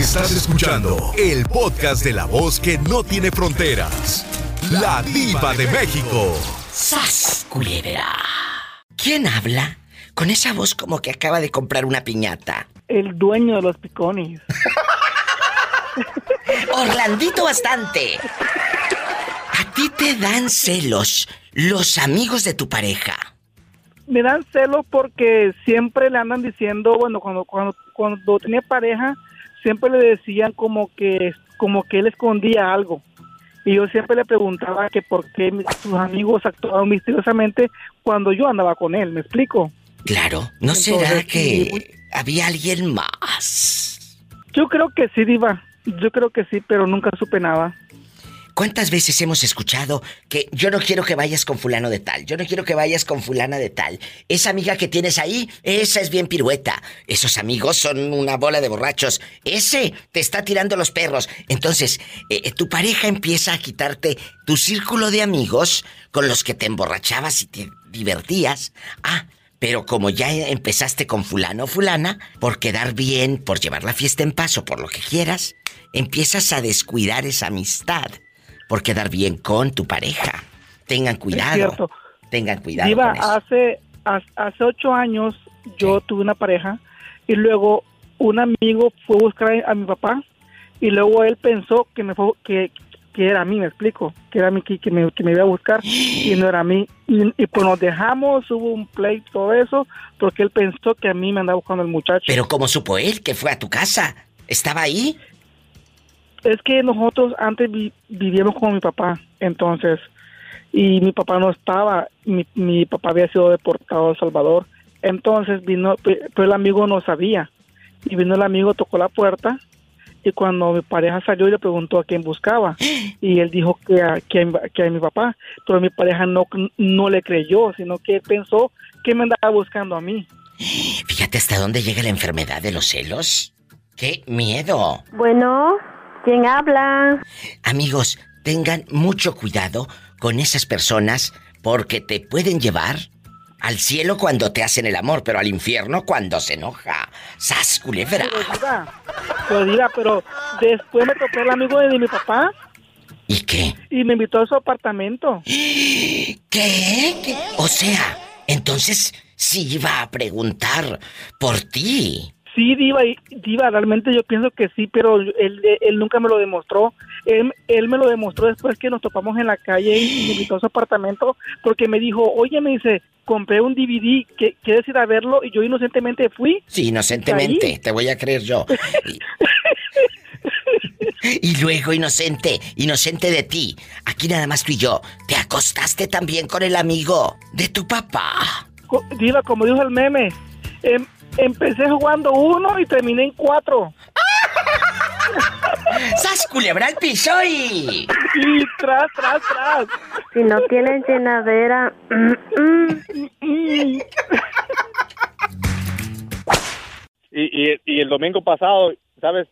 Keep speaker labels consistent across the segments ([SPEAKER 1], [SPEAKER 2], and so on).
[SPEAKER 1] Estás escuchando el podcast de la voz que no tiene fronteras. La diva de México.
[SPEAKER 2] ¡Sas, culebra! ¿Quién habla? Con esa voz como que acaba de comprar una piñata.
[SPEAKER 3] El dueño de los picones.
[SPEAKER 2] Orlandito bastante. ¿A ti te dan celos los amigos de tu pareja?
[SPEAKER 3] Me dan celos porque siempre le andan diciendo, bueno, cuando, cuando, cuando tenía pareja, siempre le decían como que, como que él escondía algo. Y yo siempre le preguntaba que por qué sus amigos actuaban misteriosamente cuando yo andaba con él, ¿me explico?
[SPEAKER 2] Claro, ¿no será que había alguien más?
[SPEAKER 3] Yo creo que sí, Diva. Yo creo que sí, pero nunca supe nada.
[SPEAKER 2] ¿Cuántas veces hemos escuchado que yo no quiero que vayas con fulano de tal? Yo no quiero que vayas con fulana de tal. Esa amiga que tienes ahí, esa es bien pirueta. Esos amigos son una bola de borrachos. Ese te está tirando los perros. Entonces, eh, eh, tu pareja empieza a quitarte tu círculo de amigos con los que te emborrachabas y te divertías. Ah, pero como ya empezaste con fulano o fulana, por quedar bien, por llevar la fiesta en paz o por lo que quieras, empiezas a descuidar esa amistad por quedar bien con tu pareja. Tengan cuidado. Tengan cuidado.
[SPEAKER 3] Diva, hace, hace ocho años yo tuve una pareja y luego un amigo fue a buscar a mi papá y luego él pensó que me fue, que, que era a mí, me explico, que era a mí que, que, me, que me iba a buscar y no era a mí. Y, pues nos dejamos, hubo un play, todo eso, porque él pensó que a mí me andaba buscando el muchacho.
[SPEAKER 2] Pero ¿cómo supo él que fue a tu casa? ¿Estaba ahí?
[SPEAKER 3] Es que nosotros antes vivíamos con mi papá, entonces, y mi papá no estaba, mi, mi papá había sido deportado a El Salvador, entonces vino, pero el amigo no sabía, y vino el amigo, tocó la puerta, y cuando mi pareja salió y le preguntó a quién buscaba, y él dijo que a, que a, mi papá, pero mi pareja no, no le creyó, sino que pensó que me andaba buscando a mí.
[SPEAKER 2] Fíjate hasta dónde llega la enfermedad de los celos. ¡Qué miedo!
[SPEAKER 4] Bueno. ¿Quién habla?
[SPEAKER 2] Amigos, tengan mucho cuidado con esas personas porque te pueden llevar al cielo cuando te hacen el amor, pero al infierno cuando se enoja. ¡Sas, culebra!
[SPEAKER 3] Pero diga, pero después me topé el amigo de mi papá.
[SPEAKER 2] ¿Y qué?
[SPEAKER 3] Y me invitó a su apartamento.
[SPEAKER 2] ¿Qué? ¿Qué? O sea, entonces sí iba a preguntar por ti.
[SPEAKER 3] Sí, Diva, Diva, realmente yo pienso que sí, pero él, él nunca me lo demostró. Él, él, me lo demostró después que nos topamos en la calle y me invitó a su apartamento porque me dijo, oye, me dice, compré un DVD, que ¿quieres ir a verlo? Y yo inocentemente fui.
[SPEAKER 2] Sí, inocentemente, te voy a creer yo. Y... luego, inocente, inocente de ti, aquí nada más tú y yo, te acostaste también con el amigo de tu papá.
[SPEAKER 3] Diva, como dijo el meme, em, empecé jugando uno y terminé en cuatro.
[SPEAKER 2] ¡Sas culebra al piso y...
[SPEAKER 3] Y tras, tras, tras.
[SPEAKER 4] Si no tienen llenadera...
[SPEAKER 5] y, y, y el domingo pasado, ¿sabes?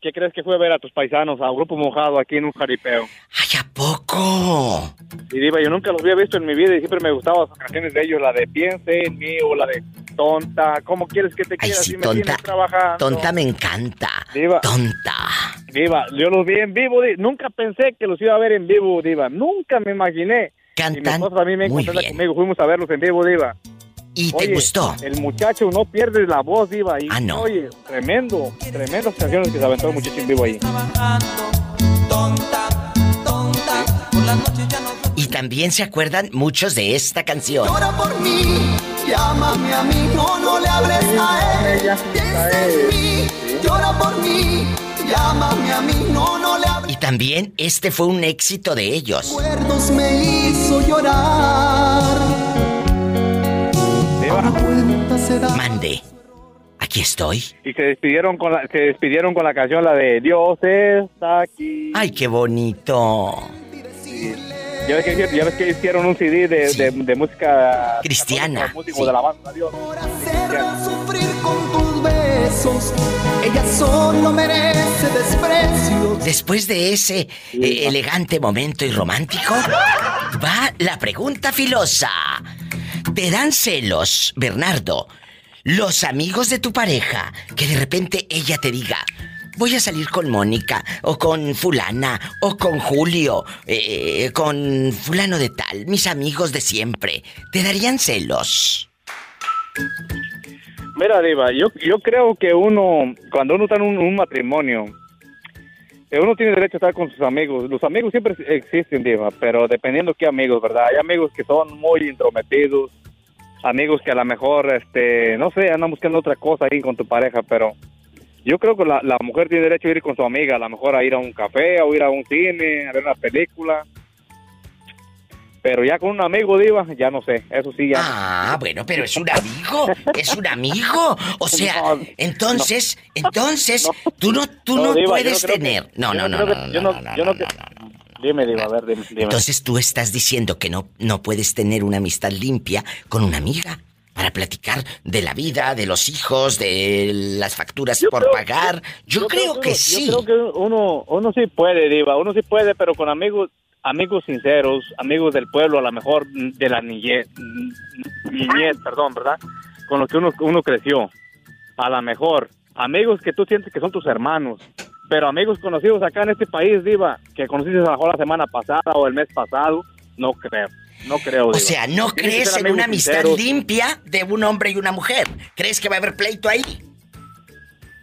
[SPEAKER 5] ¿Qué crees que fue a ver a tus paisanos, a un grupo mojado aquí en un jaripeo?
[SPEAKER 2] ¡Ay, a poco!
[SPEAKER 5] Y diva, yo nunca los había visto en mi vida y siempre me gustaban las canciones de ellos, la de Piense en mí o la de Tonta. ¿Cómo quieres que te quiera si
[SPEAKER 2] tonta,
[SPEAKER 5] me trabajando?
[SPEAKER 2] Tonta me encanta.
[SPEAKER 5] Diva.
[SPEAKER 2] Tonta.
[SPEAKER 5] Diva, yo los vi en vivo. Nunca pensé que los iba a ver en vivo, Diva. Nunca me imaginé.
[SPEAKER 2] Cantan
[SPEAKER 5] y mi me muy bien. conmigo. Fuimos a verlos en vivo, Diva.
[SPEAKER 2] ¿Y te gustó?
[SPEAKER 5] El muchacho no pierde la voz, Diva. Y,
[SPEAKER 2] ah, no.
[SPEAKER 5] Oye, tremendo, tremendas canciones que se aventó el muchacho en vivo ahí.
[SPEAKER 2] Y también se acuerdan muchos de esta canción.
[SPEAKER 6] Llora por mí, llámame a mí, no, no le hables a él. Piensa en mí, llora por mí, llámame a mí, no, no le hables.
[SPEAKER 2] Y también este fue un éxito de ellos.
[SPEAKER 6] Recuerdos me hizo llorar.
[SPEAKER 2] Mande. Aquí estoy.
[SPEAKER 5] Y se despidieron con la, se despidieron con la canción la de Dios está aquí.
[SPEAKER 2] Ay, qué bonito.
[SPEAKER 5] Ya ves, que, ya ves que hicieron un CD de, de, de música
[SPEAKER 2] cristiana.
[SPEAKER 5] Sí. de la banda, Dios.
[SPEAKER 6] sufrir con tus besos. Ella solo merece desprecio.
[SPEAKER 2] Después de ese eh, elegante momento y romántico, va la pregunta filosa. ¿Te dan celos, Bernardo, los amigos de tu pareja, que de repente ella te diga, voy a salir con Mónica, o con fulana, o con Julio, eh, con fulano de tal, mis amigos de siempre, ¿te darían celos?
[SPEAKER 5] Mira, Diva, yo, yo creo que uno, cuando uno está en un, un matrimonio, eh, uno tiene derecho a estar con sus amigos. Los amigos siempre existen, Diva, pero dependiendo qué amigos, ¿verdad? Hay amigos que son muy intrometidos, amigos que a lo mejor, este, no sé, andan buscando otra cosa ahí con tu pareja, pero yo creo que la, la mujer tiene derecho a ir con su amiga, a lo mejor a ir a un café, o ir a un cine, a ver una película. Pero ya con un amigo, Diva, ya no sé. Eso sí, ya.
[SPEAKER 2] Ah, bueno, pero es un amigo. Es un amigo. O sea,
[SPEAKER 5] No,
[SPEAKER 2] entonces, entonces, tú no, tú
[SPEAKER 5] No, Diva,
[SPEAKER 2] puedes
[SPEAKER 5] no que-
[SPEAKER 2] tener. no, no, no, no, no, no,
[SPEAKER 5] no-
[SPEAKER 2] no, no,
[SPEAKER 5] Dime, Diva, a ver, dime. dime.
[SPEAKER 2] Entonces tú estás diciendo que no, no puedes tener una amistad limpia con una amiga para platicar de la vida, de los hijos, de las facturas
[SPEAKER 5] Yo
[SPEAKER 2] por
[SPEAKER 5] creo-
[SPEAKER 2] pagar. Yo, creo que
[SPEAKER 5] uno-
[SPEAKER 2] sí.
[SPEAKER 5] Yo creo que uno, uno sí puede, Diva, uno sí puede, pero con amigos amigos sinceros, amigos del pueblo, a lo mejor de la niñez, niñez, perdón, ¿verdad? Con los que uno, uno creció. A lo mejor, amigos que tú sientes que son tus hermanos, pero amigos conocidos acá en este país, Diva, que conociste a lo mejor la semana pasada o el mes pasado, no creo. No creo.
[SPEAKER 2] O
[SPEAKER 5] Diva.
[SPEAKER 2] sea, ¿no crees en una amistad
[SPEAKER 5] sinceros.
[SPEAKER 2] limpia de un hombre y una mujer? ¿Crees que va a haber pleito ahí?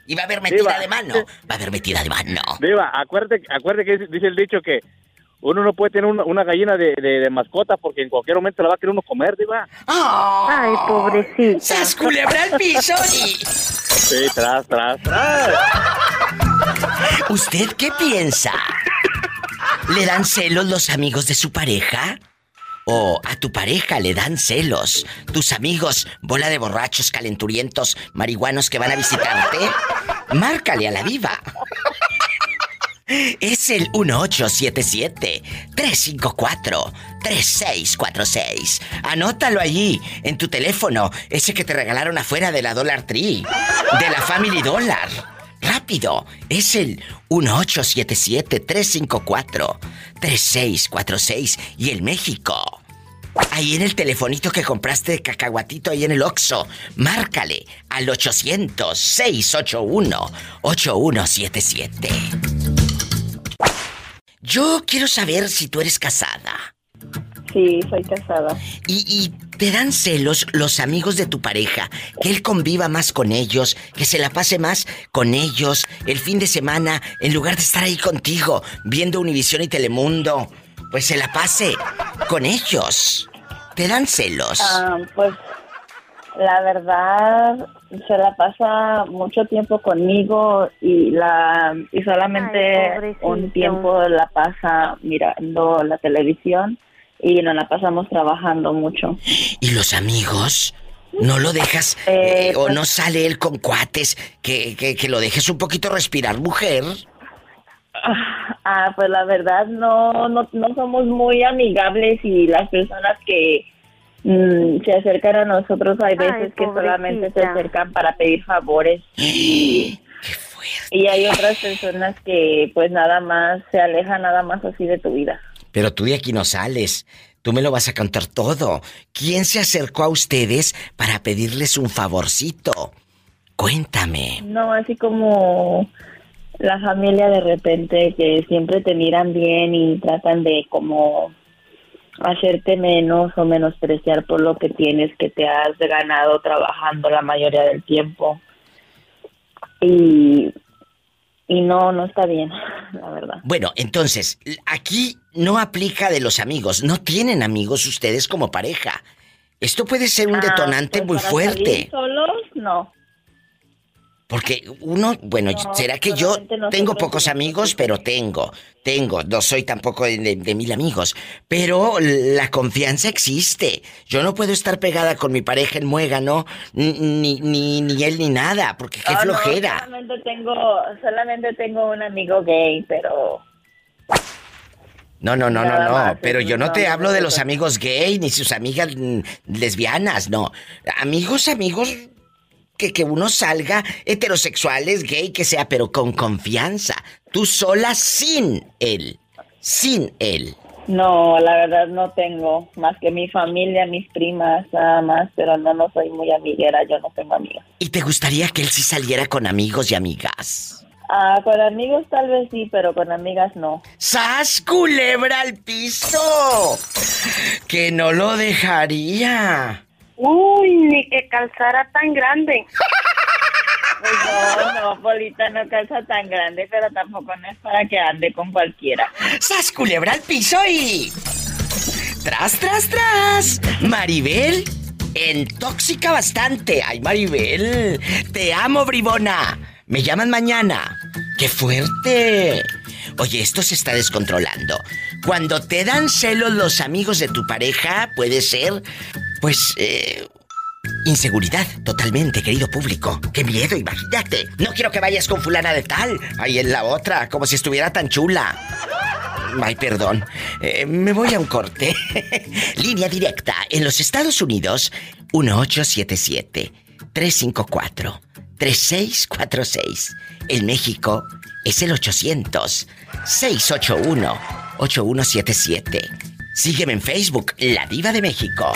[SPEAKER 2] ¿Y va a haber metida
[SPEAKER 5] Diva,
[SPEAKER 2] de mano? Va a haber metida de mano.
[SPEAKER 5] Diva, acuérdate, acuérdate que dice, el dicho que uno no puede tener una, una gallina de, de- de mascota porque en cualquier momento la va a querer uno comer, Diva.
[SPEAKER 4] Ay, pobrecita.
[SPEAKER 2] ¡Sas culebra al piso! Y...
[SPEAKER 5] Sí, tras, tras, tras.
[SPEAKER 2] ¿Usted qué piensa? ¿Le dan celos los amigos de su pareja? ¿O a tu pareja le dan celos? ¿Tus amigos, bola de borrachos, calenturientos, marihuanos que van a visitarte? Márcale a la diva. Es el 1877-354-3646. Anótalo allí, en tu teléfono, ese que te regalaron afuera de la Dollar Tree, de la Family Dollar. Rápido, es el 1877-354-3646 y el México. Ahí en el telefonito que compraste de cacahuatito ahí en el Oxxo, márcale al 800-681-8177. Yo quiero saber si tú eres casada.
[SPEAKER 4] Sí, soy casada.
[SPEAKER 2] Y, y te dan celos los amigos de tu pareja, que él conviva más con ellos, que se la pase más con ellos el fin de semana, en lugar de estar ahí contigo, viendo Univisión y Telemundo, pues se la pase con ellos. ¿Te dan celos?
[SPEAKER 4] Ah, pues la verdad se la pasa mucho tiempo conmigo y la y solamente
[SPEAKER 7] Ay,
[SPEAKER 4] un tiempo la pasa mirando la televisión y nos la pasamos trabajando mucho.
[SPEAKER 2] ¿Y los amigos? ¿No lo dejas
[SPEAKER 4] Eh,
[SPEAKER 2] eh, o
[SPEAKER 4] pues-
[SPEAKER 2] no sale él con cuates que, que, que lo dejes un poquito respirar, mujer?
[SPEAKER 4] Ah, pues la verdad no, no, no somos muy amigables y las personas que mm, se acercan a nosotros hay
[SPEAKER 7] Ay,
[SPEAKER 4] veces que solamente se acercan para pedir favores
[SPEAKER 2] ¡Qué fuerte!
[SPEAKER 4] y hay otras personas que pues nada más se alejan nada más así de tu vida.
[SPEAKER 2] Pero tú de aquí no sales. Tú me lo vas a contar todo. ¿Quién se acercó a ustedes para pedirles un favorcito? Cuéntame.
[SPEAKER 4] No, así como la familia de repente que siempre te miran bien y tratan de como hacerte menos o menospreciar por lo que tienes que te has ganado trabajando la mayoría del tiempo. Y, y no, no está bien, la verdad.
[SPEAKER 2] Bueno, entonces, aquí no aplica de los amigos. No tienen amigos ustedes como pareja. Esto puede ser un
[SPEAKER 4] Ah,
[SPEAKER 2] detonante
[SPEAKER 4] pues
[SPEAKER 2] muy
[SPEAKER 4] para
[SPEAKER 2] fuerte.
[SPEAKER 4] salir solos, no.
[SPEAKER 2] Porque uno, bueno,
[SPEAKER 4] No,
[SPEAKER 2] será que yo tengo pocos amigos, pero tengo, tengo, no soy tampoco de, de- de mil amigos, pero la confianza existe. Yo no puedo estar pegada con mi pareja en muégano, ni, ni, ni, ni él ni nada, porque qué
[SPEAKER 4] Ah, no,
[SPEAKER 2] flojera.
[SPEAKER 4] solamente tengo, solamente tengo un amigo gay, pero
[SPEAKER 2] No, no, no, no, no, pero yo no te hablo de los amigos gay ni sus amigas mm, lesbianas, no. Amigos, amigos que, que uno salga heterosexuales, gay, que sea, pero con confianza. Tú sola sin él, sin él.
[SPEAKER 4] No, la verdad no tengo más que mi familia, mis primas, nada más, pero no, no soy muy amiguera, yo no tengo amigas.
[SPEAKER 2] ¿Y te gustaría que él sí saliera con amigos y amigas?
[SPEAKER 4] Ah, con amigos tal vez sí, pero con amigas no.
[SPEAKER 2] ¡Sas, culebra al piso! Que no lo dejaría.
[SPEAKER 7] Uy, ni que calzara tan grande.
[SPEAKER 4] Pues no, no, Polita no calza tan grande, pero tampoco no es para que ande con cualquiera.
[SPEAKER 2] ¡Sas, culebra al piso y... ¡Tras, tras, tras! Maribel, en tóxica bastante. ¡Ay, Maribel! ¡Te amo, bribona! Me llaman mañana. ¡Qué fuerte! Oye, esto se está descontrolando. Cuando te dan celos los amigos de tu pareja, puede ser, pues, eh, inseguridad, totalmente, querido público. ¡Qué miedo, imagínate! No quiero que vayas con fulana de tal. Ahí en la otra, como si estuviera tan chula. Ay, perdón. Eh, me voy a un corte. Línea directa. En los Estados Unidos, 1877-354-3646. En México es el 800-681-8177. Sígueme en Facebook, La Diva de México.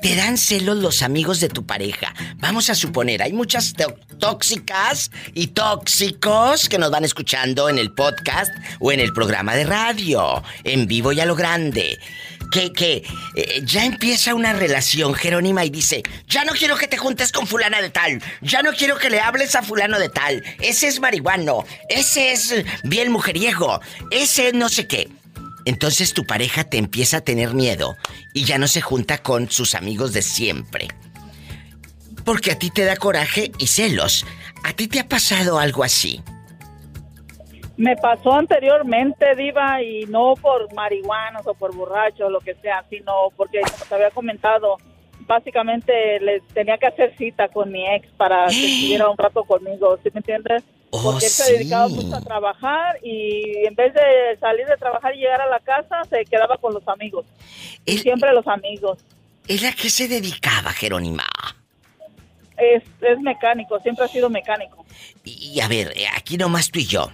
[SPEAKER 2] Te dan celos los amigos de tu pareja. Vamos a suponer, hay muchas tóxicas y tóxicos que nos van escuchando en el podcast o en el programa de radio, en vivo y a lo grande. Que, que eh, ya empieza una relación, Jerónima, y dice, ya no quiero que te juntes con fulana de tal, ya no quiero que le hables a fulano de tal, ese es marihuano, ese es eh, bien mujeriego, ese es no sé qué. Entonces tu pareja te empieza a tener miedo y ya no se junta con sus amigos de siempre. Porque a ti te da coraje y celos. ¿A ti te ha pasado algo así?
[SPEAKER 8] Me pasó anteriormente, Diva, y no por marihuanos o por borrachos o lo que sea, sino porque, como te había comentado, básicamente les tenía que hacer cita con mi ex para que estuviera un rato conmigo, ¿sí me entiendes?
[SPEAKER 2] Oh,
[SPEAKER 8] Porque él se
[SPEAKER 2] sí.
[SPEAKER 8] dedicaba mucho a trabajar y en vez de salir de trabajar y llegar a la casa, se quedaba con los amigos.
[SPEAKER 2] Él-
[SPEAKER 8] siempre los amigos.
[SPEAKER 2] ¿Es a qué se dedicaba, Jerónima?
[SPEAKER 8] Es, es mecánico, siempre ha sido mecánico.
[SPEAKER 2] Y, y a ver, eh, aquí nomás tú y yo.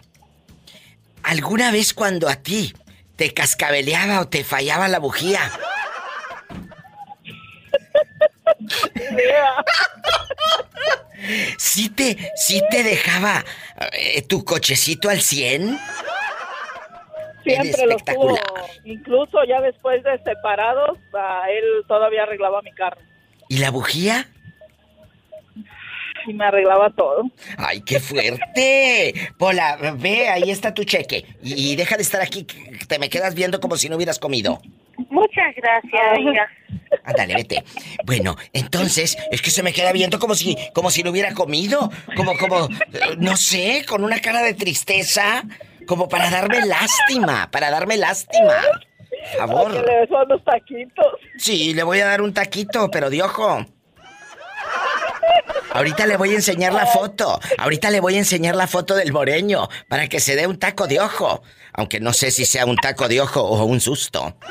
[SPEAKER 2] ¿Alguna vez cuando a ti te cascabeleaba o te fallaba la bujía? ¿Sí te, sí te dejaba eh, tu cochecito al 100?
[SPEAKER 8] Siempre lo tuvo. Incluso ya después de separados, él todavía arreglaba mi carro.
[SPEAKER 2] ¿Y la bujía?
[SPEAKER 8] Y me arreglaba todo.
[SPEAKER 2] ¡Ay, qué fuerte! Pola, ve, ahí está tu cheque. Y, y deja de estar aquí, te me quedas viendo como si no hubieras comido.
[SPEAKER 7] Muchas gracias, hija.
[SPEAKER 2] Ándale, vete. Bueno, entonces, es que se me queda viendo como si, como si no hubiera comido. Como, como, no sé, con una cara de tristeza. Como para darme lástima, para darme lástima. Por
[SPEAKER 8] Que
[SPEAKER 2] favor.
[SPEAKER 8] le besó unos taquitos.
[SPEAKER 2] Sí, le voy a dar un taquito, pero de ojo. Ahorita le voy a enseñar la foto. Ahorita le voy a enseñar la foto del moreño para que se dé un taco de ojo. Aunque no sé si sea un taco de ojo o un susto.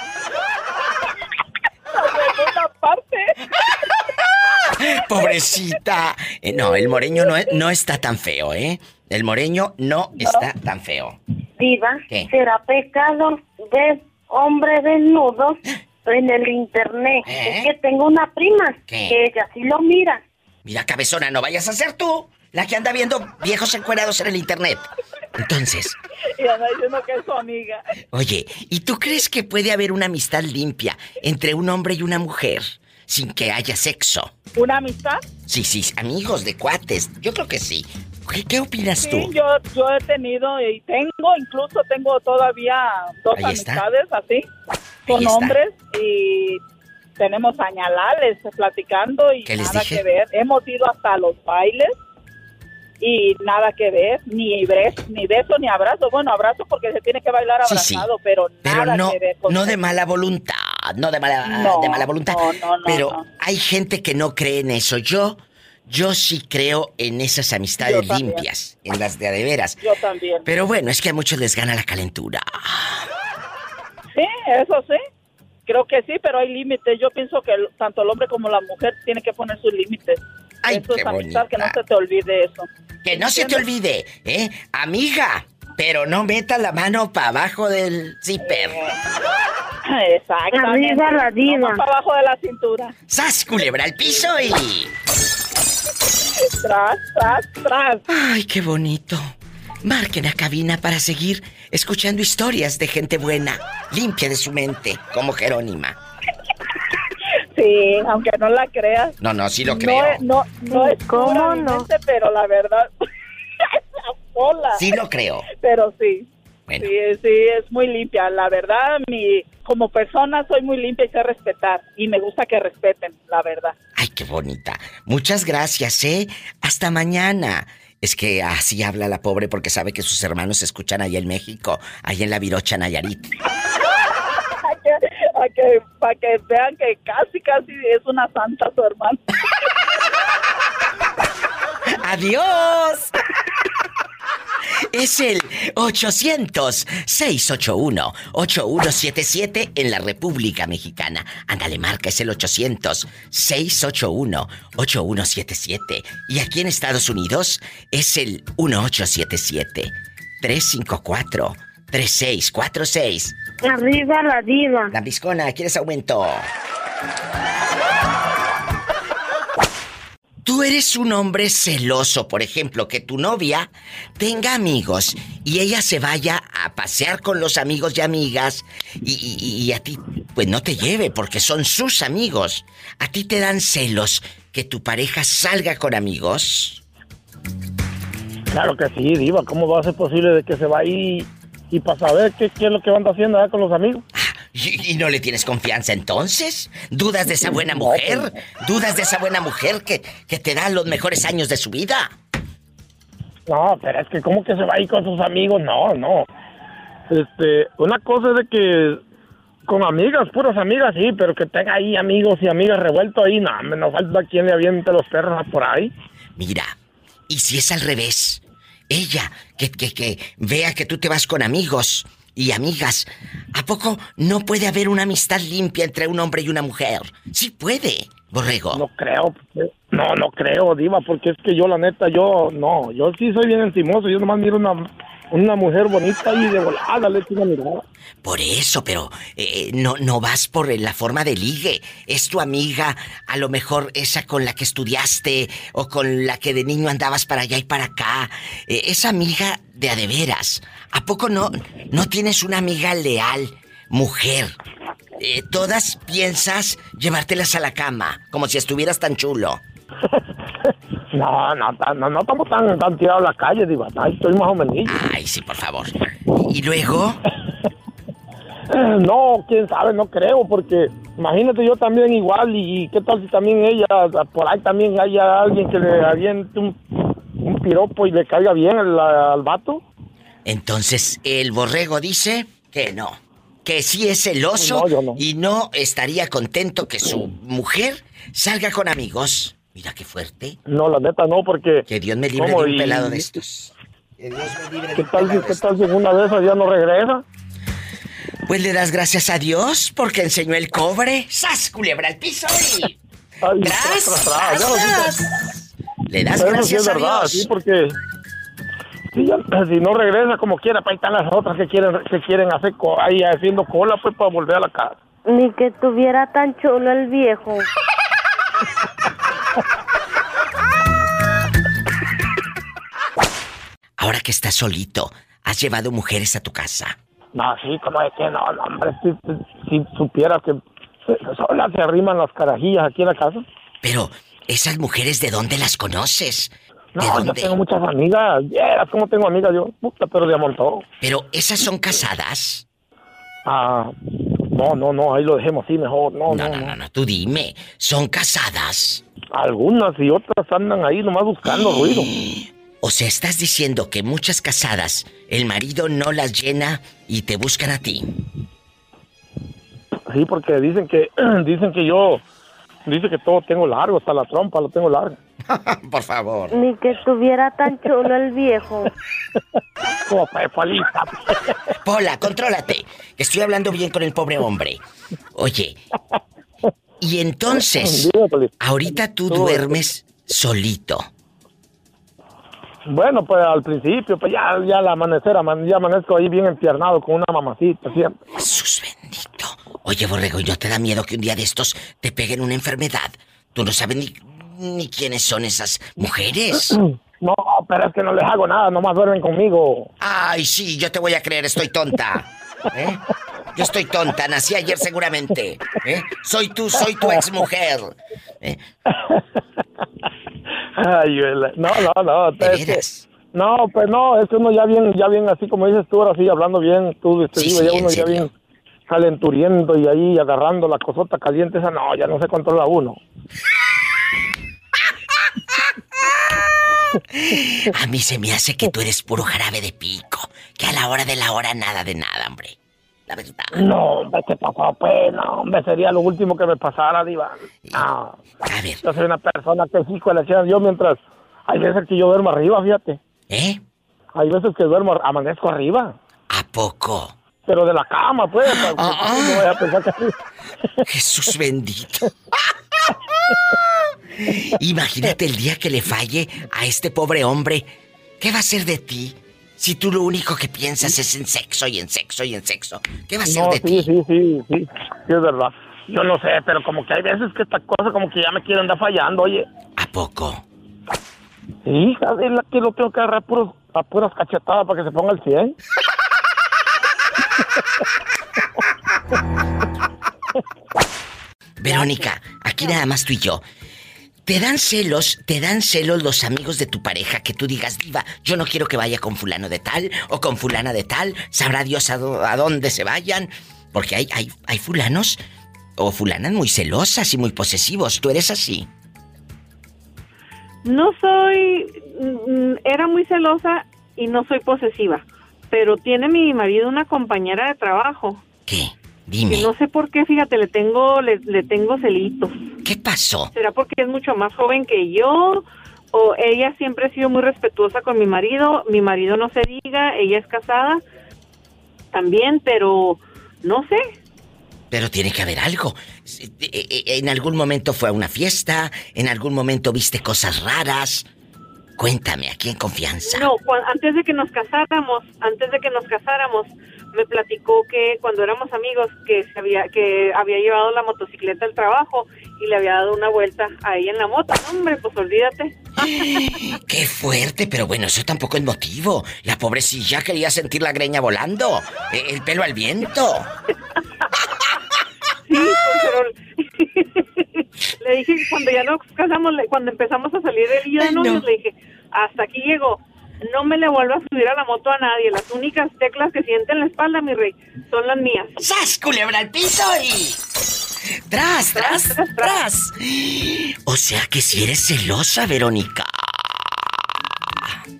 [SPEAKER 2] Pobrecita. Eh, no, el moreño no, es- no está tan feo, ¿eh? El moreño no está tan feo.
[SPEAKER 7] Diva,
[SPEAKER 2] ¿Qué?
[SPEAKER 7] será pecado ver hombre desnudo en el internet.
[SPEAKER 2] ¿Eh?
[SPEAKER 7] Es que tengo una prima
[SPEAKER 2] ¿Qué?
[SPEAKER 7] que ella sí lo mira.
[SPEAKER 2] Mira, cabezona, no vayas a ser tú la que anda viendo viejos encuerados en el internet. Entonces,
[SPEAKER 8] Y anda diciendo que es su amiga.
[SPEAKER 2] oye, ¿y tú crees que puede haber una amistad limpia entre un hombre y una mujer sin que haya sexo?
[SPEAKER 8] ¿Una amistad?
[SPEAKER 2] Sí, sí, amigos de cuates. Yo creo que sí. ¿Qué, qué opinas
[SPEAKER 8] Sí,
[SPEAKER 2] tú?
[SPEAKER 8] yo, yo he tenido y tengo, incluso tengo todavía dos
[SPEAKER 2] Ahí está.
[SPEAKER 8] amistades así, con hombres y tenemos añalales platicando y
[SPEAKER 2] ¿Qué les
[SPEAKER 8] nada
[SPEAKER 2] dije?
[SPEAKER 8] que ver. Hemos ido hasta los bailes y nada que ver, ni beso, ni beso ni abrazo. Bueno, abrazo porque se tiene que bailar
[SPEAKER 2] Sí, sí.
[SPEAKER 8] abrazado, pero
[SPEAKER 2] Pero
[SPEAKER 8] nada
[SPEAKER 2] no,
[SPEAKER 8] que ver con
[SPEAKER 2] no de mala voluntad, no de mala,
[SPEAKER 8] No,
[SPEAKER 2] de mala voluntad.
[SPEAKER 8] no, no, no,
[SPEAKER 2] pero hay gente que no cree en eso. Yo, yo sí creo en esas amistades limpias, en las de veras.
[SPEAKER 8] Yo también.
[SPEAKER 2] Pero bueno, es que a muchos les gana la calentura.
[SPEAKER 8] Sí, eso sí. Creo que sí, pero hay límites. Yo pienso que tanto el hombre como la mujer tiene que poner sus límites.
[SPEAKER 2] Ay,
[SPEAKER 8] eso
[SPEAKER 2] qué
[SPEAKER 8] es amistad, que no se te olvide eso.
[SPEAKER 2] Que no se te olvide, ¿eh? Amiga, pero no metas la mano para abajo del zipper.
[SPEAKER 8] Exactamente.
[SPEAKER 7] Arriba la diva.
[SPEAKER 8] No para abajo de la cintura.
[SPEAKER 2] ¡Sas, culebra al piso y...
[SPEAKER 8] tras, tras, tras.
[SPEAKER 2] Ay, qué bonito. Marquen a cabina para seguir escuchando historias de gente buena, limpia de su mente, como Jerónima.
[SPEAKER 8] Sí, aunque no la creas.
[SPEAKER 2] No, no, sí lo
[SPEAKER 8] No,
[SPEAKER 2] creo.
[SPEAKER 8] es- no, no es
[SPEAKER 7] ¿Cómo no?
[SPEAKER 8] mente, pero la verdad es la sola.
[SPEAKER 2] Sí lo creo.
[SPEAKER 8] Pero sí.
[SPEAKER 2] Bueno.
[SPEAKER 8] Sí, sí, es muy limpia. La verdad, mi como persona soy muy limpia y sé respetar. Y me gusta que respeten, la verdad.
[SPEAKER 2] Ay, qué bonita. Muchas gracias, ¿eh? Hasta mañana. Es que así habla la pobre porque sabe que sus hermanos se escuchan allá en México, allá en la Virocha Nayarit.
[SPEAKER 8] Para que, vean que casi, casi es una santa su hermano.
[SPEAKER 2] ¡Adiós! Es el 800-681-8177 en la República Mexicana. Ándale, marca, es el 800-681-8177. Y aquí en Estados Unidos es el 1877-354-3646.
[SPEAKER 7] Arriba la diva.
[SPEAKER 2] La Viscona, ¿quieres aumento? Tú eres un hombre celoso, por ejemplo, que tu novia tenga amigos y ella se vaya a pasear con los amigos y amigas y, y- y a ti pues no te lleve porque son sus amigos. ¿A ti te dan celos que tu pareja salga con amigos?
[SPEAKER 9] Claro que sí, Diva. ¿Cómo va a ser posible de que se va ahí y para saber qué, qué es lo que anda haciendo allá con los amigos?
[SPEAKER 2] ¿Y, y no le tienes confianza entonces? ¿Dudas de esa buena mujer? ¿Dudas de esa buena mujer que, que te da los mejores años de su vida?
[SPEAKER 9] No, pero es que ¿cómo que se va ahí con sus amigos? No, no. Este, una cosa es de que con amigas, puras amigas, sí, pero que tenga ahí amigos y amigas revueltos ahí, no, me no falta quien le aviente los perros por ahí.
[SPEAKER 2] Mira, ¿y si es al revés? Ella, que, que, que vea que tú te vas con amigos y amigas, ¿a poco no puede haber una amistad limpia entre un hombre y una mujer? Sí puede, borrego.
[SPEAKER 9] No creo, no, no creo, Diva, porque es que yo, la neta, yo, no, yo sí soy bien encimoso, yo nomás miro una, una mujer bonita y de volada le una mirada.
[SPEAKER 2] Por eso, pero eh, no, no vas por la forma de ligue. Es tu amiga, a lo mejor esa con la que estudiaste o con la que de niño andabas para allá y para acá. Eh, esa amiga de a de veras. ¿A poco no, no tienes una amiga leal, mujer? Eh, todas piensas llevártelas a la cama, como si estuvieras tan chulo.
[SPEAKER 9] No, no, no, no estamos tan, tan tirados a la calle, Diva, estoy más o menos.
[SPEAKER 2] Ay, sí, por favor. ¿Y luego?
[SPEAKER 9] No, quién sabe, no creo, porque imagínate yo también igual, y, y qué tal si también ella, por ahí también haya alguien que le aviente un, un piropo y le caiga bien al, al vato.
[SPEAKER 2] Entonces, el borrego dice que no. Que sí es celoso
[SPEAKER 9] no.
[SPEAKER 2] y no estaría contento que su mujer salga con amigos. Mira qué fuerte.
[SPEAKER 9] No, la neta no, porque...
[SPEAKER 2] Que Dios me libre de
[SPEAKER 9] ¿Cómo?
[SPEAKER 2] un
[SPEAKER 9] Y-
[SPEAKER 2] pelado de estos. Que Dios me libre de
[SPEAKER 9] ¿Qué
[SPEAKER 2] un
[SPEAKER 9] tal, si, ¿Qué tal si en una de esas ya no regresa?
[SPEAKER 2] Pues le das gracias a Dios porque enseñó el cobre. ¡Sas, culebra al piso y...
[SPEAKER 9] Ay,
[SPEAKER 2] ¡Tras,
[SPEAKER 9] tras, tras, ya lo
[SPEAKER 2] tras,
[SPEAKER 9] siento.
[SPEAKER 2] tras! Le das
[SPEAKER 9] sí
[SPEAKER 2] gracias
[SPEAKER 9] es
[SPEAKER 2] a
[SPEAKER 9] verdad,
[SPEAKER 2] Dios.
[SPEAKER 9] sí, porque si, ya- si no regresa como quiera, pues ahí están las otras que quieren que quieren hacer co- ahí haciendo cola pues para volver a la casa.
[SPEAKER 7] Ni que tuviera tan chulo el viejo.
[SPEAKER 2] Ahora que estás solito, ¿has llevado mujeres a tu casa?
[SPEAKER 9] No, sí, como es que no, no, hombre, si, si supiera que solas se arriman las carajillas aquí en la casa.
[SPEAKER 2] Pero, ¿esas mujeres de dónde las conoces? ¿De
[SPEAKER 9] No, yo
[SPEAKER 2] dónde?
[SPEAKER 9] tengo muchas amigas, cómo tengo amigas yo, puta, pero de a montón.
[SPEAKER 2] Pero, ¿esas son casadas?
[SPEAKER 9] Ah, no, no, no, ahí lo dejemos así mejor, no,
[SPEAKER 2] No,
[SPEAKER 9] no,
[SPEAKER 2] no,
[SPEAKER 9] no.
[SPEAKER 2] no, no, tú dime. ¿Son casadas?
[SPEAKER 9] Algunas y otras andan ahí nomás buscando ruido.
[SPEAKER 2] O sea, estás diciendo que muchas casadas, el marido no las llena y te buscan a ti.
[SPEAKER 9] Sí, porque dicen que, dicen que yo, dice que todo tengo largo, hasta la trompa lo tengo largo.
[SPEAKER 2] Por favor.
[SPEAKER 7] Ni que tuviera tan chulo el viejo.
[SPEAKER 2] Pola, contrólate. Estoy hablando bien con el pobre hombre. Oye, y entonces, ahorita tú duermes solito.
[SPEAKER 9] Bueno, pues al principio, pues ya, ya al amanecer, aman- ya amanezco ahí bien empiernado con una mamacita siempre.
[SPEAKER 2] Jesús bendito. Oye, Borrego, ¿y no te da miedo que un día de estos te peguen una enfermedad? Tú no sabes ni, ni quiénes son esas mujeres.
[SPEAKER 9] No, pero es que no les hago nada, nomás duermen conmigo.
[SPEAKER 2] Ay, sí, yo te voy a creer, estoy tonta. ¿Eh? Yo estoy tonta, nací ayer seguramente. ¿eh? Soy tú, soy tu ex mujer. ¿eh?
[SPEAKER 9] Ay, no, no, no.
[SPEAKER 2] ¿De
[SPEAKER 9] que-
[SPEAKER 2] veras?
[SPEAKER 9] no, pues no, es que uno ya bien, ya bien, así como dices tú, ahora sí, hablando bien, tú, este,
[SPEAKER 2] Sí,
[SPEAKER 9] digo,
[SPEAKER 2] sí,
[SPEAKER 9] ya uno ya bien calenturiendo y ahí agarrando la cosota caliente, esa no, ya no se controla uno.
[SPEAKER 2] A mí se me hace que tú eres puro jarabe de pico. Que a la hora de la hora nada de nada, hombre. La verdad.
[SPEAKER 9] No, hombre, ¿qué pasó? Pues, no, hombre, sería lo último que me pasara, Diva. No,
[SPEAKER 2] A ver,
[SPEAKER 9] yo soy una persona que sí, chingada, yo mientras, hay veces que yo duermo arriba, fíjate.
[SPEAKER 2] ¿eh?
[SPEAKER 9] Hay veces que duermo, amanezco arriba.
[SPEAKER 2] ¿A poco?
[SPEAKER 9] Pero de la cama, pues, que
[SPEAKER 2] Ah,
[SPEAKER 9] no vaya a pensar que.
[SPEAKER 2] Jesús bendito. Imagínate el día que le falle a este pobre hombre. ¿Qué va a ser de ti? Si tú lo único que piensas es en sexo y en sexo y en sexo. ¿Qué va a ser
[SPEAKER 9] No,
[SPEAKER 2] de
[SPEAKER 9] sí,
[SPEAKER 2] ti?
[SPEAKER 9] sí, sí, sí, sí, es verdad. Yo no sé, pero como que hay veces que esta cosa como que ya me quiere andar fallando, oye.
[SPEAKER 2] ¿A poco?
[SPEAKER 9] Sí, es la que lo tengo que agarrar puros, a puras cachetadas para que se ponga el 100.
[SPEAKER 2] Verónica, aquí nada más tú y yo. ¿Te dan celos, te dan celos los amigos de tu pareja que tú digas, diva, yo no quiero que vaya con fulano de tal o con fulana de tal, sabrá Dios a, dó- a dónde se vayan? Porque hay, hay, hay fulanos o fulanas muy celosas y muy posesivos. ¿Tú eres así?
[SPEAKER 10] No soy, mm, era muy celosa y no soy posesiva, pero tiene mi marido una compañera de trabajo
[SPEAKER 2] ¿Qué?
[SPEAKER 10] Que no sé por qué, fíjate, le tengo, le, le tengo celitos.
[SPEAKER 2] ¿qué pasó?
[SPEAKER 10] ¿Será porque es mucho más joven que yo? O ella siempre ha sido muy respetuosa con mi marido, mi marido no se diga, ella es casada también, pero no sé,
[SPEAKER 2] Pero tiene que haber algo. Eh, eh, En algún momento fue a una fiesta, en algún momento viste cosas raras. Cuéntame, aquí en confianza.
[SPEAKER 10] No, antes de que nos casáramos, antes de que nos casáramos, me platicó que cuando éramos amigos que se había que había llevado la motocicleta al trabajo y le había dado una vuelta ahí en la moto. Hombre, pues olvídate.
[SPEAKER 2] Qué fuerte, pero bueno, eso tampoco es motivo. La pobrecilla quería sentir la greña volando, eh, el pelo al viento.
[SPEAKER 10] Sí, pues, pero le dije que cuando ya nos casamos, cuando empezamos a salir y yo de novios,
[SPEAKER 2] no.
[SPEAKER 10] le dije, hasta aquí llegó. No me le vuelvas a subir a la moto a nadie. Las únicas teclas que siente en la espalda, mi rey, son las mías.
[SPEAKER 2] ¡Sas, culebra al piso y... ¡Tras, tras, tras! O sea que si eres celosa, Verónica.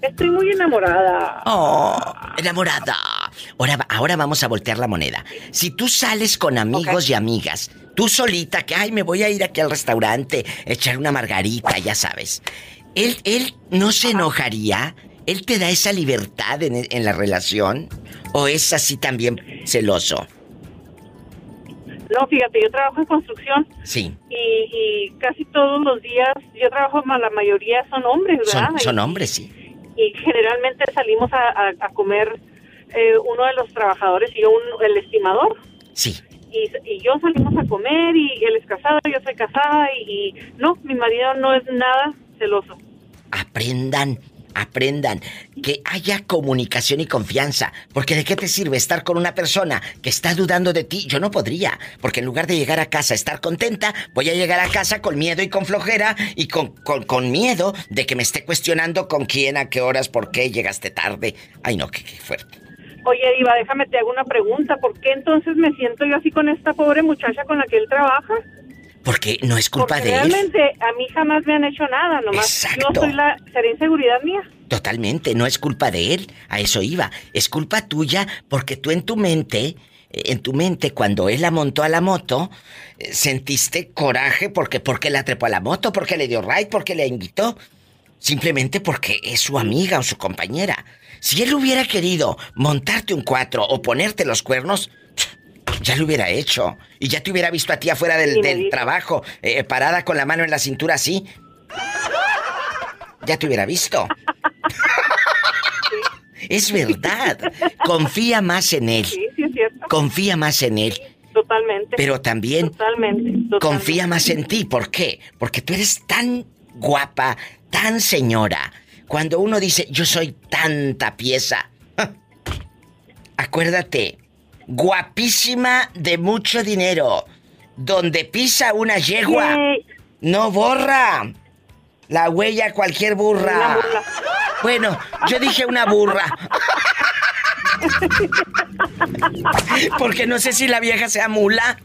[SPEAKER 10] Estoy muy enamorada.
[SPEAKER 2] Oh, enamorada. Ahora, ahora vamos a voltear la moneda. Si tú sales con amigos y amigas, tú solita, que ay, me voy a ir aquí al restaurante, echar una margarita, ya sabes. Él, él no se enojaría. Él te da esa libertad en, en la relación. ¿O es así también celoso?
[SPEAKER 10] No, fíjate, yo trabajo en construcción
[SPEAKER 2] Sí,
[SPEAKER 10] y, y casi todos los días, yo trabajo, la mayoría son hombres, ¿verdad?
[SPEAKER 2] son, hombres, sí.
[SPEAKER 10] Y generalmente salimos a, a- a comer eh, uno de los trabajadores y yo un- el estimador.
[SPEAKER 2] Sí.
[SPEAKER 10] Y, y yo salimos a comer y él es casado, yo soy casada y no, mi marido no es nada celoso.
[SPEAKER 2] aprendan, aprendan que haya comunicación y confianza. Porque de qué te sirve estar con una persona que está dudando de ti. Yo no podría. Porque en lugar de llegar a casa estar contenta, voy a llegar a casa con miedo y con flojera y con, con, con miedo de que me esté cuestionando con quién, a qué horas, por qué llegaste tarde. Ay, no, qué, fuerte.
[SPEAKER 10] Oye, Diva, déjame te hago una pregunta. ¿Por qué entonces me siento yo así con esta pobre muchacha con la que él trabaja?
[SPEAKER 2] Porque no es culpa
[SPEAKER 10] Porque
[SPEAKER 2] de él.
[SPEAKER 10] realmente a mí jamás me han hecho nada, nomás
[SPEAKER 2] Exacto.
[SPEAKER 10] yo soy la... ¿Será inseguridad mía?
[SPEAKER 2] Totalmente, no es culpa de él, a eso iba. Es culpa tuya porque tú en tu mente, eh, en tu mente cuando él la montó a la moto, eh, sentiste coraje porque porque la trepó a la moto, porque le dio ride, porque le invitó. Simplemente porque es su amiga o su compañera. Si él hubiera querido montarte un cuatro o ponerte los cuernos, ya lo hubiera hecho. Y ya te hubiera visto a ti afuera del, trabajo, eh, parada con la mano en la cintura así. Ya te hubiera visto. Es verdad. Confía más en él.
[SPEAKER 10] Sí, sí es cierto.
[SPEAKER 2] Confía más en él.
[SPEAKER 10] Totalmente.
[SPEAKER 2] Pero también
[SPEAKER 10] Totalmente. totalmente.
[SPEAKER 2] confía más en ti. ¿Por qué? Porque tú eres tan guapa, tan señora. Cuando uno dice, yo soy tanta pieza. Acuérdate, guapísima de mucho dinero. Donde pisa una yegua, no borra la huella cualquier burra. Bueno, yo dije una burra. Porque no sé si la vieja sea mula.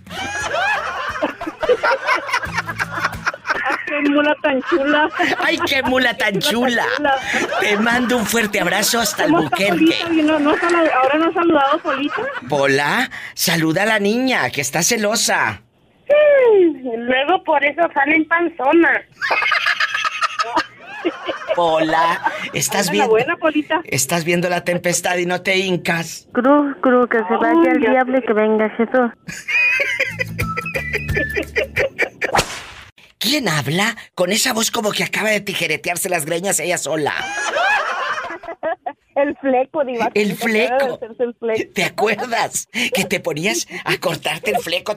[SPEAKER 10] ¡Qué mula tan chula!
[SPEAKER 2] ¡Ay, qué mula tan chula! Te mando un fuerte abrazo hasta el
[SPEAKER 10] ¿Cómo está
[SPEAKER 2] buquerque.
[SPEAKER 10] No- no ¿Ahora no ha saludado Polita?
[SPEAKER 2] Pola, saluda a la niña que está celosa.
[SPEAKER 7] Luego por eso salen panzonas.
[SPEAKER 2] Pola, estás
[SPEAKER 10] Hola,
[SPEAKER 2] viendo.
[SPEAKER 10] buena, Polita.
[SPEAKER 2] Estás viendo la tempestad y no te hincas.
[SPEAKER 11] Cruz, cruz, que se vaya el diablo y que venga Jesús.
[SPEAKER 2] ¿Quién habla con esa voz como que acaba de tijeretearse las greñas ella sola?
[SPEAKER 12] El fleco, diva.
[SPEAKER 2] El fleco.
[SPEAKER 12] hacerse el fleco.
[SPEAKER 2] ¿Te acuerdas? Que te ponías a cortarte el fleco.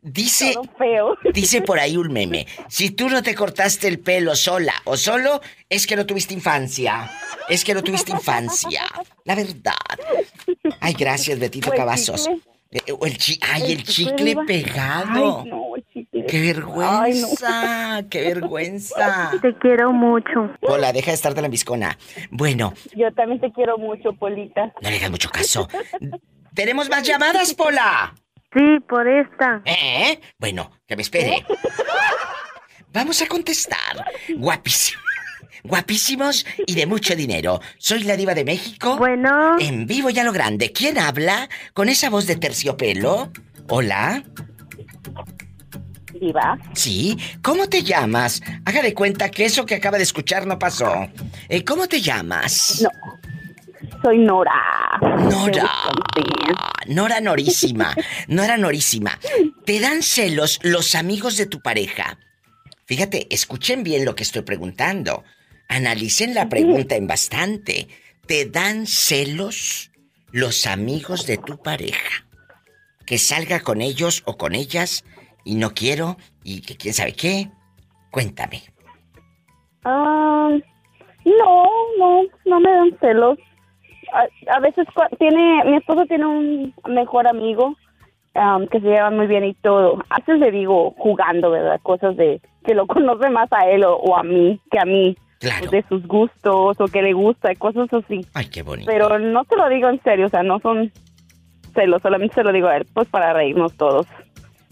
[SPEAKER 2] Dice,
[SPEAKER 12] feo.
[SPEAKER 2] dice por ahí un meme. Si tú no te cortaste el pelo sola o solo, es que no tuviste infancia. Es que no tuviste infancia. La verdad. Ay, gracias, Betito
[SPEAKER 12] el chicle.
[SPEAKER 2] Eh, el chi- Ay, el chicle
[SPEAKER 12] chicle,
[SPEAKER 2] pegado.
[SPEAKER 12] Ay, no,
[SPEAKER 2] ¡Qué vergüenza! ¡Qué vergüenza!
[SPEAKER 11] Te quiero mucho.
[SPEAKER 2] Hola, deja de estar de la viscona. Bueno,
[SPEAKER 12] Yo también te quiero mucho, Polita.
[SPEAKER 2] no le hagas mucho caso. ¿Tenemos más llamadas, Pola?
[SPEAKER 11] Sí, por esta.
[SPEAKER 2] ¿Eh? Bueno, que me espere. Vamos a contestar. Guapísimos. Guapísimos y de mucho dinero. Soy la diva de México.
[SPEAKER 11] Bueno.
[SPEAKER 2] En vivo y a lo grande. ¿Quién habla con esa voz de terciopelo? Hola.
[SPEAKER 12] Diva.
[SPEAKER 2] Sí. ¿Cómo te llamas? Haga de cuenta que eso que acaba de escuchar no pasó. Eh, ¿Cómo te llamas?
[SPEAKER 12] No. Soy Nora.
[SPEAKER 2] Nora. Nora Norísima. Nora Norísima. ¿Te dan celos los amigos de tu pareja? Fíjate, escuchen bien lo que estoy preguntando. Analicen la pregunta en bastante. ¿Te dan celos los amigos de tu pareja? Que salga con ellos o con ellas y no quiero y que quién sabe qué. Cuéntame.
[SPEAKER 12] Ah, no, no, no me dan celos. A, a veces tiene, mi esposo tiene un mejor amigo am, que se llevan muy bien y todo. A veces le digo jugando, ¿verdad? Cosas de que lo conoce más a él o, o a mí que a mí.
[SPEAKER 2] Claro.
[SPEAKER 12] De sus gustos o que le gusta y cosas así.
[SPEAKER 2] Ay, qué bonito.
[SPEAKER 12] Pero no te lo digo en serio, o sea, no son celos, solamente se lo digo a él, pues para reírnos todos.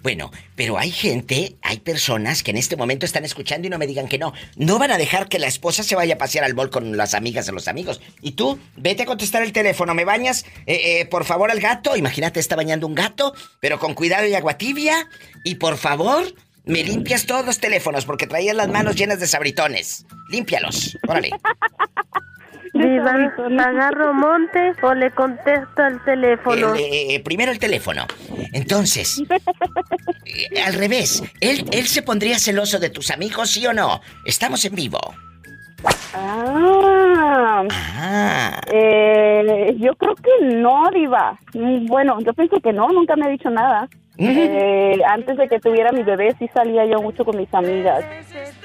[SPEAKER 2] Bueno, pero hay gente, hay personas que en este momento están escuchando y no me digan que no. No van a dejar que la esposa se vaya a pasear al mall con las amigas o los amigos. Y tú, vete a contestar el teléfono. ¿Me bañas, eh, eh, por favor, al gato? Imagínate, está bañando un gato, pero con cuidado y agua tibia. Y por favor, me limpias todos los teléfonos porque traías las manos llenas de sabritones. Límpialos. Órale.
[SPEAKER 11] Diva, ¿agarro monte o le contesto al teléfono?
[SPEAKER 2] Eh, eh, primero el teléfono. Entonces, eh, al revés, ¿él, ¿él se pondría celoso de tus amigos, sí o no? Estamos en vivo.
[SPEAKER 12] Ah,
[SPEAKER 2] Ah.
[SPEAKER 12] eh, yo creo que no, Diva. Bueno, yo pienso que no, nunca me ha dicho nada. Eh, antes de que tuviera mi bebé, sí salía yo mucho con mis amigas.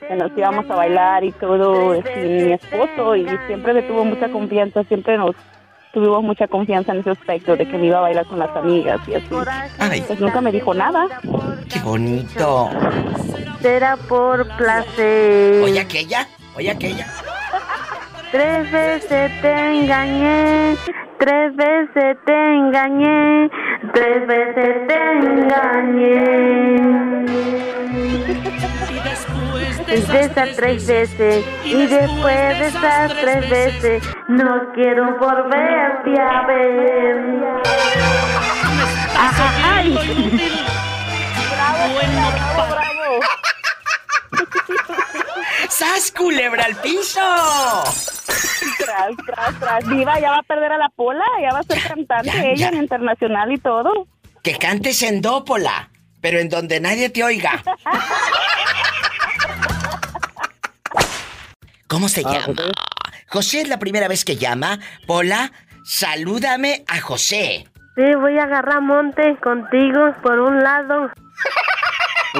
[SPEAKER 12] Que nos íbamos a bailar y todo, sin mi esposo, y siempre me tuvo mucha confianza, siempre nos tuvimos mucha confianza en ese aspecto de que me iba a bailar con las amigas y así.
[SPEAKER 2] Ay.
[SPEAKER 12] Pues nunca me dijo nada.
[SPEAKER 2] ¡Qué bonito!
[SPEAKER 11] Será por placer.
[SPEAKER 2] Oye aquella, oye aquella.
[SPEAKER 11] Tres veces te engañé, tres veces te engañé, tres veces te engañé. De esas tres veces y después de esas tres veces no quiero volverte a ver.
[SPEAKER 12] Ay.
[SPEAKER 11] Bravo,
[SPEAKER 12] bravo, bravo.
[SPEAKER 2] ¡Sas, culebra al piso!
[SPEAKER 12] Tras, tras, tras. Diva, ya va a perder a la pola, ya va a ser cantante
[SPEAKER 2] ya,
[SPEAKER 12] ella
[SPEAKER 2] ya.
[SPEAKER 12] en internacional y todo.
[SPEAKER 2] Que cantes en Dópola, pero en donde nadie te oiga. ¿Cómo se llama? José es la primera vez que llama. Pola, salúdame a José.
[SPEAKER 11] Sí, voy a agarrar monte contigo por un lado.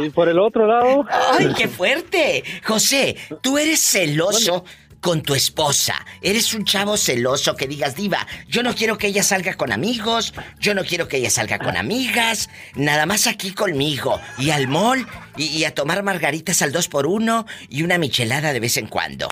[SPEAKER 13] Y por el otro lado.
[SPEAKER 2] ¡Ay, qué fuerte! José, tú eres celoso con tu esposa. Eres un chavo celoso que digas, Diva, yo no quiero que ella salga con amigos, yo no quiero que ella salga con amigas, nada más aquí conmigo. Y al mall y, y a tomar margaritas al dos por uno y una michelada de vez en cuando.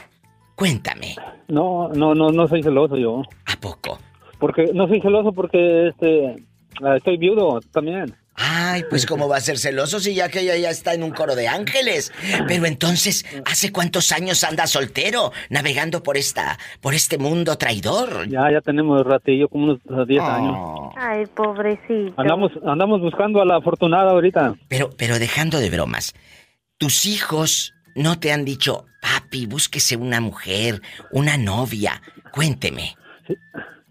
[SPEAKER 2] Cuéntame.
[SPEAKER 13] No, no, no, no soy celoso yo.
[SPEAKER 2] ¿A poco?
[SPEAKER 13] Porque no soy celoso porque este ah, estoy viudo también.
[SPEAKER 2] Ay, pues cómo va a ser celoso si ya que ella ya está en un coro de ángeles. Pero entonces, ¿hace cuántos años anda soltero, navegando por esta, por este mundo traidor?
[SPEAKER 13] Ya, ya tenemos ratillo, como unos ah, 10
[SPEAKER 2] Oh.
[SPEAKER 13] años.
[SPEAKER 11] Ay, pobrecito.
[SPEAKER 13] Andamos, andamos buscando a la afortunada ahorita.
[SPEAKER 2] Pero, pero dejando de bromas, tus hijos no te han dicho, papi, búsquese una mujer, una novia. Cuénteme.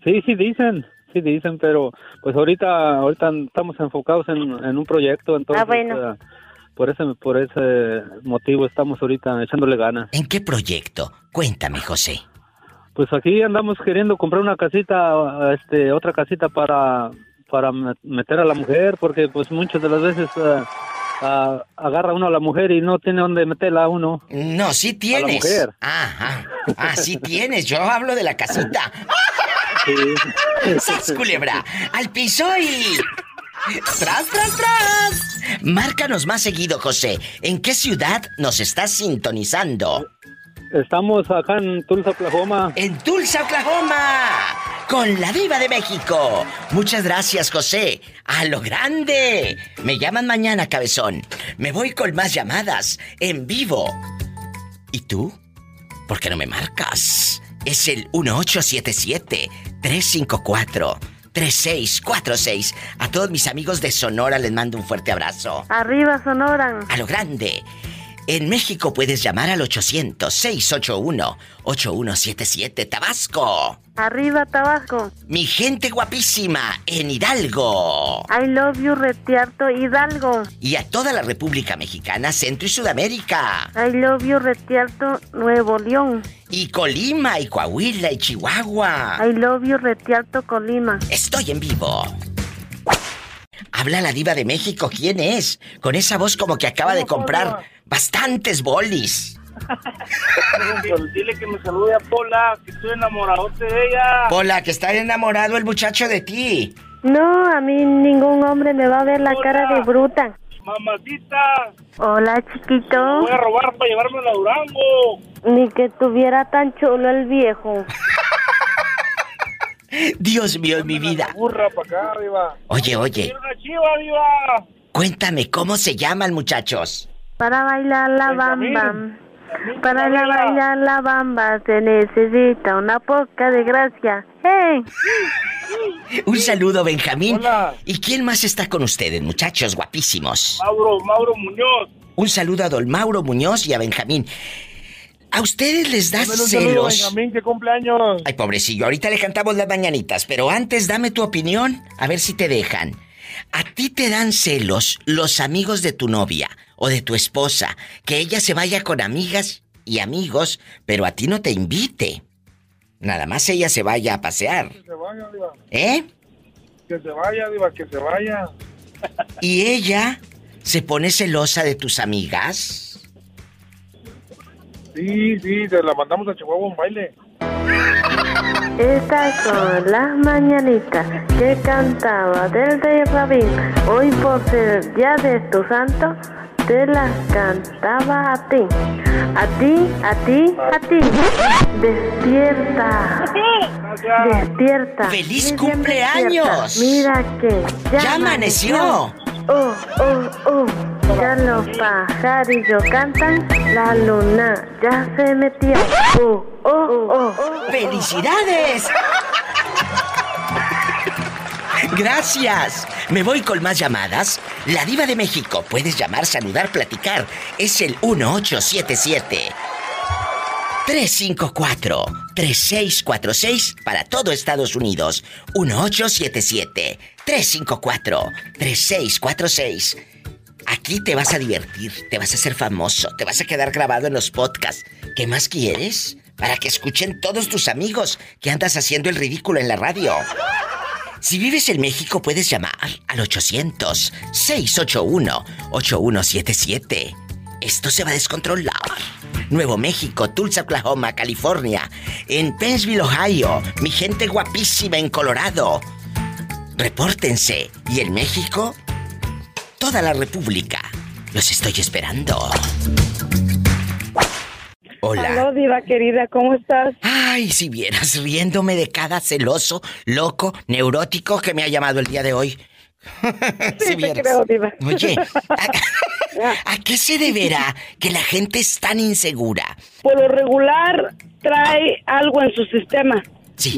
[SPEAKER 13] Sí, sí dicen, sí dicen, pero pues ahorita, ahorita estamos enfocados en, en un proyecto, entonces
[SPEAKER 11] Ah, bueno.
[SPEAKER 13] eh, por ese, por ese motivo estamos ahorita echándole ganas.
[SPEAKER 2] ¿En qué proyecto? Cuéntame, José.
[SPEAKER 13] Pues aquí andamos queriendo comprar una casita, este, otra casita para, para me- meter a la mujer, porque pues muchas de las veces ah, agarra uno a la mujer y no tiene dónde meterla a uno.
[SPEAKER 2] No, sí
[SPEAKER 13] A la
[SPEAKER 2] tienes.
[SPEAKER 13] mujer.
[SPEAKER 2] Ajá. Ah, sí tienes. Yo hablo de la casita. ¡Sas, culebra! ¡Al piso y... ¡Tras, tras, tras! Márcanos más seguido, José. ¿En qué ciudad nos estás sintonizando?
[SPEAKER 13] Estamos acá en Tulsa, Oklahoma.
[SPEAKER 2] En Tulsa, Oklahoma. Con la diva de México. Muchas gracias, José. A lo grande. Me llaman mañana, cabezón. Me voy con más llamadas. En vivo. ¿Y tú? ¿Por qué no me marcas? Es el 1877-354-3646. A todos mis amigos de Sonora les mando un fuerte abrazo.
[SPEAKER 11] Arriba, Sonora.
[SPEAKER 2] A lo grande. En México puedes llamar al 800-681-8177 Tabasco.
[SPEAKER 11] Arriba, Tabasco.
[SPEAKER 2] Mi gente guapísima en Hidalgo.
[SPEAKER 11] I love you, Retiarto Hidalgo.
[SPEAKER 2] Y a toda la República Mexicana, Centro y Sudamérica.
[SPEAKER 11] I love you, Retiarto Nuevo León.
[SPEAKER 2] Y Colima y Coahuila y Chihuahua.
[SPEAKER 11] I love you, Retiarto Colima.
[SPEAKER 2] Estoy en vivo. Habla la diva de México, ¿quién es? Con esa voz como que acaba de comprar bastantes bolis.
[SPEAKER 14] Dile que me salude a Pola, que estoy enamoradote de ella.
[SPEAKER 2] Pola, que está enamorado el muchacho de ti.
[SPEAKER 11] No, a mí ningún hombre me va a ver la cara de bruta.
[SPEAKER 14] Mamacita,
[SPEAKER 11] Hola, chiquito.
[SPEAKER 14] voy a robar para llevarme a Durango.
[SPEAKER 11] Ni que tuviera tan chulo el viejo.
[SPEAKER 2] Dios mío, mi vida.
[SPEAKER 14] Acá.
[SPEAKER 2] Oye, oye,
[SPEAKER 14] chiva, viva.
[SPEAKER 2] cuéntame, ¿cómo se llaman, muchachos?
[SPEAKER 11] Para bailar la bamba. Para la bailar la bamba se necesita una poca de gracia. ¡Hey!
[SPEAKER 2] Un saludo, Benjamín. ¿Y quién más está con ustedes, muchachos guapísimos?
[SPEAKER 14] Mauro, Mauro Muñoz.
[SPEAKER 2] Un saludo a Don Mauro Muñoz y a Benjamín. ¿A ustedes les da
[SPEAKER 14] saludo
[SPEAKER 2] celos?
[SPEAKER 14] Benjamín, que cumpleaños.
[SPEAKER 2] Ay, pobrecillo, ahorita le cantamos las mañanitas, pero antes dame tu opinión, a ver si te dejan. ¿A ti te dan celos los amigos de tu novia o de tu esposa que ella se vaya con amigas y amigos, pero a ti no te invite? Nada más ella se vaya a pasear,
[SPEAKER 14] Que se vaya, diva.
[SPEAKER 2] ¿eh?
[SPEAKER 14] Que se vaya, diva, que se vaya.
[SPEAKER 2] ¿Y ella se pone celosa de tus amigas?
[SPEAKER 14] Sí, sí, te la mandamos a Chihuahua un baile.
[SPEAKER 11] Estas son las mañanitas que cantaba del rey Rabín. Hoy por ser día de tu santo, te las cantaba a ti. A ti, a ti, a ti. Despierta. Despierta.
[SPEAKER 2] ¡Feliz cumpleaños!
[SPEAKER 11] despierta. Mira que
[SPEAKER 2] ¡Ya amaneció!
[SPEAKER 11] Oh, oh, oh. Ya los pajarillos cantan, la luna ya se metió. Oh, oh, oh.
[SPEAKER 2] ¡Felicidades! Gracias. Me voy con más llamadas. La diva de México. Puedes llamar, saludar, platicar. Es el 1877 354 3646 para todo Estados Unidos. 1877 354 3646. Aquí te vas a divertir, te vas a hacer famoso, te vas a quedar grabado en los podcasts. ¿Qué más quieres? Para que escuchen todos tus amigos que andas haciendo el ridículo en la radio. Si vives en México puedes llamar al 800-681-8177. Esto se va a descontrolar. Nuevo México, Tulsa, Oklahoma, California, en Pennsville, Ohio, mi gente guapísima en Colorado. Repórtense. ¿Y en México? Toda la República. Los estoy esperando. Hola.
[SPEAKER 15] Hola, diva querida, ¿cómo estás?
[SPEAKER 2] Ay, si vieras riéndome de cada celoso, loco, neurótico que me ha llamado el día de hoy.
[SPEAKER 15] Sí, te creo, diva.
[SPEAKER 2] Oye, ¿a, a qué se deberá que la gente es tan insegura?
[SPEAKER 15] Por lo regular trae algo en su sistema.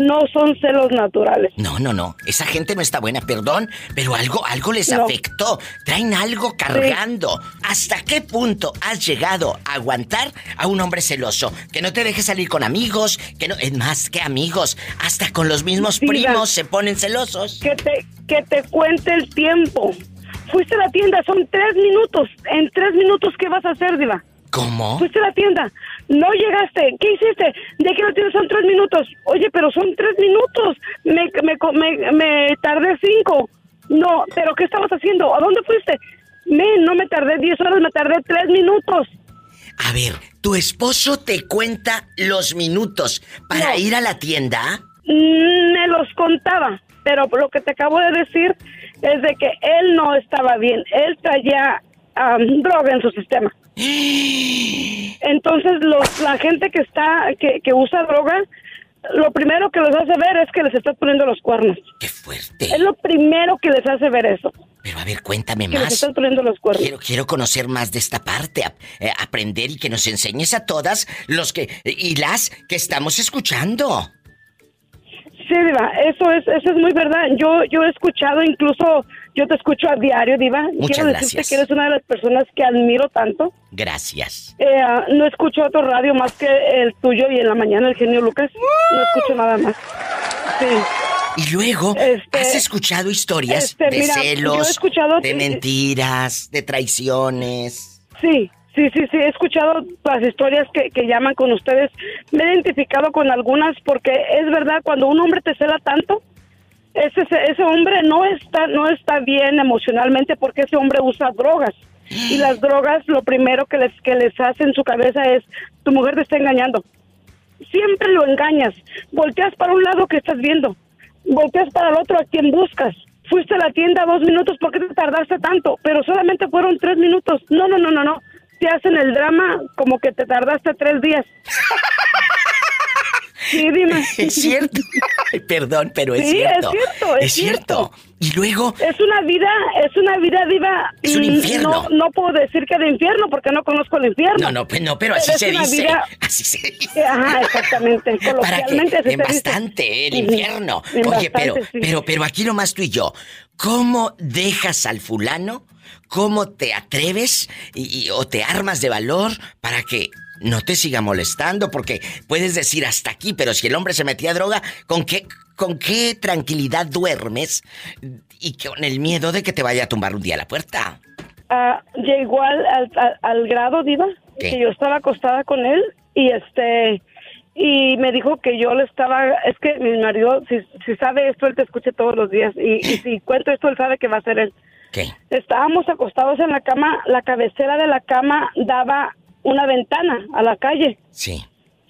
[SPEAKER 15] No son celos naturales.
[SPEAKER 2] No, no, no. Esa gente no está buena, perdón, pero algo, algo les
[SPEAKER 15] No.
[SPEAKER 2] afectó. Traen algo cargando. ¿Hasta qué punto has llegado a aguantar a un hombre celoso? Que no te deje salir con amigos, que no, es más que amigos, hasta con los mismos primos se ponen celosos.
[SPEAKER 15] Que te, que te cuente el tiempo. Fuiste a la tienda, son tres minutos. En tres minutos, ¿qué vas a hacer, Diva?
[SPEAKER 2] ¿Cómo?
[SPEAKER 15] Fuiste a la tienda, no llegaste, ¿qué hiciste? De que la tienda son tres minutos. Oye, pero son tres minutos. Me, me, me, me tardé cinco. No, pero ¿qué estabas haciendo? ¿A dónde fuiste? Me, no me tardé diez horas, me tardé tres minutos.
[SPEAKER 2] A ver, ¿tu esposo te cuenta los minutos para
[SPEAKER 15] No.
[SPEAKER 2] ir a la tienda?
[SPEAKER 15] Mm, Me los contaba, pero lo que te acabo de decir es de que él no estaba bien. Él traía am, droga en su sistema. Entonces, los, la gente que está, que, que usa droga, lo primero que les hace ver es que les está poniendo los cuernos.
[SPEAKER 2] ¡Qué fuerte!
[SPEAKER 15] Es lo primero que les hace ver eso.
[SPEAKER 2] Pero a ver, cuéntame
[SPEAKER 15] Que les
[SPEAKER 2] más.
[SPEAKER 15] están poniendo los cuernos.
[SPEAKER 2] Quiero, quiero conocer más de esta parte, eh, aprender y que nos enseñes a todas los que y las que estamos escuchando.
[SPEAKER 15] Sí, Diva, eso es, eso es muy verdad. Yo, yo he escuchado, incluso yo te escucho a diario, Diva.
[SPEAKER 2] Muchas
[SPEAKER 15] Quiero decirte
[SPEAKER 2] gracias.
[SPEAKER 15] que eres una de las personas que admiro tanto.
[SPEAKER 2] Gracias.
[SPEAKER 15] Eh, no escucho otro radio más que el tuyo y en la mañana el genio Lucas. No escucho nada más. Sí.
[SPEAKER 2] Y luego,
[SPEAKER 15] Este,
[SPEAKER 2] ¿has escuchado historias
[SPEAKER 15] este,
[SPEAKER 2] de
[SPEAKER 15] mira,
[SPEAKER 2] celos,
[SPEAKER 15] escuchado-
[SPEAKER 2] de mentiras, de traiciones?
[SPEAKER 15] Sí, sí, sí, sí. He escuchado las historias que, que llaman con ustedes. Me he identificado con algunas porque es verdad, cuando un hombre te cela tanto, ese, ese, hombre no está, no está bien emocionalmente porque ese hombre usa drogas. Y las drogas lo primero que les, que les hace en su cabeza es, tu mujer te está engañando. Siempre lo engañas. Volteas para un lado que estás viendo. Volteas para el otro a quien buscas. Fuiste a la tienda dos minutos, ¿por qué te tardaste tanto? Pero solamente fueron tres minutos. No, no, no, no, no. Te hacen el drama como que te tardaste tres días. Sí, dime.
[SPEAKER 2] Es cierto. Ay, Perdón, pero es
[SPEAKER 15] Sí, es
[SPEAKER 2] cierto.
[SPEAKER 15] cierto, es
[SPEAKER 2] cierto. Y luego,
[SPEAKER 15] Es una vida, es una vida diva.
[SPEAKER 2] Es un
[SPEAKER 15] mm,
[SPEAKER 2] infierno.
[SPEAKER 15] No, no puedo decir que de infierno porque no conozco el infierno.
[SPEAKER 2] no, no, pues no, pero así se dice.
[SPEAKER 15] vida-
[SPEAKER 2] Así se dice.
[SPEAKER 15] Ajá, exactamente.
[SPEAKER 2] Para que,
[SPEAKER 15] así
[SPEAKER 2] en
[SPEAKER 15] se dice.
[SPEAKER 2] bastante, el
[SPEAKER 15] Ujú.
[SPEAKER 2] infierno.
[SPEAKER 15] En
[SPEAKER 2] Oye, pero,
[SPEAKER 15] sí.
[SPEAKER 2] pero, pero aquí nomás tú y yo. ¿Cómo dejas al fulano? ¿Cómo te atreves y, y- o te armas de valor para que no te siga molestando? Porque puedes decir hasta aquí, pero si el hombre se metía a droga, ¿con qué, con qué tranquilidad duermes y con el miedo de que te vaya a tumbar un día la puerta?
[SPEAKER 15] Ah, llegó al, al, al- al grado, Diva,
[SPEAKER 2] ¿Qué?
[SPEAKER 15] que yo estaba acostada con él y este y me dijo que yo le estaba, es que mi marido, si, si sabe esto, él te escucha todos los días y, y si cuento esto, él sabe que va a ser él.
[SPEAKER 2] ¿Qué?
[SPEAKER 15] Estábamos acostados en la cama, la cabecera de la cama daba una ventana a la calle.
[SPEAKER 2] Sí.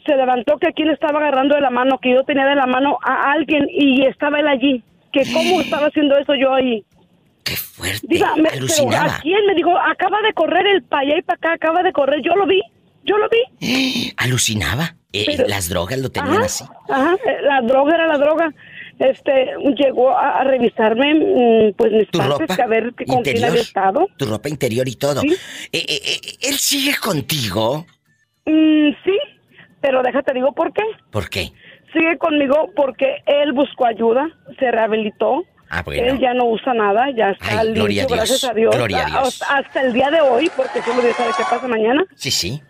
[SPEAKER 15] Se levantó que quien estaba agarrando de la mano, que yo tenía de la mano a alguien y estaba él allí. Que cómo estaba haciendo eso yo ahí. Diga, me- pero
[SPEAKER 2] alucinaba.
[SPEAKER 15] ¿a quién? Me dijo, acaba de correr el para allá y para acá, acaba de correr. Yo lo vi, yo lo vi.
[SPEAKER 2] Alucinaba. Eh,
[SPEAKER 15] Pero-
[SPEAKER 2] las drogas lo tenían
[SPEAKER 15] Ajá,
[SPEAKER 2] así.
[SPEAKER 15] Ajá, eh, la droga era la droga. Este, llegó a, a revisarme, mm, pues mis partes, a ver que- con quién había estado.
[SPEAKER 2] tu ropa interior y todo.
[SPEAKER 15] Sí.
[SPEAKER 2] Eh, eh, eh, ¿Él sigue contigo?
[SPEAKER 15] Mm, sí, pero déjate digo por qué.
[SPEAKER 2] ¿Por qué?
[SPEAKER 15] Sigue conmigo porque él buscó ayuda, se rehabilitó.
[SPEAKER 2] Ah, bueno.
[SPEAKER 15] Él ya no usa nada, ya está
[SPEAKER 2] Ay,
[SPEAKER 15] limpio,
[SPEAKER 2] gloria a Dios,
[SPEAKER 15] gracias a Dios.
[SPEAKER 2] gloria a Dios.
[SPEAKER 15] A- Hasta el día de hoy, porque solo Dios sabe qué pasa mañana.
[SPEAKER 2] Sí, sí.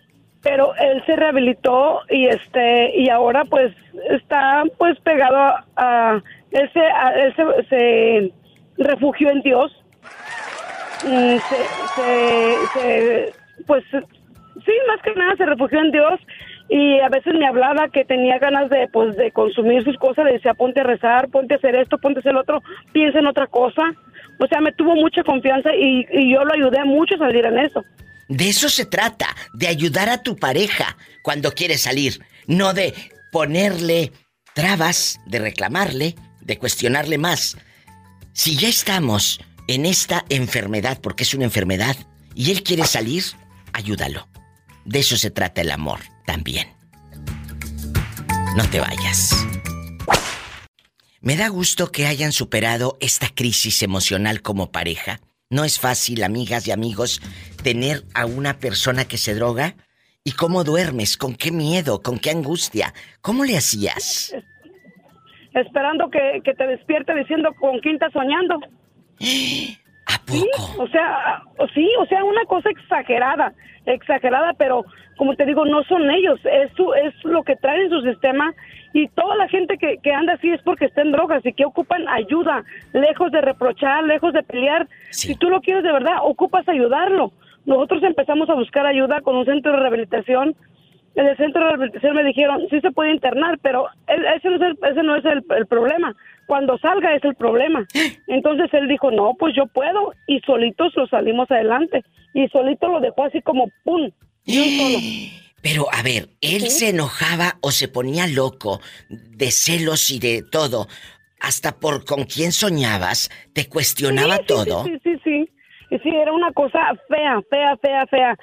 [SPEAKER 15] Pero él se rehabilitó y este y ahora pues está pues pegado a, a- él se a- él se, refugió en Dios. Se, se, pues sí, más que nada se refugió en Dios y a veces me hablaba que tenía ganas de pues de consumir sus cosas, le decía ponte a rezar, ponte a hacer esto, ponte a hacer lo otro, piensa en otra cosa. O sea, me tuvo mucha confianza y, y yo lo ayudé mucho a salir en eso.
[SPEAKER 2] De eso se trata, de ayudar a tu pareja cuando quiere salir, no de ponerle trabas, de reclamarle, de cuestionarle más. Si ya estamos en esta enfermedad, porque es una enfermedad, y él quiere salir, ayúdalo. De eso se trata el amor también. No te vayas. Me da gusto que hayan superado esta crisis emocional como pareja. No es fácil, amigas y amigos, tener a una persona que se droga. ¿Y cómo duermes? ¿Con qué miedo? ¿Con qué angustia? ¿Cómo le hacías?
[SPEAKER 15] Esperando que, que te despierte diciendo con quién estás soñando.
[SPEAKER 2] ¿A
[SPEAKER 15] poco? o sea, sí, o sea, una cosa exagerada, exagerada, pero como te digo, no son ellos, es, su, es lo que traen en su sistema y toda la gente que, que anda así es porque está en drogas y que ocupan ayuda, lejos de reprochar, lejos de pelear. Si tú lo quieres de verdad, ocupas ayudarlo. Nosotros empezamos a buscar ayuda con un centro de rehabilitación. En el centro de rehabilitación me dijeron, sí se puede internar, pero ese no es el, ese no es el, el problema. Cuando salga es el problema. Entonces él dijo, no, pues yo puedo. Y solitos lo salimos adelante. Y solito lo dejó así como ¡pum! Y un solo.
[SPEAKER 2] Pero a ver, ¿él se enojaba o se ponía loco de celos y de todo? Hasta por con quién soñabas, te cuestionaba
[SPEAKER 15] Sí, sí,
[SPEAKER 2] todo.
[SPEAKER 15] Sí, sí, sí. Y sí, era una cosa fea, fea, fea, fea.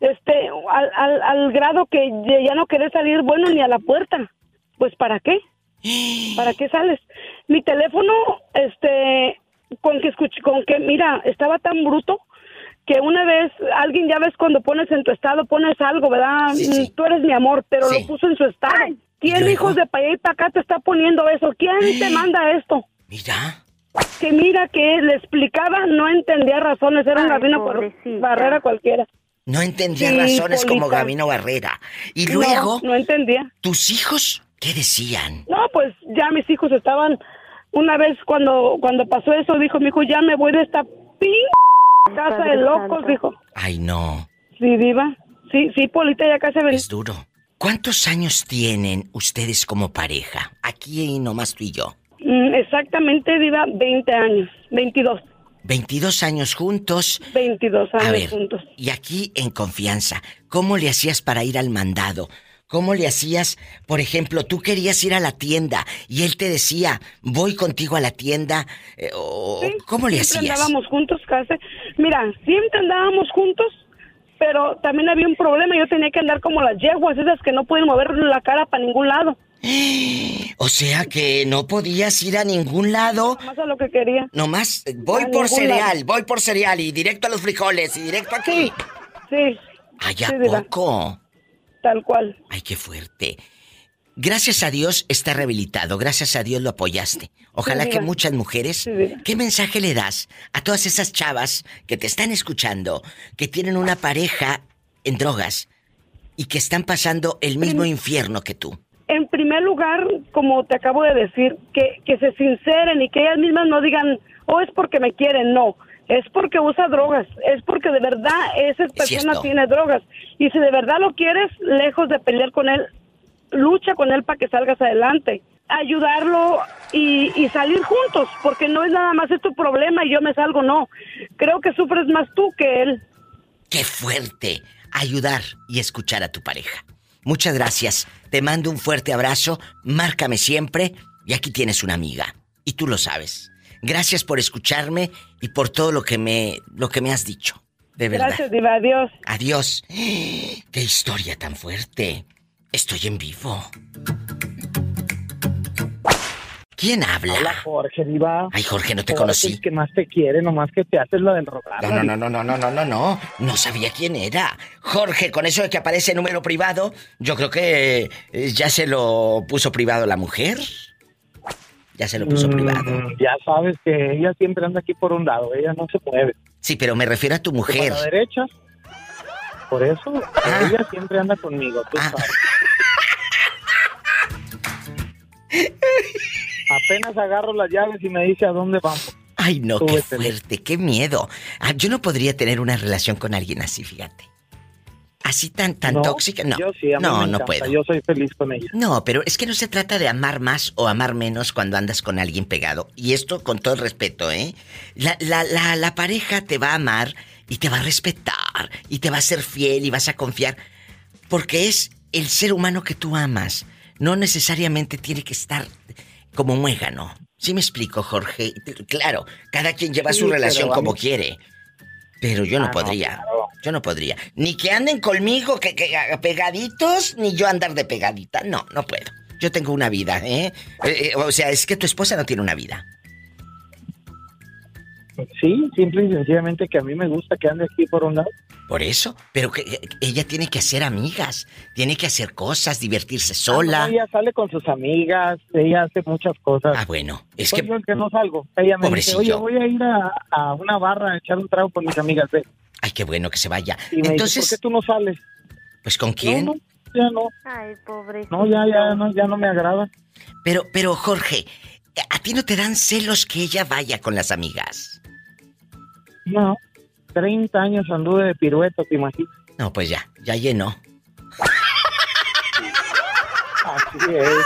[SPEAKER 15] Este, al, al, al grado que ya no quería salir, bueno, ni a la puerta. Pues, ¿para qué? ¿Para qué sales? Mi teléfono, este, con que escuché, con que, mira, estaba tan bruto que una vez alguien, ya ves, cuando pones en tu estado, pones algo, ¿verdad? Mm, Tú eres mi amor, pero lo puso en su estado. ¿Quién, hijos de para allá y para acá, te está poniendo eso? ¿Quién te manda esto?
[SPEAKER 2] Mira.
[SPEAKER 15] Que mira que le explicaba, no entendía razones, era un gabino por barrera cualquiera.
[SPEAKER 2] No entendía
[SPEAKER 15] Sí,
[SPEAKER 2] razones como. Gabino Barrera. Y luego,
[SPEAKER 15] No, entendía.
[SPEAKER 2] ¿tus hijos qué decían?
[SPEAKER 15] No, pues ya mis hijos estaban. Una vez cuando cuando pasó eso, dijo mi hijo, ya me voy de esta casa de locos,
[SPEAKER 11] Santo.
[SPEAKER 15] dijo.
[SPEAKER 2] Ay, no,
[SPEAKER 15] Sí, diva. Sí, sí, Polita, ya casi
[SPEAKER 2] es duro. ¿Cuántos años tienen ustedes como pareja? Aquí y nomás tú y yo.
[SPEAKER 15] Mm, exactamente, diva, 20 años. 22.
[SPEAKER 2] 22 años juntos.
[SPEAKER 15] 22 años
[SPEAKER 2] A ver,
[SPEAKER 15] juntos.
[SPEAKER 2] y aquí en confianza, ¿cómo le hacías para ir al mandado? ¿Cómo le hacías, por ejemplo, tú querías ir a la tienda y él te decía, voy contigo a la tienda? eh, o, ¿Cómo le
[SPEAKER 15] Siempre
[SPEAKER 2] hacías?
[SPEAKER 15] andábamos juntos casi. Mira, siempre andábamos juntos, pero también había un problema. Yo tenía que andar como las yeguas, esas que no pueden mover la cara para ningún lado.
[SPEAKER 2] O sea que no podías ir a ningún lado.
[SPEAKER 15] Más a lo que quería.
[SPEAKER 2] Nomás, voy
[SPEAKER 15] A
[SPEAKER 2] por cereal,
[SPEAKER 15] lado.
[SPEAKER 2] voy por cereal y directo a los frijoles y directo aquí.
[SPEAKER 15] Sí.
[SPEAKER 2] Ay, ¿a
[SPEAKER 15] Sí,
[SPEAKER 2] poco?
[SPEAKER 15] Tal cual.
[SPEAKER 2] Ay, qué fuerte. Gracias a Dios está rehabilitado, gracias a Dios lo apoyaste. Ojalá
[SPEAKER 15] Sí,
[SPEAKER 2] que muchas mujeres... ¿Qué mensaje le das a todas esas chavas que te están escuchando, que tienen una pareja en drogas y que están pasando el mismo infierno que tú?
[SPEAKER 15] En primer lugar, como te acabo de decir, que, que se sinceren y que ellas mismas no digan, oh, es porque me quieren, no. Es porque usa drogas, es porque de verdad esa persona tiene drogas. Y si de verdad lo quieres, lejos de pelear con él, lucha con él para que salgas adelante. Ayudarlo y, y salir juntos, porque no es nada más es tu problema y yo me salgo, no. Creo que sufres más tú que él.
[SPEAKER 2] ¡Qué fuerte! Ayudar y escuchar a tu pareja. Muchas gracias. Te mando un fuerte abrazo. Márcame siempre. Y aquí tienes una amiga. Y tú lo sabes. Gracias por escucharme y por todo lo que me, lo que me has dicho. De verdad.
[SPEAKER 15] Gracias, Diva. Adiós.
[SPEAKER 2] Adiós. ¡Qué historia tan fuerte! Estoy en vivo. ¿Quién habla?
[SPEAKER 16] Hola, Jorge, Diva.
[SPEAKER 2] Ay, Jorge, no te
[SPEAKER 16] Jorge,
[SPEAKER 2] conocí.
[SPEAKER 16] Es que más te quiere, nomás que te haces lo del rogar.
[SPEAKER 2] No, no, no, no, no, no, no, no. No sabía quién era. Jorge, con eso de que aparece número privado, yo creo que eh, ya se lo puso privado la mujer. Ya se lo puso
[SPEAKER 16] Mm,
[SPEAKER 2] privado.
[SPEAKER 16] Ya sabes que ella siempre anda aquí por un lado, ella no se mueve.
[SPEAKER 2] Sí, pero me refiero a tu mujer.
[SPEAKER 16] Para la derecha. Por eso, ella siempre anda conmigo, tú sabes. Apenas agarro las llaves y me dice a dónde vamos.
[SPEAKER 2] Ay, no, qué
[SPEAKER 16] Súbetele.
[SPEAKER 2] fuerte, qué miedo. Ah, yo no podría tener una relación con alguien así, fíjate. Así tan tan
[SPEAKER 16] No,
[SPEAKER 2] tóxica, no.
[SPEAKER 16] yo sí, a mí
[SPEAKER 2] no,
[SPEAKER 16] me
[SPEAKER 2] no puedo.
[SPEAKER 16] Yo soy feliz con ella.
[SPEAKER 2] No, pero es que no se trata de amar más o amar menos cuando andas con alguien pegado. Y esto con todo el respeto, ¿eh? La, la, la, la pareja te va a amar y te va a respetar y te va a ser fiel y vas a confiar. Porque es el ser humano que tú amas. No necesariamente tiene que estar como muégano. ¿Sí me explico, Jorge? Claro, cada quien lleva
[SPEAKER 16] Sí,
[SPEAKER 2] su relación como quiere. Pero yo no
[SPEAKER 16] Ah, no,
[SPEAKER 2] podría.
[SPEAKER 16] claro.
[SPEAKER 2] Yo no podría. Ni que anden conmigo, que, que pegaditos, ni yo andar de pegadita. No, no puedo. Yo tengo una vida, ¿eh? Eh, eh, O sea, es que tu esposa no tiene una vida.
[SPEAKER 16] Sí, simple y sencillamente que a mí me gusta que ande aquí por un lado.
[SPEAKER 2] Por eso. Pero que eh, ella tiene que hacer amigas, tiene que hacer cosas, divertirse sola.
[SPEAKER 16] Ah, no, ella sale con sus amigas, ella hace muchas cosas.
[SPEAKER 2] Ah, bueno, es que-
[SPEAKER 16] yo que no salgo. Ella me dice, oye,
[SPEAKER 2] Pobrecillo.
[SPEAKER 16] voy a ir a, a una barra a echar un trago con mis amigas. Ve.
[SPEAKER 2] Ay, qué bueno que se vaya.
[SPEAKER 16] Y me
[SPEAKER 2] Entonces,
[SPEAKER 16] dice, ¿por qué tú no sales?
[SPEAKER 2] pues ¿con quién?
[SPEAKER 16] No, no, ya no.
[SPEAKER 11] Ay, pobrecito.
[SPEAKER 16] No, ya, ya, no, ya no me agrada.
[SPEAKER 2] Pero, pero Jorge, ¿a ti no te dan celos que ella vaya con las amigas?
[SPEAKER 16] No, 30 años anduve de pirueta, ¿te imaginas?
[SPEAKER 2] No, pues ya, ya llenó.
[SPEAKER 16] Así es.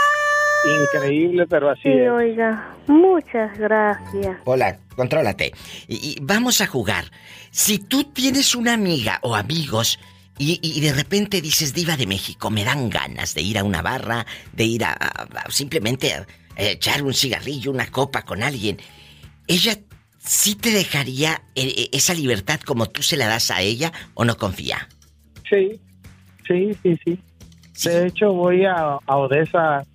[SPEAKER 16] Increíble, pero así
[SPEAKER 11] Sí,
[SPEAKER 16] es.
[SPEAKER 11] oiga, muchas gracias.
[SPEAKER 2] Hola, contrólate. Y, y vamos a jugar. Si tú tienes una amiga o amigos y, y de repente dices diva de México, me dan ganas de ir a una barra, de ir a, a- a simplemente a- a echar un cigarrillo, una copa con alguien, ella sí te dejaría eh, eh, esa libertad como tú se la das a ella o no confía.
[SPEAKER 16] Sí, sí, sí, sí. De hecho, voy a, a Odessa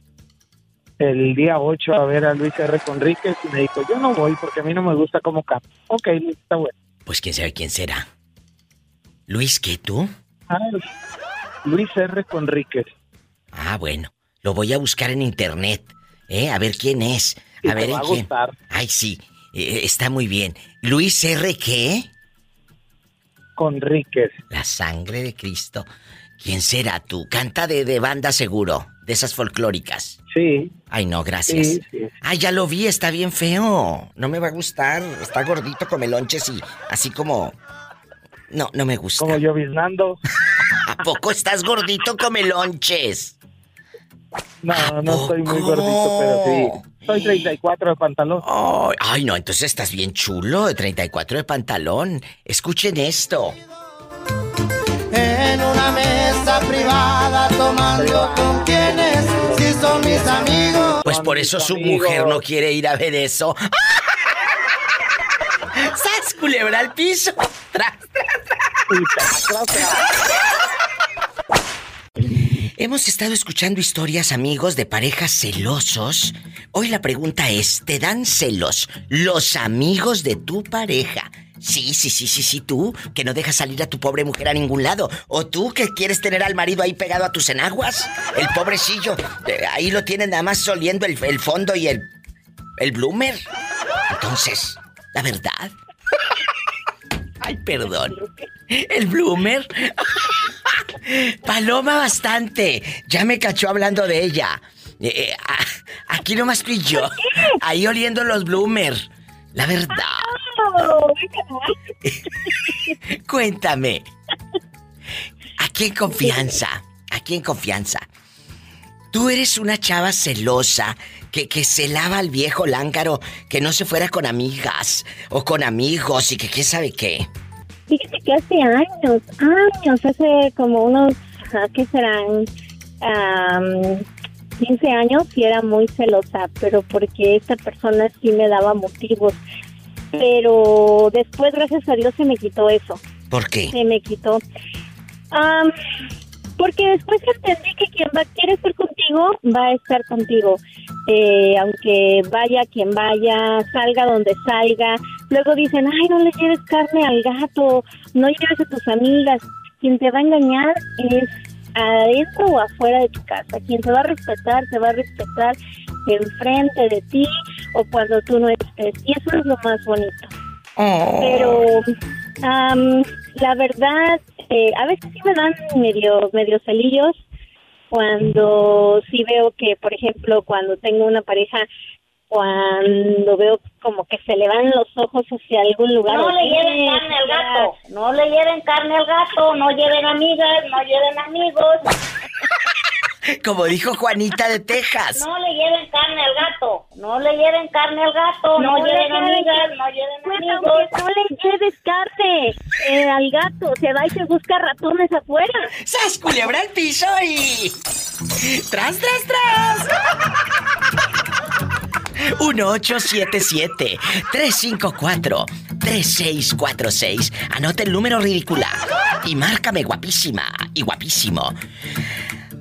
[SPEAKER 16] el día 8 a ver a Luis R. Conríquez y me dijo, yo no voy porque a mí no me gusta cómo canta. Ok, Luis, está bueno.
[SPEAKER 2] Pues quién sabe quién será. Luis, ¿qué tú?
[SPEAKER 16] Ah, Luis R. Conríquez.
[SPEAKER 2] Ah, bueno. Lo voy a buscar en internet, ¿eh? A ver quién es. A ver
[SPEAKER 16] te
[SPEAKER 2] en
[SPEAKER 16] va a
[SPEAKER 2] quién.
[SPEAKER 16] gustar.
[SPEAKER 2] Ay, sí. eh, está muy bien. Luis R. ¿qué?
[SPEAKER 16] Conríquez.
[SPEAKER 2] La sangre de Cristo. ¿Quién será tú? Canta de, de banda seguro, de esas folclóricas.
[SPEAKER 16] Sí.
[SPEAKER 2] Ay, no, gracias.
[SPEAKER 16] Sí, sí.
[SPEAKER 2] Ay, ya lo vi, está bien feo. No me va a gustar. Está gordito, come lonches y así como. No, no me gusta.
[SPEAKER 16] Como lloviznando.
[SPEAKER 2] ¿A poco estás gordito, come lonches?
[SPEAKER 16] No, no estoy muy gordito, pero sí. Soy 34 de pantalón.
[SPEAKER 2] Ay, ay, no, entonces estás bien chulo, de 34 de pantalón. Escuchen esto.
[SPEAKER 17] En una mesa privada tomando con quienes si son mis amigos.
[SPEAKER 2] Pues por eso su mujer no quiere ir a ver eso. ¡Sas, culebra al piso! Tras, tras, tras. Hemos estado escuchando historias, amigos, de parejas celosos. Hoy la pregunta es, ¿te dan celos los amigos de tu pareja? Sí, sí, sí, sí, sí, tú, que no dejas salir a tu pobre mujer a ningún lado. O tú que quieres tener al marido ahí pegado a tus enaguas. El pobrecillo, eh, ahí lo tienen nada más oliendo el, el fondo y el, el bloomer. Entonces, la verdad. Ay, perdón. El bloomer. Paloma bastante. Ya me cachó hablando de ella. Eh, eh, aquí nomás tú y yo. Ahí oliendo los bloomer. La verdad. Cuéntame. Aquí en confianza. Aquí en confianza. Tú eres una chava celosa que, que celaba al viejo lángaro que no se fuera con amigas o con amigos y que quién sabe qué.
[SPEAKER 18] Fíjate que hace años, años, hace como unos, ah, ¿qué serán? Am, 15 años y era muy celosa, pero porque esta persona sí me daba motivos. Pero después, gracias a Dios, se me quitó eso.
[SPEAKER 2] ¿Por qué?
[SPEAKER 18] Se me quitó. Am, porque después entendí que quien va, quiere estar contigo va a estar contigo. Eh, aunque vaya quien vaya, salga donde salga. Luego dicen, ay, no le lleves carne al gato, no lleves a tus amigas. Quien te va a engañar es adentro o afuera de tu casa. Quien te va a respetar, te va a respetar enfrente de ti o cuando tú no estés. Y eso es lo más bonito. Pero am, la verdad, eh, a veces sí me dan medio, medio celillos cuando sí veo que, por ejemplo, cuando tengo una pareja
[SPEAKER 19] cuando veo como que se le van los ojos hacia algún lugar.
[SPEAKER 7] No le lleven carne al gato. No le lleven carne al gato. No lleven amigas. No lleven amigos.
[SPEAKER 2] Como dijo Juanita de Texas.
[SPEAKER 7] No le lleven carne al gato. No le lleven carne al gato. No,
[SPEAKER 19] No le
[SPEAKER 7] lleven amigas. No lleven
[SPEAKER 19] Pues
[SPEAKER 7] amigos.
[SPEAKER 19] aunque no le lleves carne eh, al gato, se va y se busca ratones afuera.
[SPEAKER 2] ¡Sas, culebra al piso y... ¡Tras, tras, tras! 1877-354-3646. Anota el número ridícula. Y márcame guapísima y guapísimo.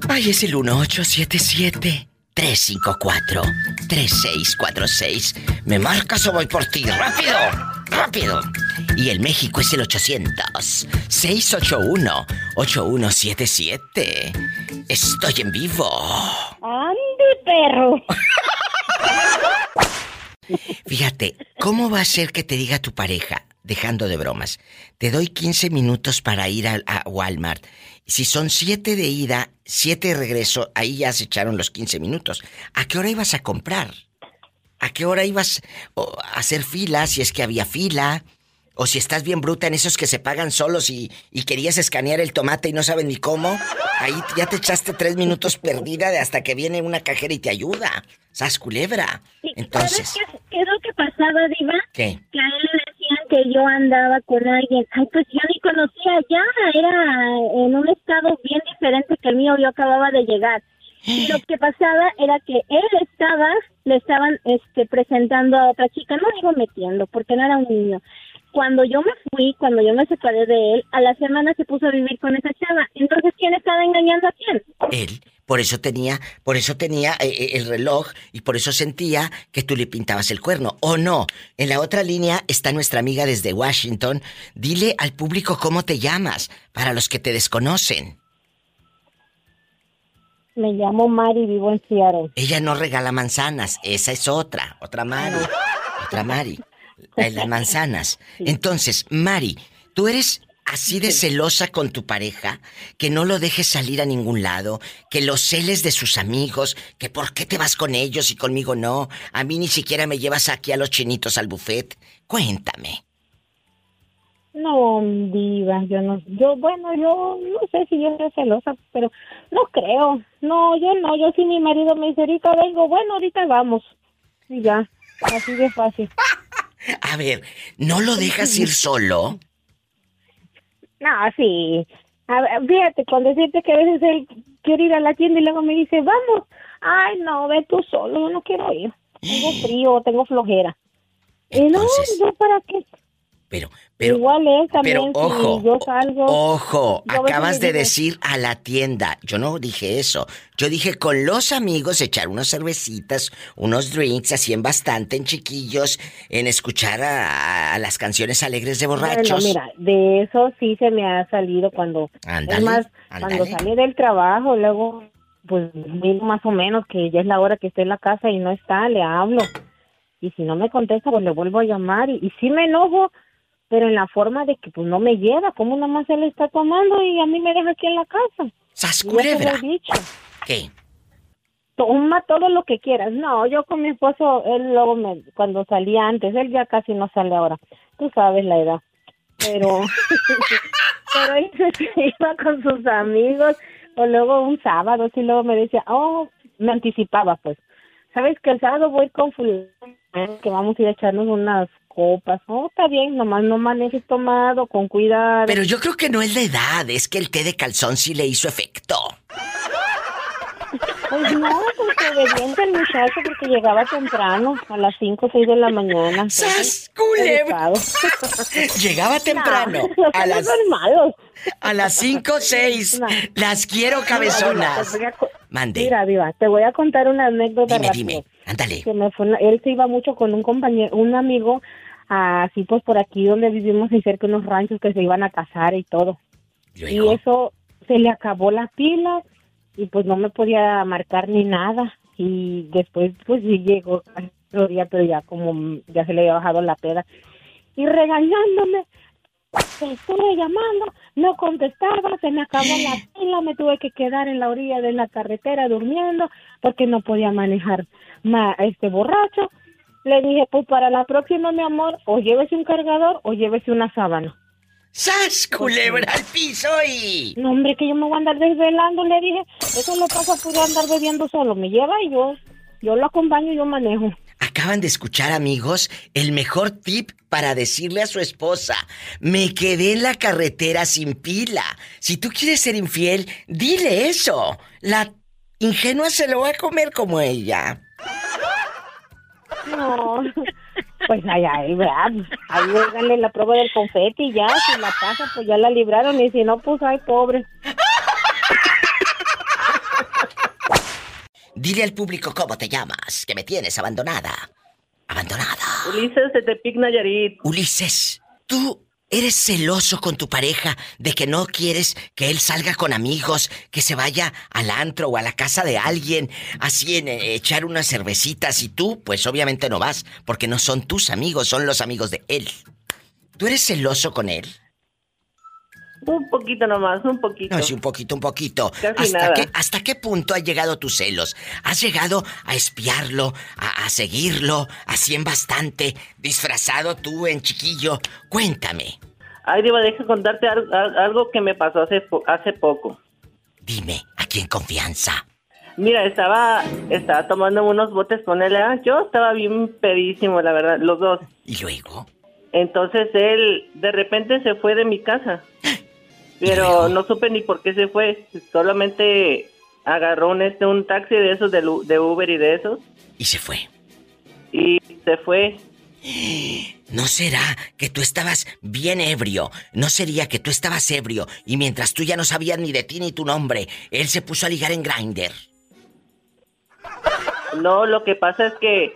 [SPEAKER 2] Ay, es el 1877-354-3646. ¿Me marcas o voy por ti? ¡Rápido! ¡Rápido! Y el México es el 800-681-8177. Estoy en vivo.
[SPEAKER 19] ¡Ande, perro!
[SPEAKER 2] Fíjate, ¿cómo va a ser que te diga tu pareja, dejando de bromas? Te doy 15 minutos para ir a, a Walmart. Si son 7 de ida, 7 de regreso, ahí ya se echaron los 15 minutos. ¿A qué hora ibas a comprar? ¿A qué hora ibas a hacer fila, si es que había fila? O si estás bien bruta en esos que se pagan solos y, y querías escanear el tomate y no saben ni cómo, ahí ya te echaste tres minutos perdida de hasta que viene una cajera y te ayuda. ¡Sas culebra! Entonces,
[SPEAKER 19] ¿Sabes qué, qué es lo que pasaba, Diva?
[SPEAKER 2] ¿qué?
[SPEAKER 19] Que a él le decían que yo andaba con alguien. Ay, pues yo ni conocía ya. Era en un estado bien diferente que el mío. Yo acababa de llegar. Y lo que pasaba era que él estaba, le estaban este, presentando a otra chica. No digo metiendo, porque no era un niño. Cuando yo me fui, cuando yo me separé de él, a la semana se puso a vivir con esa chava. Entonces, ¿quién estaba engañando a quién?
[SPEAKER 2] Él, por eso tenía, por eso tenía eh, eh, el reloj y por eso sentía que tú le pintabas el cuerno. ¿O no? En la otra línea está nuestra amiga desde Washington. Dile al público cómo te llamas, para los que te desconocen.
[SPEAKER 19] Me llamo Mari, vivo en Seattle.
[SPEAKER 2] Ella no regala manzanas, esa es otra, otra Mari, otra Mari, las manzanas. Entonces, Mari, tú eres así de celosa con tu pareja, que no lo dejes salir a ningún lado, que lo celes de sus amigos, que por qué te vas con ellos y conmigo no, a mí ni siquiera me llevas aquí a los chinitos al buffet. Cuéntame.
[SPEAKER 19] No, diva, yo no, yo, bueno, yo no sé si yo soy celosa, pero no creo. No, yo no, yo si mi marido me dice, ahorita vengo, bueno, ahorita vamos. Y ya, así de fácil.
[SPEAKER 2] A ver, ¿no lo dejas ir solo?
[SPEAKER 19] No, sí. A ver, fíjate, con decirte que a veces él quiere ir a la tienda y luego me dice, vamos. Ay, no, ve tú solo, yo no quiero ir. Tengo frío, tengo flojera. Y no, yo para qué.
[SPEAKER 2] Pero, pero,
[SPEAKER 19] Igual él también,
[SPEAKER 2] pero ojo,
[SPEAKER 19] si yo salgo.
[SPEAKER 2] Ojo,
[SPEAKER 19] yo
[SPEAKER 2] acabas de decir a la tienda. Yo no dije eso. Yo dije con los amigos echar unas cervecitas, unos drinks, así en bastante, en chiquillos, en escuchar a, a las canciones alegres de borrachos.
[SPEAKER 19] Bueno, mira, de eso sí se me ha salido cuando...
[SPEAKER 2] Ándale,
[SPEAKER 19] es más, cuando salí del trabajo, luego, pues, digo más o menos que ya es la hora que esté en la casa y no está, le hablo. Y si no me contesta, pues le vuelvo a llamar. Y, y sí me enojo, pero en la forma de que, pues, no me lleva. Como nada más él está tomando y a mí me deja aquí en la casa.
[SPEAKER 2] ¡Sas
[SPEAKER 19] Y
[SPEAKER 2] culebra!
[SPEAKER 19] dicho.
[SPEAKER 2] ¿Qué?
[SPEAKER 19] Toma todo lo que quieras. No, yo con mi esposo, él luego me, cuando salía antes, él ya casi no sale ahora. Tú sabes la edad. Pero, pero él se iba con sus amigos, o luego un sábado, sí, luego me decía, oh, me anticipaba, pues. ¿Sabes que el sábado voy con fulano, que vamos a ir a echarnos unas copas? Oh, está bien, nomás no manejes tomado, con cuidado.
[SPEAKER 2] Pero yo creo que no es la edad, es que el té de calzón sí le hizo efecto.
[SPEAKER 19] Pues no, pues obediente el muchacho porque llegaba temprano, a las 5 o 6 de la mañana.
[SPEAKER 2] ¡Sas, culebra! Llegaba temprano.
[SPEAKER 19] No,
[SPEAKER 2] a las
[SPEAKER 19] malos.
[SPEAKER 2] A las 5 o 6. Las quiero cabezonas.
[SPEAKER 19] Mira,
[SPEAKER 2] Mande.
[SPEAKER 19] Mira, Diva, te voy a contar una anécdota
[SPEAKER 2] Dime,
[SPEAKER 19] rápido.
[SPEAKER 2] dime. Ándale.
[SPEAKER 19] Que me fue una- él se iba mucho con un compañero, un amigo, así pues por aquí donde vivimos y cerca unos ranchos que se iban a casar y todo. Y eso se le acabó la pila y pues no me podía marcar ni nada. Y después pues sí llegó otro día, pero ya como ya se le había bajado la peda. Y regañándome, te estuve llamando, no contestaba, se me acabó la pila, me tuve que quedar en la orilla de la carretera durmiendo porque no podía manejar ma- este borracho. Le dije, pues para la próxima, mi amor, o llévese un cargador o llévese una sábana.
[SPEAKER 2] ¡Sas, culebra al piso y...
[SPEAKER 19] No, hombre, que yo me voy a andar desvelando, le dije. Eso le pasa por andar bebiendo solo. Me lleva y yo, yo lo acompaño y yo manejo.
[SPEAKER 2] Acaban de escuchar, amigos, el mejor tip para decirle a su esposa, me quedé en la carretera sin pila. Si tú quieres ser infiel, dile eso. La ingenua se lo va a comer como ella.
[SPEAKER 19] No, pues ahí, ahí, ¿verdad? Ahí háganle la prueba del confeti y ya, si la pasa, pues ya la libraron. Y si no, pues ay, pobre.
[SPEAKER 2] Dile al público cómo te llamas, que me tienes abandonada. Abandonada.
[SPEAKER 20] Ulises de Tepic Nayarit.
[SPEAKER 2] Ulises, tú eres celoso con tu pareja de que no quieres que él salga con amigos, que se vaya al antro o a la casa de alguien, así en eh, echar unas cervecitas y tú, pues obviamente no vas, porque no son tus amigos, son los amigos de él. ¿Tú eres celoso con él?
[SPEAKER 20] Un poquito nomás, un poquito.
[SPEAKER 2] No, sí, un poquito, un poquito.
[SPEAKER 20] Casi
[SPEAKER 2] ¿Hasta
[SPEAKER 20] nada.
[SPEAKER 2] qué, ¿Hasta qué punto han llegado tus celos? ¿Has llegado a espiarlo, a, a seguirlo, así en bastante, disfrazado tú en chiquillo? Cuéntame.
[SPEAKER 20] Ay, Diva, deja contarte al- al- algo que me pasó hace, hace poco.
[SPEAKER 2] Dime, aquí en confianza.
[SPEAKER 20] Mira, estaba, estaba tomando unos botes con él. ¿eh? Yo estaba bien pedísimo, la verdad, los dos.
[SPEAKER 2] ¿Y luego?
[SPEAKER 20] Entonces él de repente se fue de mi casa. Pero no supe ni por qué se fue. Solamente agarró un, este, un taxi de esos, de, Uber y de esos.
[SPEAKER 2] Y se fue.
[SPEAKER 20] Y se fue.
[SPEAKER 2] ¿No será que tú estabas bien ebrio? ¿No sería que tú estabas ebrio y mientras tú ya no sabías ni de ti ni tu nombre, él se puso a ligar en Grindr?
[SPEAKER 20] No, lo que pasa es que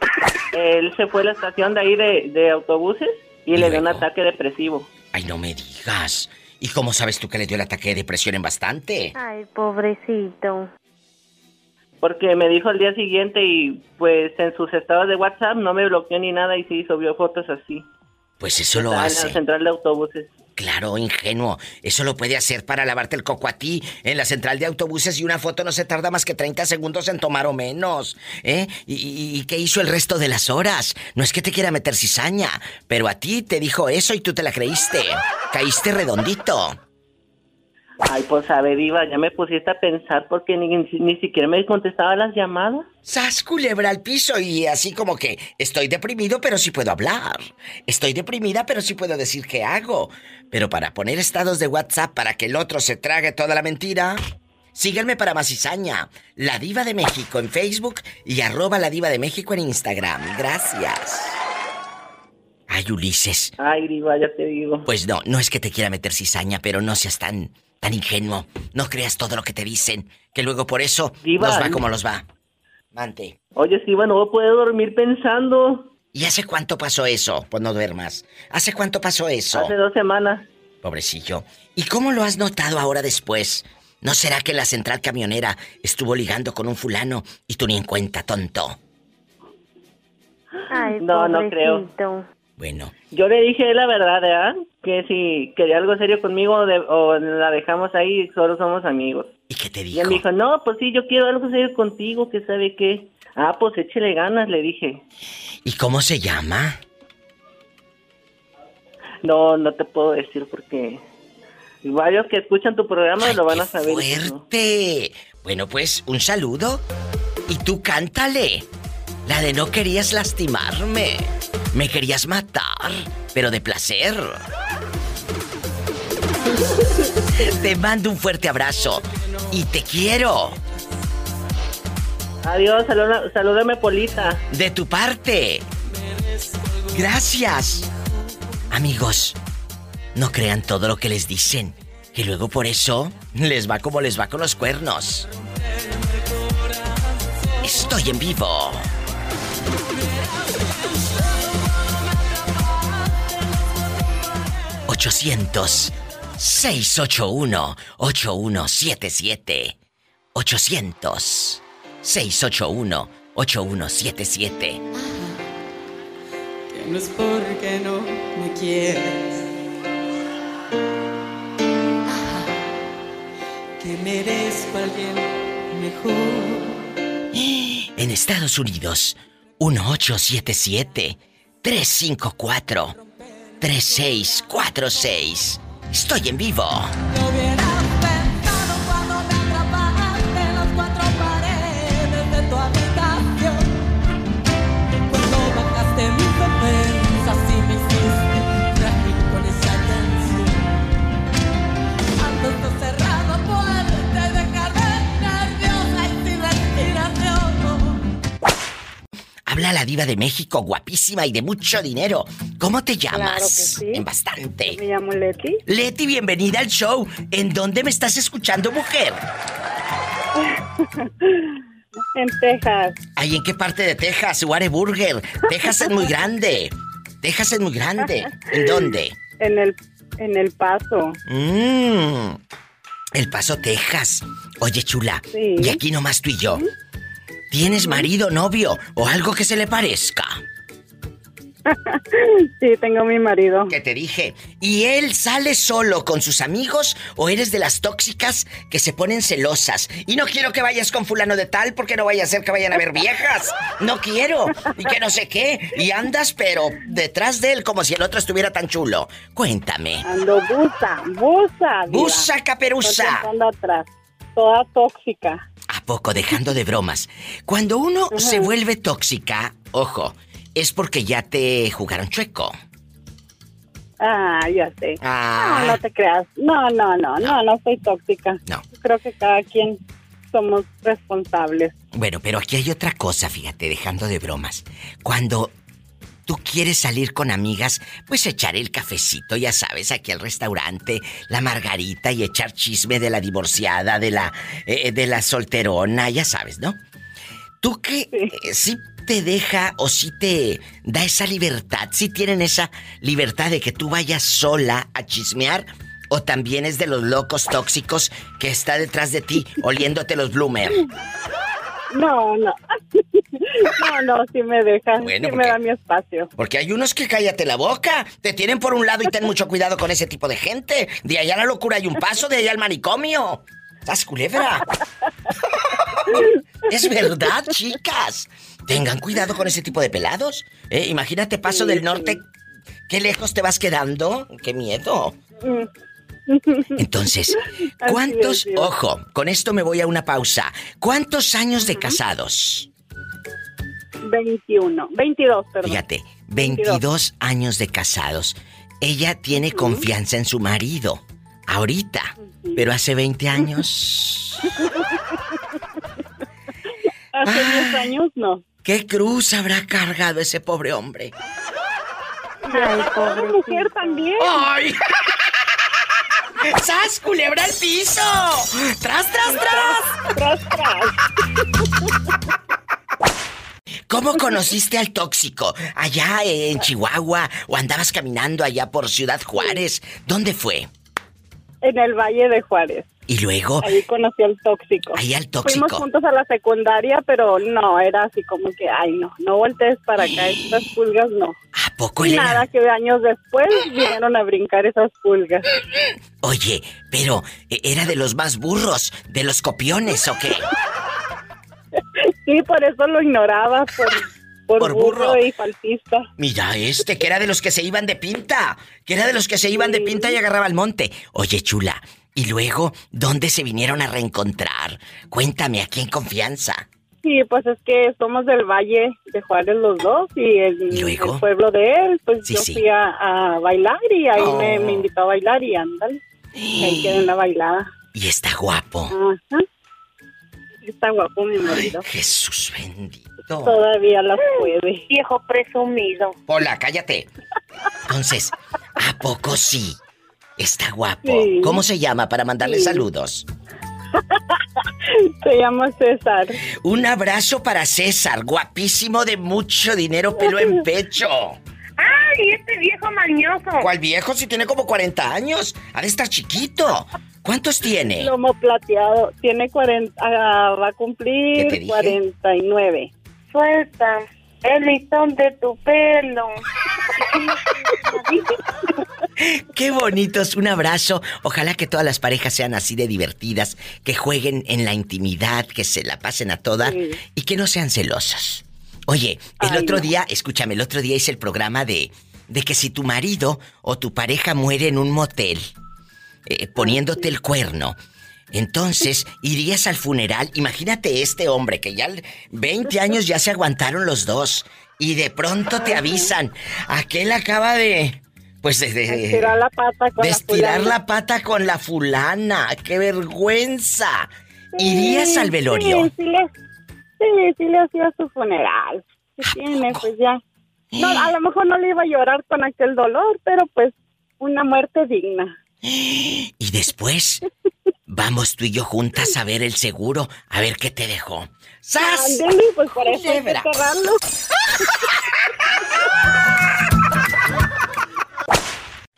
[SPEAKER 20] él se fue a la estación de ahí de, de autobuses y, le dio un ataque depresivo.
[SPEAKER 2] Ay, no me digas. ¿Y cómo sabes tú que le dio el ataque de depresión en bastante?
[SPEAKER 11] Ay, pobrecito.
[SPEAKER 20] Porque me dijo al día siguiente y pues en sus estados de WhatsApp no me bloqueó ni nada y sí subió fotos así.
[SPEAKER 2] Pues eso lo
[SPEAKER 20] Estaba En
[SPEAKER 2] hace.
[SPEAKER 20] la central de autobuses.
[SPEAKER 2] Claro, ingenuo. Eso lo puede hacer para lavarte el coco a ti en la central de autobuses y una foto no se tarda más que 30 segundos en tomar o menos. ¿Eh? ¿Y, qué hizo el resto de las horas? No es que te quiera meter cizaña, pero a ti te dijo eso y tú te la creíste. Caíste redondito.
[SPEAKER 20] Ay, pues a ver, Iva, ya me pusiste a pensar porque ni, ni siquiera me contestaba las llamadas.
[SPEAKER 2] Sas culebra al piso y así como que estoy deprimido pero sí puedo hablar. Estoy deprimida pero sí puedo decir qué hago. Pero para poner estados de WhatsApp para que el otro se trague toda la mentira, síganme para más cizaña. La Diva de México en Facebook y arroba la Diva de México en Instagram. Gracias. Ay, Ulises.
[SPEAKER 20] Ay, Iva, ya te digo.
[SPEAKER 2] Pues no, no es que te quiera meter cizaña, pero no seas tan, tan ingenuo. No creas todo lo que te dicen, que luego por eso
[SPEAKER 20] Diva,
[SPEAKER 2] nos va
[SPEAKER 20] ¿y-
[SPEAKER 2] como los va. Mante.
[SPEAKER 20] Oye, sí, no poder dormir pensando.
[SPEAKER 2] ¿Y hace cuánto pasó eso? Pues no duermas. ¿Hace cuánto pasó eso?
[SPEAKER 20] Hace dos semanas.
[SPEAKER 2] Pobrecillo. ¿Y cómo lo has notado ahora después? ¿No será que la central camionera estuvo ligando con un fulano y tú ni en cuenta, tonto?
[SPEAKER 11] Ay,
[SPEAKER 20] No, no creo.
[SPEAKER 2] Bueno,
[SPEAKER 20] Yo le dije la verdad, ¿verdad? Que si quería algo serio conmigo de- o la dejamos ahí y solo somos amigos.
[SPEAKER 2] ¿y qué te
[SPEAKER 20] Y
[SPEAKER 2] dijo?
[SPEAKER 20] él me dijo, no, pues sí, yo quiero algo serio contigo, que sabe qué. Ah, pues échele ganas, le dije.
[SPEAKER 2] ¿Y cómo se llama?
[SPEAKER 20] No, no te puedo decir porque varios que escuchan tu programa lo van a saber. y no.
[SPEAKER 2] ¡Fuerte! Bueno, pues, un saludo. Y tú cántale. La de no querías lastimarme. Me querías matar, pero de placer. Te mando un fuerte abrazo. Y te quiero.
[SPEAKER 20] Adiós, salúdame, Polita.
[SPEAKER 2] De tu parte. Gracias. Amigos, no crean todo lo que les dicen, que luego por eso les va como les va con los cuernos. Estoy en vivo. 800 681 8177 800 681 8177
[SPEAKER 12] Que no es porque no me quieres.
[SPEAKER 6] Que merezco a alguien mejor.
[SPEAKER 2] En Estados Unidos 1877-354-3646. Estoy en vivo. Habla la diva de México, guapísima y de mucho dinero. ¿Cómo te llamas?
[SPEAKER 12] Claro que sí.
[SPEAKER 2] En bastante.
[SPEAKER 12] Me llamo Leti.
[SPEAKER 2] Leti, bienvenida al show. ¿En dónde me estás escuchando, mujer?
[SPEAKER 12] en Texas.
[SPEAKER 2] ¿Ay, en qué parte de Texas? Whataburger. Texas es muy grande. Texas es muy grande. ¿En dónde?
[SPEAKER 12] En el, en el Paso.
[SPEAKER 2] Mmm. El Paso, Texas. Oye, chula.
[SPEAKER 12] Sí.
[SPEAKER 2] Y aquí nomás tú y yo. ¿Tienes marido, novio o algo que se le parezca?
[SPEAKER 12] sí, tengo mi marido.
[SPEAKER 2] ¿Qué te dije? ¿Y él sale solo con sus amigos o eres de las tóxicas que se ponen celosas? Y no quiero que vayas con fulano de tal porque no vaya a ser que vayan a ver viejas. No quiero. Y que no sé qué. Y andas pero detrás de él como si el otro estuviera tan chulo. Cuéntame.
[SPEAKER 12] Ando busa, busa.
[SPEAKER 2] Busa caperuza.
[SPEAKER 12] Estoy atrás. Toda tóxica.
[SPEAKER 2] ¿A poco dejando de bromas? Cuando uno se vuelve tóxica, ojo, es porque ya te jugaron chueco.
[SPEAKER 12] Ah, ya sé.
[SPEAKER 2] Ah.
[SPEAKER 12] No, no te creas. No, no, no, no, no soy tóxica.
[SPEAKER 2] No.
[SPEAKER 12] Creo que cada quien somos responsables.
[SPEAKER 2] Bueno, pero aquí hay otra cosa, fíjate, dejando de bromas. Cuando tú quieres salir con amigas, pues echar el cafecito, ya sabes, aquí al restaurante, la margarita y echar chisme de la divorciada, de la eh, de la solterona, ya sabes, ¿no? ¿Tú qué eh, sí te deja o sí te da esa libertad? ¿Sí tienen esa libertad de que tú vayas sola a chismear? ¿O también es de los locos tóxicos que está detrás de ti oliéndote los bloomer?
[SPEAKER 12] No, no. No, no, sí me dejan.
[SPEAKER 2] Bueno,
[SPEAKER 12] sí
[SPEAKER 2] porque-
[SPEAKER 12] me da mi espacio.
[SPEAKER 2] Porque hay unos que cállate la boca. Te tienen por un lado y ten mucho cuidado con ese tipo de gente. De allá a la locura hay un paso, de allá al manicomio. ¿Estás culebra? es verdad, chicas. Tengan cuidado con ese tipo de pelados. ¿eh? Imagínate paso del norte. ¿Qué lejos te vas quedando? ¡Qué miedo! Entonces, ¿cuántos, ojo, con esto me voy a una pausa. ¿Cuántos años de casados?
[SPEAKER 12] 21, 22, perdón.
[SPEAKER 2] Fíjate, 22 años de casados. Ella tiene confianza en su marido. Ahorita. Pero hace 20 años.
[SPEAKER 12] Hace 10 años no.
[SPEAKER 2] ¿Qué cruz habrá cargado ese pobre hombre?
[SPEAKER 12] Ay, pobre mujer también.
[SPEAKER 2] ¡Ay! ¡Sas, culebra al piso! ¡Tras, tras, tras!
[SPEAKER 12] ¡Tras, tras!
[SPEAKER 2] ¿Cómo conociste al tóxico? ¿Allá en Chihuahua? ¿O andabas caminando allá por Ciudad Juárez? ¿Dónde fue?
[SPEAKER 12] En el Valle de Juárez.
[SPEAKER 2] Y luego,
[SPEAKER 12] Ahí conocí al tóxico.
[SPEAKER 2] ahí al
[SPEAKER 12] Fuimos
[SPEAKER 2] tóxico.
[SPEAKER 12] juntos a la secundaria, pero no, era así como que, ay, no, no voltees para acá, estas pulgas no.
[SPEAKER 2] ¿A poco era-
[SPEAKER 12] nada, que años después vinieron a brincar esas pulgas.
[SPEAKER 2] Oye, pero ¿e- ¿era de los más burros? ¿De los copiones o qué?
[SPEAKER 12] Sí, por eso lo ignoraba, por, por,
[SPEAKER 2] Por
[SPEAKER 12] burro.
[SPEAKER 2] burro.
[SPEAKER 12] y falsista.
[SPEAKER 2] Mira este, que era de los que se iban de pinta. Que era de los que se iban de pinta y agarraba el monte. Oye, chula. Y luego, ¿dónde se vinieron a reencontrar? Cuéntame, aquí en confianza.
[SPEAKER 12] Sí, pues es que somos del Valle de Juárez los dos y el,
[SPEAKER 2] ¿Y luego?
[SPEAKER 12] el pueblo de él, pues
[SPEAKER 2] Sí,
[SPEAKER 12] yo
[SPEAKER 2] sí.
[SPEAKER 12] fui a, a bailar y ahí
[SPEAKER 2] Oh.
[SPEAKER 12] me, me invitó a bailar y ándale. Y ahí quedé en la bailada.
[SPEAKER 2] Y está guapo.
[SPEAKER 12] Ajá. Está guapo mi marido.
[SPEAKER 2] Jesús bendito.
[SPEAKER 12] Todavía las puede.
[SPEAKER 7] Viejo presumido.
[SPEAKER 2] Hola, cállate. Entonces, ¿a poco sí? Está guapo.
[SPEAKER 12] Sí.
[SPEAKER 2] ¿Cómo se llama para mandarle
[SPEAKER 12] Sí.
[SPEAKER 2] saludos?
[SPEAKER 12] Se llama César.
[SPEAKER 2] Un abrazo para César, guapísimo de mucho dinero, pelo en pecho.
[SPEAKER 7] ¡Ay, este viejo mañoso!
[SPEAKER 2] ¿Cuál viejo? Si tiene como 40 años. Ha de estar chiquito. ¿Cuántos tiene?
[SPEAKER 12] Lomo plateado. Tiene 40, ah, va a
[SPEAKER 2] ¿Qué te
[SPEAKER 12] cumplir
[SPEAKER 2] dije?
[SPEAKER 12] 49.
[SPEAKER 7] Suelta el listón de tu pelo.
[SPEAKER 2] Qué bonitos, un abrazo. Ojalá que todas las parejas sean así de divertidas, que jueguen en la intimidad, que se la pasen a toda y que no sean celosos. Oye, el
[SPEAKER 21] Ay,
[SPEAKER 2] otro
[SPEAKER 21] no.
[SPEAKER 2] día, escúchame, el otro día hice el programa de, de que si tu marido o tu pareja muere en un motel, eh, poniéndote el cuerno, entonces irías al funeral. Imagínate este hombre que ya 20 años ya se aguantaron los dos y de pronto te avisan, aquel acaba de... Pues de, de-
[SPEAKER 12] Estirar la pata con
[SPEAKER 2] de estirar
[SPEAKER 12] fulana.
[SPEAKER 2] la pata con la fulana. ¡Qué vergüenza! ¿Irías al velorio?
[SPEAKER 12] Sí, sí le, sí, sí le hacía su funeral. ¿Qué tiene? Pues ya. No, a lo mejor no le iba a llorar con aquel dolor, pero pues una muerte digna.
[SPEAKER 2] Y después vamos tú y yo juntas a ver el seguro, a ver qué te dejó. ¡Sas!
[SPEAKER 12] Ándele, pues por eso hay que
[SPEAKER 2] Culebra.
[SPEAKER 12] cerrarlo.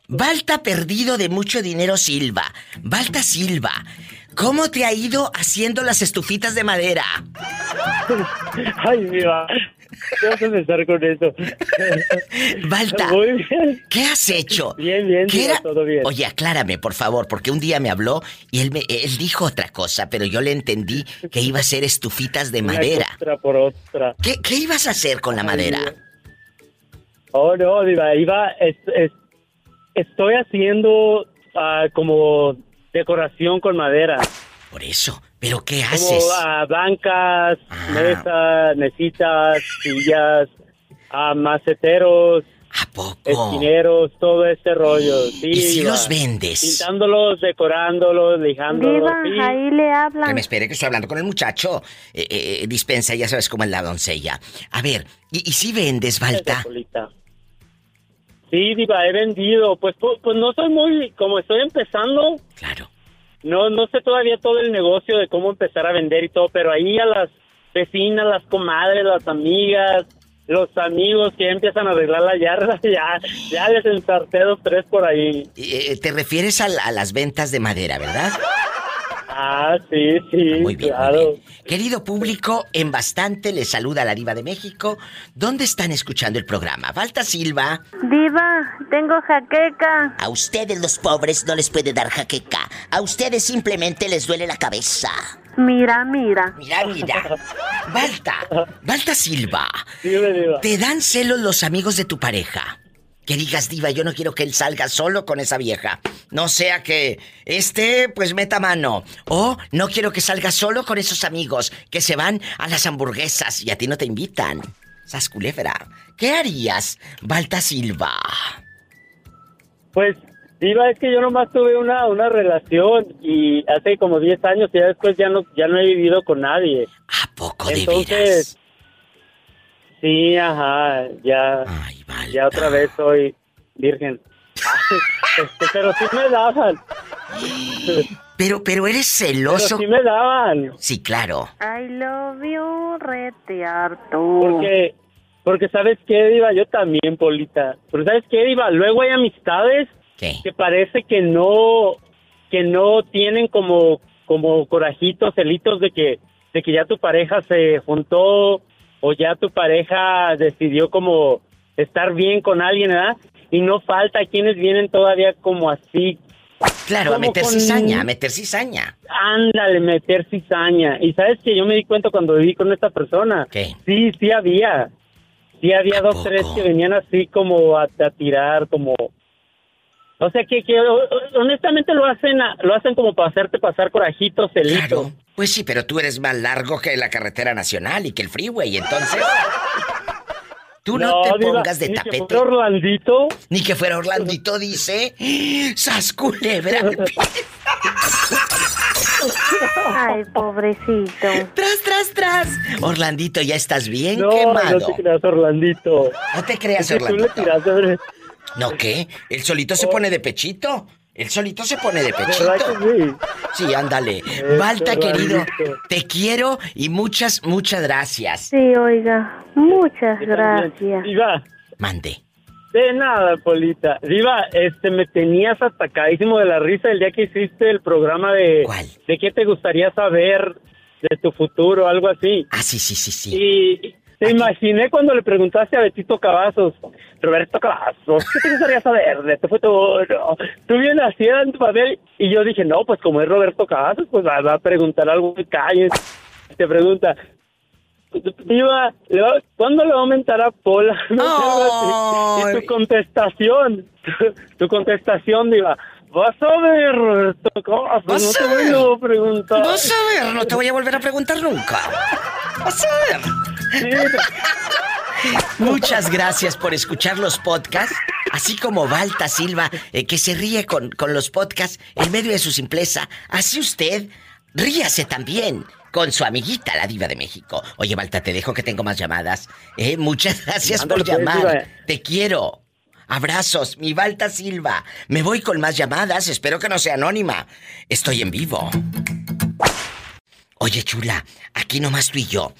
[SPEAKER 2] Balta perdido de mucho dinero Silva. Balta Silva, ¿cómo te ha ido haciendo las estufitas de madera?
[SPEAKER 21] Ay, mira. ¿Qué vas a empezar con eso?
[SPEAKER 2] Balta,
[SPEAKER 21] Muy bien.
[SPEAKER 2] ¿qué has hecho?
[SPEAKER 21] Bien, bien,
[SPEAKER 2] ¿Qué
[SPEAKER 21] Diva,
[SPEAKER 2] era?
[SPEAKER 21] todo bien.
[SPEAKER 2] Oye, aclárame, por favor, porque un día me habló y él, me, él dijo otra cosa, pero yo le entendí que iba a hacer estufitas de
[SPEAKER 21] Una
[SPEAKER 2] madera.
[SPEAKER 21] Otra por otra.
[SPEAKER 2] ¿Qué, qué ibas a hacer con la madera?
[SPEAKER 21] Oh, no, Diva, iba, es- es- estoy haciendo ah, como decoración con madera.
[SPEAKER 2] Por eso, ¿pero qué
[SPEAKER 21] Como
[SPEAKER 2] haces?
[SPEAKER 21] ah, bancas, mesas, mesitas, sillas, ah, maceteros, esquineros, todo ese rollo. Sí,
[SPEAKER 2] ¿Y si
[SPEAKER 21] Diva.
[SPEAKER 2] los vendes?
[SPEAKER 21] Pintándolos, decorándolos, lijándolos.
[SPEAKER 11] Diva,
[SPEAKER 21] sí.
[SPEAKER 11] ahí le hablan.
[SPEAKER 2] Que me espere que estoy hablando con el muchacho. Eh, eh, dispensa, ya sabes cómo es la doncella. A ver, ¿y, y si vendes, Balta?
[SPEAKER 21] Sí, Diva, he vendido. Pues, pu- pues no soy muy, como estoy empezando.
[SPEAKER 2] Claro.
[SPEAKER 21] No, no sé todavía todo el negocio de cómo empezar a vender y todo, pero ahí a las vecinas, las comadres, las amigas, los amigos que empiezan a arreglar la yarda, ya, ya les ensarté dos, tres por ahí.
[SPEAKER 2] Eh, te refieres a las ventas de madera, ¿verdad?
[SPEAKER 21] Ah, sí, sí,
[SPEAKER 2] Muy bien,
[SPEAKER 21] claro.
[SPEAKER 2] muy bien. Querido público, en bastante les saluda la diva de México. ¿Dónde están escuchando el programa? Balta Silva.
[SPEAKER 11] Diva, tengo jaqueca.
[SPEAKER 2] A ustedes los pobres no les puede dar jaqueca. A ustedes simplemente les duele la cabeza.
[SPEAKER 11] Mira, mira.
[SPEAKER 2] Mira, mira. Balta, Balta Silva.
[SPEAKER 21] Dime, Diva.
[SPEAKER 2] ¿Te dan celos los amigos de tu pareja? Que digas, diva, yo no quiero que él salga solo con esa vieja. No sea que este, pues meta mano. O no quiero que salga solo con esos amigos que se van a las hamburguesas y a ti no te invitan. Sas culebra. ¿Qué harías, Balta Silva?
[SPEAKER 21] Pues, Diva, es que yo nomás tuve una, una relación y hace como 10 años y ya después ya no, ya no he vivido con nadie.
[SPEAKER 2] ¿A poco de
[SPEAKER 21] Entonces, sí, ajá, ya, ya otra vez soy virgen. Este, pero sí me daban.
[SPEAKER 2] Pero, pero eres celoso.
[SPEAKER 21] Pero sí me daban.
[SPEAKER 2] Sí, claro.
[SPEAKER 11] I love you, rete harto.
[SPEAKER 21] Porque, porque ¿sabes qué, Diva? Yo también, Polita. Pero ¿sabes qué, Diva? Luego hay amistades que parece que no, que no tienen como, como corajitos, celitos de que, de que ya tu pareja se juntó o ya tu pareja decidió como estar bien con alguien, ¿verdad? Y no falta quienes vienen todavía como así.
[SPEAKER 2] Claro, a meter
[SPEAKER 21] con-
[SPEAKER 2] cizaña, a meter cizaña.
[SPEAKER 21] Ándale, meter cizaña. Y sabes que yo me di cuenta cuando viví con esta persona.
[SPEAKER 2] ¿Qué?
[SPEAKER 21] Sí, sí había. Sí había dos, tres que venían así como a, a tirar, como... O sea que, que honestamente lo hacen a- lo hacen como para hacerte pasar corajitos, celito.
[SPEAKER 2] Pues sí, pero tú eres más largo que la carretera nacional y que el freeway, entonces. Tú no, te
[SPEAKER 21] Diva,
[SPEAKER 2] pongas de
[SPEAKER 21] ni que
[SPEAKER 2] tapete.
[SPEAKER 21] fuera Orlandito.
[SPEAKER 2] Ni que fuera Orlandito, dice. ¡Sas culebra!
[SPEAKER 11] Ay, pobrecito.
[SPEAKER 2] ¡Tras, tras, tras! Orlandito, ya estás bien
[SPEAKER 21] No,
[SPEAKER 2] quemado.
[SPEAKER 21] no te creas, Orlandito.
[SPEAKER 2] No te creas,
[SPEAKER 21] Es que tú le
[SPEAKER 2] Orlandito. ¿No qué? El solito se pone de pechito. El solito se pone de pechito.
[SPEAKER 21] ¿Verdad que sí?
[SPEAKER 2] Sí, ándale.
[SPEAKER 21] Eso,
[SPEAKER 2] Balta, querido, te quiero y muchas, muchas gracias.
[SPEAKER 11] Sí, oiga, muchas gracias.
[SPEAKER 21] Diva.
[SPEAKER 2] Mande.
[SPEAKER 21] De nada, Polita. Diva, este, me tenías atacadísimo de la risa el día que hiciste el programa de... ¿De qué te gustaría saber de tu futuro, algo así?
[SPEAKER 2] Ah, sí, sí, sí, sí.
[SPEAKER 21] Y, Te imaginé cuando le preguntaste a Betito Cavazos, Roberto Cavazos, ¿qué te gustaría saber de este futuro? Tú vienes así en tu papel y yo dije, no, pues como es Roberto Cavazos, pues va va a preguntar algo de calle. Te pregunta, Diva, ¿le va- ¿cuándo le va a aumentar a Pola? No. Y tu contestación, tu, tu contestación, Diva, vas a ver, Roberto Cavazos, no
[SPEAKER 2] a
[SPEAKER 21] te
[SPEAKER 2] ver.
[SPEAKER 21] voy a preguntar.
[SPEAKER 2] Vas a ver, no te voy a volver a preguntar nunca. Vas a ver. Muchas gracias por escuchar los podcasts, así como Balta Silva, eh, que se ríe con, con los podcasts en medio de su simpleza. Así usted, ríase también con su amiguita, la diva de México. Oye, Balta, te dejo que tengo más llamadas. Eh, muchas gracias por
[SPEAKER 21] pues,
[SPEAKER 2] llamar.
[SPEAKER 21] diva.
[SPEAKER 2] Te quiero. Abrazos, mi Balta Silva. Me voy con más llamadas, espero que no sea anónima. Estoy en vivo. Oye, chula, aquí nomás tú y yo.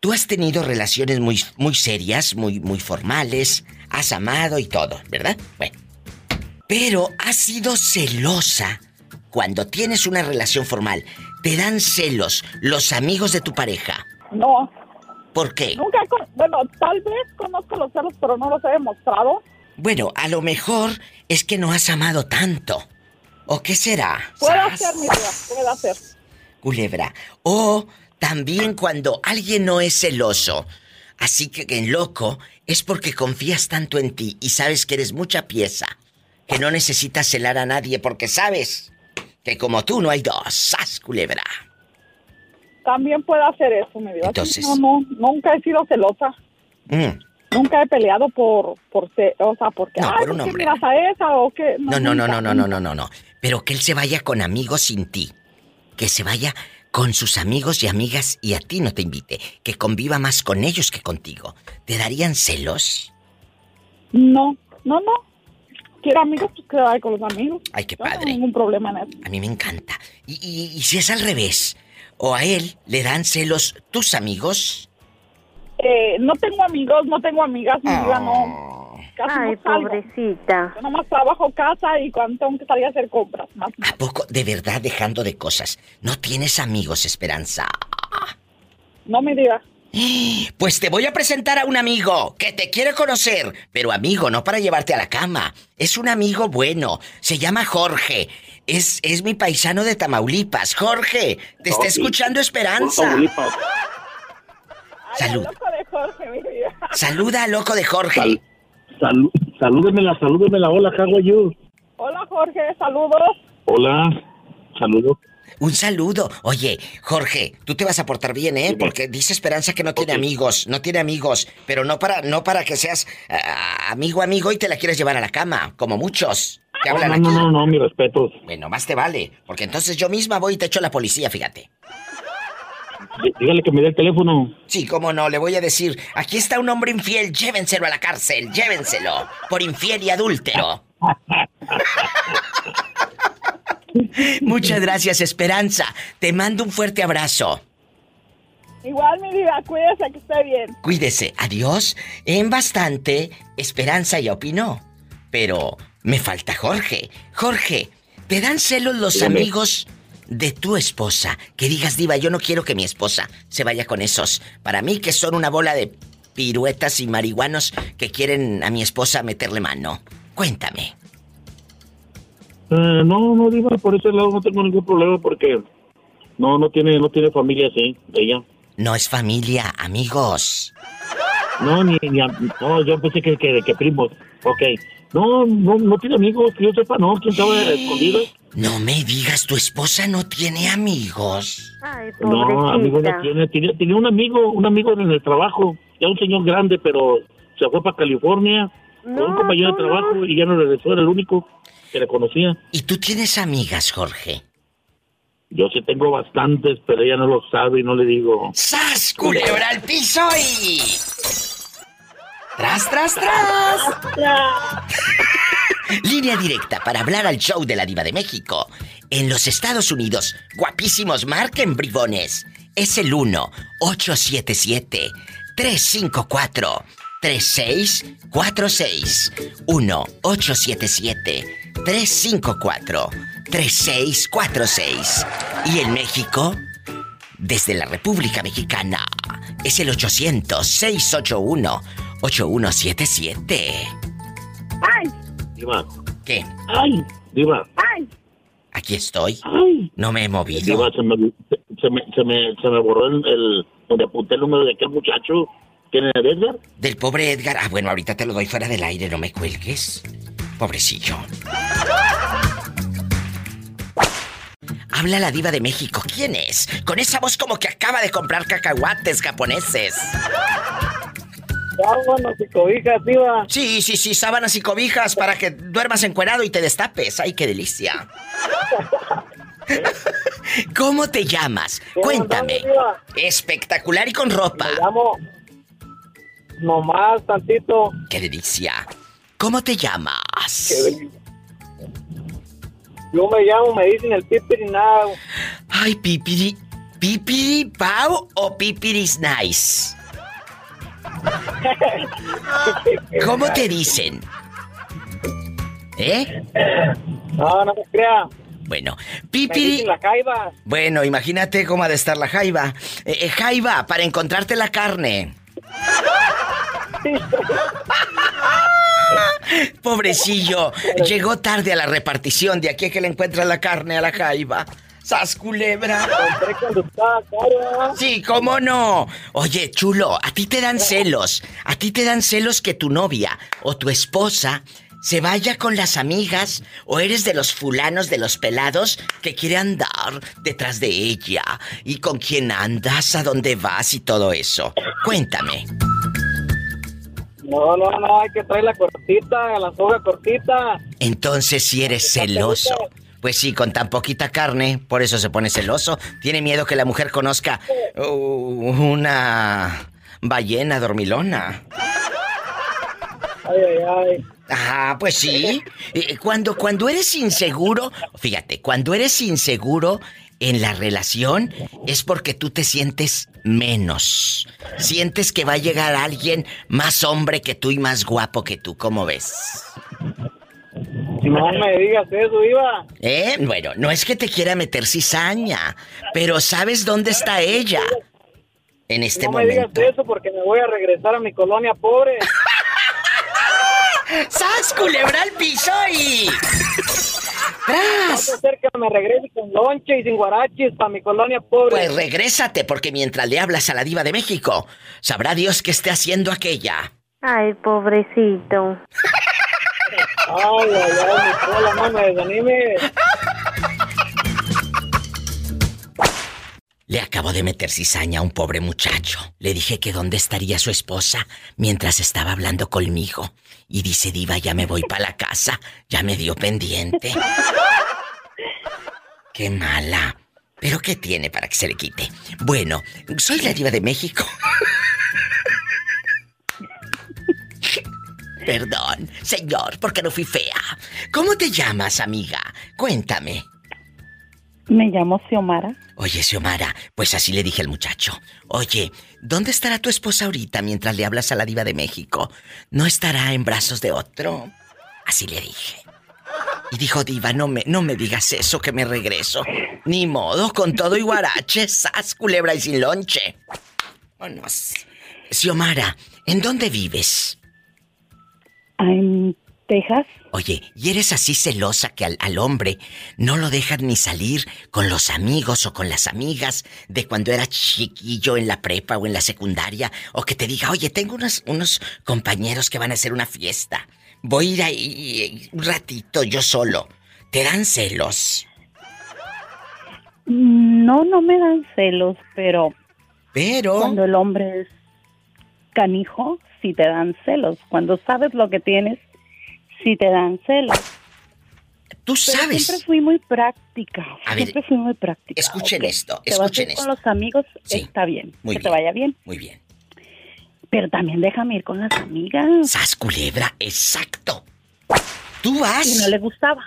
[SPEAKER 2] Tú has tenido relaciones muy, muy serias, muy, muy formales, has amado y todo, ¿verdad? Bueno. Pero has sido celosa cuando tienes una relación formal. ¿Te dan celos los amigos de tu pareja?
[SPEAKER 8] No,
[SPEAKER 2] ¿Por qué?
[SPEAKER 8] nunca, bueno, tal vez conozco los celos, pero no los he demostrado.
[SPEAKER 2] Bueno, a lo mejor es que no has amado tanto. ¿O qué será?
[SPEAKER 8] Puede ser, mi vida, puede ser.
[SPEAKER 2] Culebra. O también cuando alguien no es celoso, así que en loco, es porque confías tanto en ti y sabes que eres mucha pieza, que no necesitas celar a nadie porque sabes que como tú no hay dos. ¡Sas, culebra!
[SPEAKER 8] También puede hacer eso, mi vida.
[SPEAKER 2] Entonces-
[SPEAKER 8] No, no, nunca he sido celosa.
[SPEAKER 2] Mm.
[SPEAKER 8] Nunca he peleado por, por ser, o sea, porque,
[SPEAKER 2] No,
[SPEAKER 8] ay,
[SPEAKER 2] por un
[SPEAKER 8] ¿por qué
[SPEAKER 2] hombre.
[SPEAKER 8] miras a esa o qué?
[SPEAKER 2] No, no, no, no, no, no, no, no, no. Pero que él se vaya con amigos sin ti. Que se vaya con sus amigos y amigas y a ti no te invite. Que conviva más con ellos que contigo. ¿Te darían celos?
[SPEAKER 8] No, no, no. Quiero amigos, pues que vaya con los amigos.
[SPEAKER 2] Ay, qué
[SPEAKER 8] Yo No tengo
[SPEAKER 2] padre.
[SPEAKER 8] ningún problema en eso.
[SPEAKER 2] A mí me encanta. Y, y- y si es al revés, o a él le dan celos tus amigos,
[SPEAKER 8] Eh, no tengo amigos, no tengo amigas, mi vida no. Casi
[SPEAKER 11] Ay,
[SPEAKER 8] no salgo.
[SPEAKER 11] pobrecita.
[SPEAKER 8] Yo nomás trabajo casa y cuando tengo que salir a hacer compras. Más.
[SPEAKER 2] ¿a poco de verdad dejando de cosas? ¿No tienes amigos, Esperanza?
[SPEAKER 8] No me digas.
[SPEAKER 2] Pues te voy a presentar a un amigo que te quiere conocer, pero amigo, no para llevarte a la cama. Es un amigo bueno, se llama Jorge. Es, es mi paisano de Tamaulipas. Jorge, te está
[SPEAKER 14] sí.
[SPEAKER 2] escuchando Esperanza.
[SPEAKER 14] Tamaulipas.
[SPEAKER 2] Salud.
[SPEAKER 8] Loco de Jorge, mi vida.
[SPEAKER 2] Saluda al loco de Jorge.
[SPEAKER 14] Sal- salú- salúdemela, salúdemela. Hola, how are you?
[SPEAKER 8] Hola Jorge, saludos.
[SPEAKER 14] Hola, saludos.
[SPEAKER 2] Un saludo. Oye, Jorge, tú te vas a portar bien, ¿eh? Porque dice Esperanza que no tiene amigos, no tiene amigos, pero no para, no para que seas ah, amigo amigo y te la quieres llevar a la cama, como muchos que
[SPEAKER 14] No,
[SPEAKER 2] hablan
[SPEAKER 14] no,
[SPEAKER 2] aquí.
[SPEAKER 14] no, no, no, mis respetos.
[SPEAKER 2] Bueno, más te vale, porque entonces yo misma voy y te echo a la policía, fíjate.
[SPEAKER 14] Dí- Dígale que me dé el teléfono.
[SPEAKER 2] Sí, cómo no, le voy a decir, aquí está un hombre infiel, llévenselo a la cárcel, llévenselo, por infiel y adúltero. Muchas gracias, Esperanza. Te mando un fuerte abrazo.
[SPEAKER 8] Igual mi vida, cuídese que esté bien.
[SPEAKER 2] Cuídese, adiós. En bastante, Esperanza ya opinó. Pero me falta Jorge. Jorge, ¿te dan celos los
[SPEAKER 14] Dígame.
[SPEAKER 2] amigos de tu esposa? Que digas, diva, yo no quiero que mi esposa se vaya con esos. Para mí que son una bola de piruetas y marihuanos que quieren a mi esposa meterle mano. Cuéntame.
[SPEAKER 14] Eh, no, no, Diva, por ese lado no tengo ningún problema porque no, no tiene, no tiene familia así, ella.
[SPEAKER 2] No es familia, amigos.
[SPEAKER 14] No, ni, ni no, yo pensé que, que, que primos. Ok. No, no, no tiene amigos, que yo sepa, no, quién sabe, escondido.
[SPEAKER 2] No me digas, tu esposa no tiene amigos.
[SPEAKER 11] Ay,
[SPEAKER 14] No, amigo no tiene, tenía, tenía un amigo, un amigo en el trabajo, ya un señor grande, pero se fue para California, con un
[SPEAKER 11] No,
[SPEAKER 14] compañero de
[SPEAKER 11] no.
[SPEAKER 14] trabajo y ya no regresó, era el único que le conocía.
[SPEAKER 2] ¿Y tú tienes amigas, Jorge?
[SPEAKER 14] Yo sí tengo bastantes, pero ella no lo sabe y no le digo.
[SPEAKER 2] ¡Sas, culebra al piso y... ¡Tras, tras, tras! Línea directa para hablar al show de la diva de México. En los Estados Unidos, guapísimos, marquen bribones. Es el 1-877-354-3646. 1-877-354-3646. Y en México, desde la República Mexicana, es el 800-681-8177.
[SPEAKER 12] ¡Ay!
[SPEAKER 14] Diva.
[SPEAKER 2] ¿Qué?
[SPEAKER 14] ¡Ay! Diva.
[SPEAKER 12] ¡Ay!
[SPEAKER 2] Aquí estoy.
[SPEAKER 14] ¡Ay!
[SPEAKER 2] No me he movido.
[SPEAKER 14] Diva, se me, se, me, se, me, se me borró el, el... Donde apunté el número de aquel muchacho. ¿Quién era Edgar?
[SPEAKER 2] Del pobre Edgar. Ah, bueno, ahorita te lo doy fuera del aire, no me cuelgues. Pobrecillo. Habla la diva de México. ¿Quién es? Con esa voz como que acaba de comprar cacahuates japoneses.
[SPEAKER 21] Sábanas y cobijas, diva.
[SPEAKER 2] Sí, sí, sí, sábanas y cobijas para que duermas encuerado y te destapes. ¡Ay, qué delicia! ¿Cómo te llamas? Cuéntame. Espectacular y con ropa.
[SPEAKER 21] Me llamo nomás tantito.
[SPEAKER 2] ¡Qué delicia! ¿Cómo te llamas?
[SPEAKER 21] Qué. Yo me llamo, me dicen el pipirinao.
[SPEAKER 2] Ay, pipiri. ¿Pipiri Pau o pipiris nice? ¿Cómo te dicen? ¿Eh?
[SPEAKER 21] No, no me crea.
[SPEAKER 2] Bueno, pipiri.
[SPEAKER 21] la jaiba.
[SPEAKER 2] Bueno, imagínate cómo ha de estar la jaiba. Eh, eh, jaiba, para encontrarte la carne. Pobrecillo, llegó tarde a la repartición. De aquí a que le encuentra la carne a la jaiba. ¡Sas culebra! Sí, cómo no. Oye, chulo, a ti te dan celos. A ti te dan celos que tu novia o tu esposa se vaya con las amigas o eres de los fulanos de los pelados que quiere andar detrás de ella y con quién andas, a dónde vas y todo eso. Cuéntame.
[SPEAKER 21] No, no, no, hay que traer la cortita, la soga cortita.
[SPEAKER 2] Entonces si eres celoso. Pues sí, con tan poquita carne, por eso se pone celoso. Tiene miedo que la mujer conozca uh, una ballena dormilona.
[SPEAKER 21] Ay, ay, ay.
[SPEAKER 2] Ah, pues sí. Cuando, cuando eres inseguro, fíjate, cuando eres inseguro en la relación es porque tú te sientes menos. Sientes que va a llegar alguien más hombre que tú y más guapo que tú, ¿cómo ves?
[SPEAKER 21] No me digas eso, Iba.
[SPEAKER 2] ¿Eh? Bueno, no es que te quiera meter cizaña, pero ¿sabes dónde está ella? En este
[SPEAKER 21] no me
[SPEAKER 2] momento.
[SPEAKER 21] digas eso porque me voy a regresar a mi colonia pobre.
[SPEAKER 2] ¡Sas, culebra al piso y...
[SPEAKER 21] ¡Tras! ser que me regrese con lonche y sin guarachis para mi colonia pobre.
[SPEAKER 2] Pues regrésate, porque mientras le hablas a la diva de México, sabrá Dios qué esté haciendo aquella.
[SPEAKER 11] Ay, pobrecito.
[SPEAKER 21] Ay, ay, ay, mi cola, no me desanime.
[SPEAKER 2] Le acabo de meter cizaña a un pobre muchacho. Le dije que dónde estaría su esposa mientras estaba hablando conmigo. Y dice, diva, ya me voy para la casa. Ya me dio pendiente. Qué mala. ¿Pero qué tiene para que se le quite? Bueno, soy la diva de México. Perdón, señor, porque no fui fea. ¿Cómo te llamas, amiga? Cuéntame.
[SPEAKER 22] Me llamo Xiomara.
[SPEAKER 2] Oye, Xiomara, pues así le dije al muchacho. Oye, ¿dónde estará tu esposa ahorita mientras le hablas a la diva de México? ¿No estará en brazos de otro? Así le dije. Y dijo, diva, no me, no me digas eso, que me regreso. Ni modo, con todo y guarache, sas, culebra y sin lonche. Vámonos. Xiomara, ¿en dónde vives?
[SPEAKER 22] En Texas.
[SPEAKER 2] Oye, ¿y eres así celosa que al, al hombre no lo dejan ni salir con los amigos o con las amigas de cuando era chiquillo en la prepa o en la secundaria? O que te diga, oye, tengo unos, unos compañeros que van a hacer una fiesta. Voy a ir ahí un ratito yo solo. ¿Te dan celos?
[SPEAKER 22] No, no me dan celos, pero...
[SPEAKER 2] Pero...
[SPEAKER 22] Cuando el hombre es canijo, sí te dan celos. Cuando sabes lo que tienes, sí te dan celos.
[SPEAKER 2] Tú
[SPEAKER 22] Pero
[SPEAKER 2] sabes.
[SPEAKER 22] Siempre fui muy práctica.
[SPEAKER 2] A ver,
[SPEAKER 22] siempre fui muy práctica.
[SPEAKER 2] escuchen esto,
[SPEAKER 22] te vas a ir
[SPEAKER 2] escuchen
[SPEAKER 22] con
[SPEAKER 2] esto.
[SPEAKER 22] los amigos,
[SPEAKER 2] Sí,
[SPEAKER 22] está bien.
[SPEAKER 2] muy
[SPEAKER 22] que te
[SPEAKER 2] bien.
[SPEAKER 22] vaya bien.
[SPEAKER 2] Muy bien.
[SPEAKER 22] Pero también déjame ir con las amigas.
[SPEAKER 2] Sas culebra, exacto. ¿Tú vas?
[SPEAKER 22] Y no le gustaba.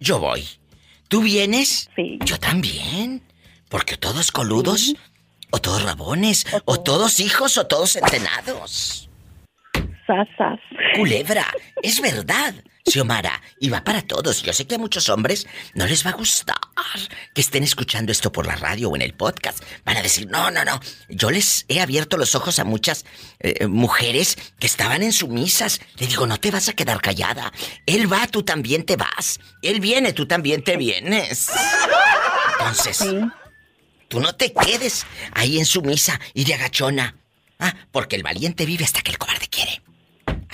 [SPEAKER 2] Yo voy. ¿Tú vienes?
[SPEAKER 22] Sí.
[SPEAKER 2] Yo también. Porque todos coludos, o todos rabones, o todos hijos, o todos entrenados.
[SPEAKER 22] Sasas.
[SPEAKER 2] Culebra, es verdad, Xiomara, y va para todos. Yo sé que a muchos hombres no les va a gustar. que estén escuchando esto por la radio o en el podcast. Van a decir, no, no, no. Yo les he abierto los ojos a muchas eh, mujeres que estaban en sumisas. Le digo, no te vas a quedar callada. Él va, tú también te vas. Él viene, tú también te vienes. Entonces, tú no te quedes ahí en sumisa y de agachona. Ah, porque el valiente vive hasta que el cobarde quiere.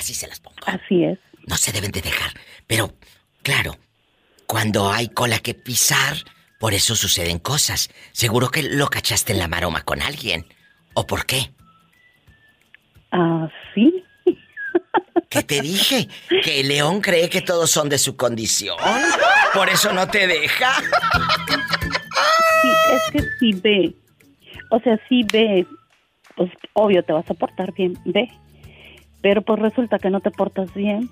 [SPEAKER 2] Así se las pongo.
[SPEAKER 22] Así es.
[SPEAKER 2] No se deben de dejar. Pero, claro, cuando hay cola que pisar, por eso suceden cosas. Seguro que lo cachaste en la maroma con alguien. ¿O por qué?
[SPEAKER 22] Ah, sí.
[SPEAKER 2] ¿Qué te dije? Que el león cree que todos son de su condición. Por eso no te deja.
[SPEAKER 22] Sí, es que sí ve. O sea, sí ve. Pues obvio te vas a portar bien, ve. Pero pues resulta que no te portas bien.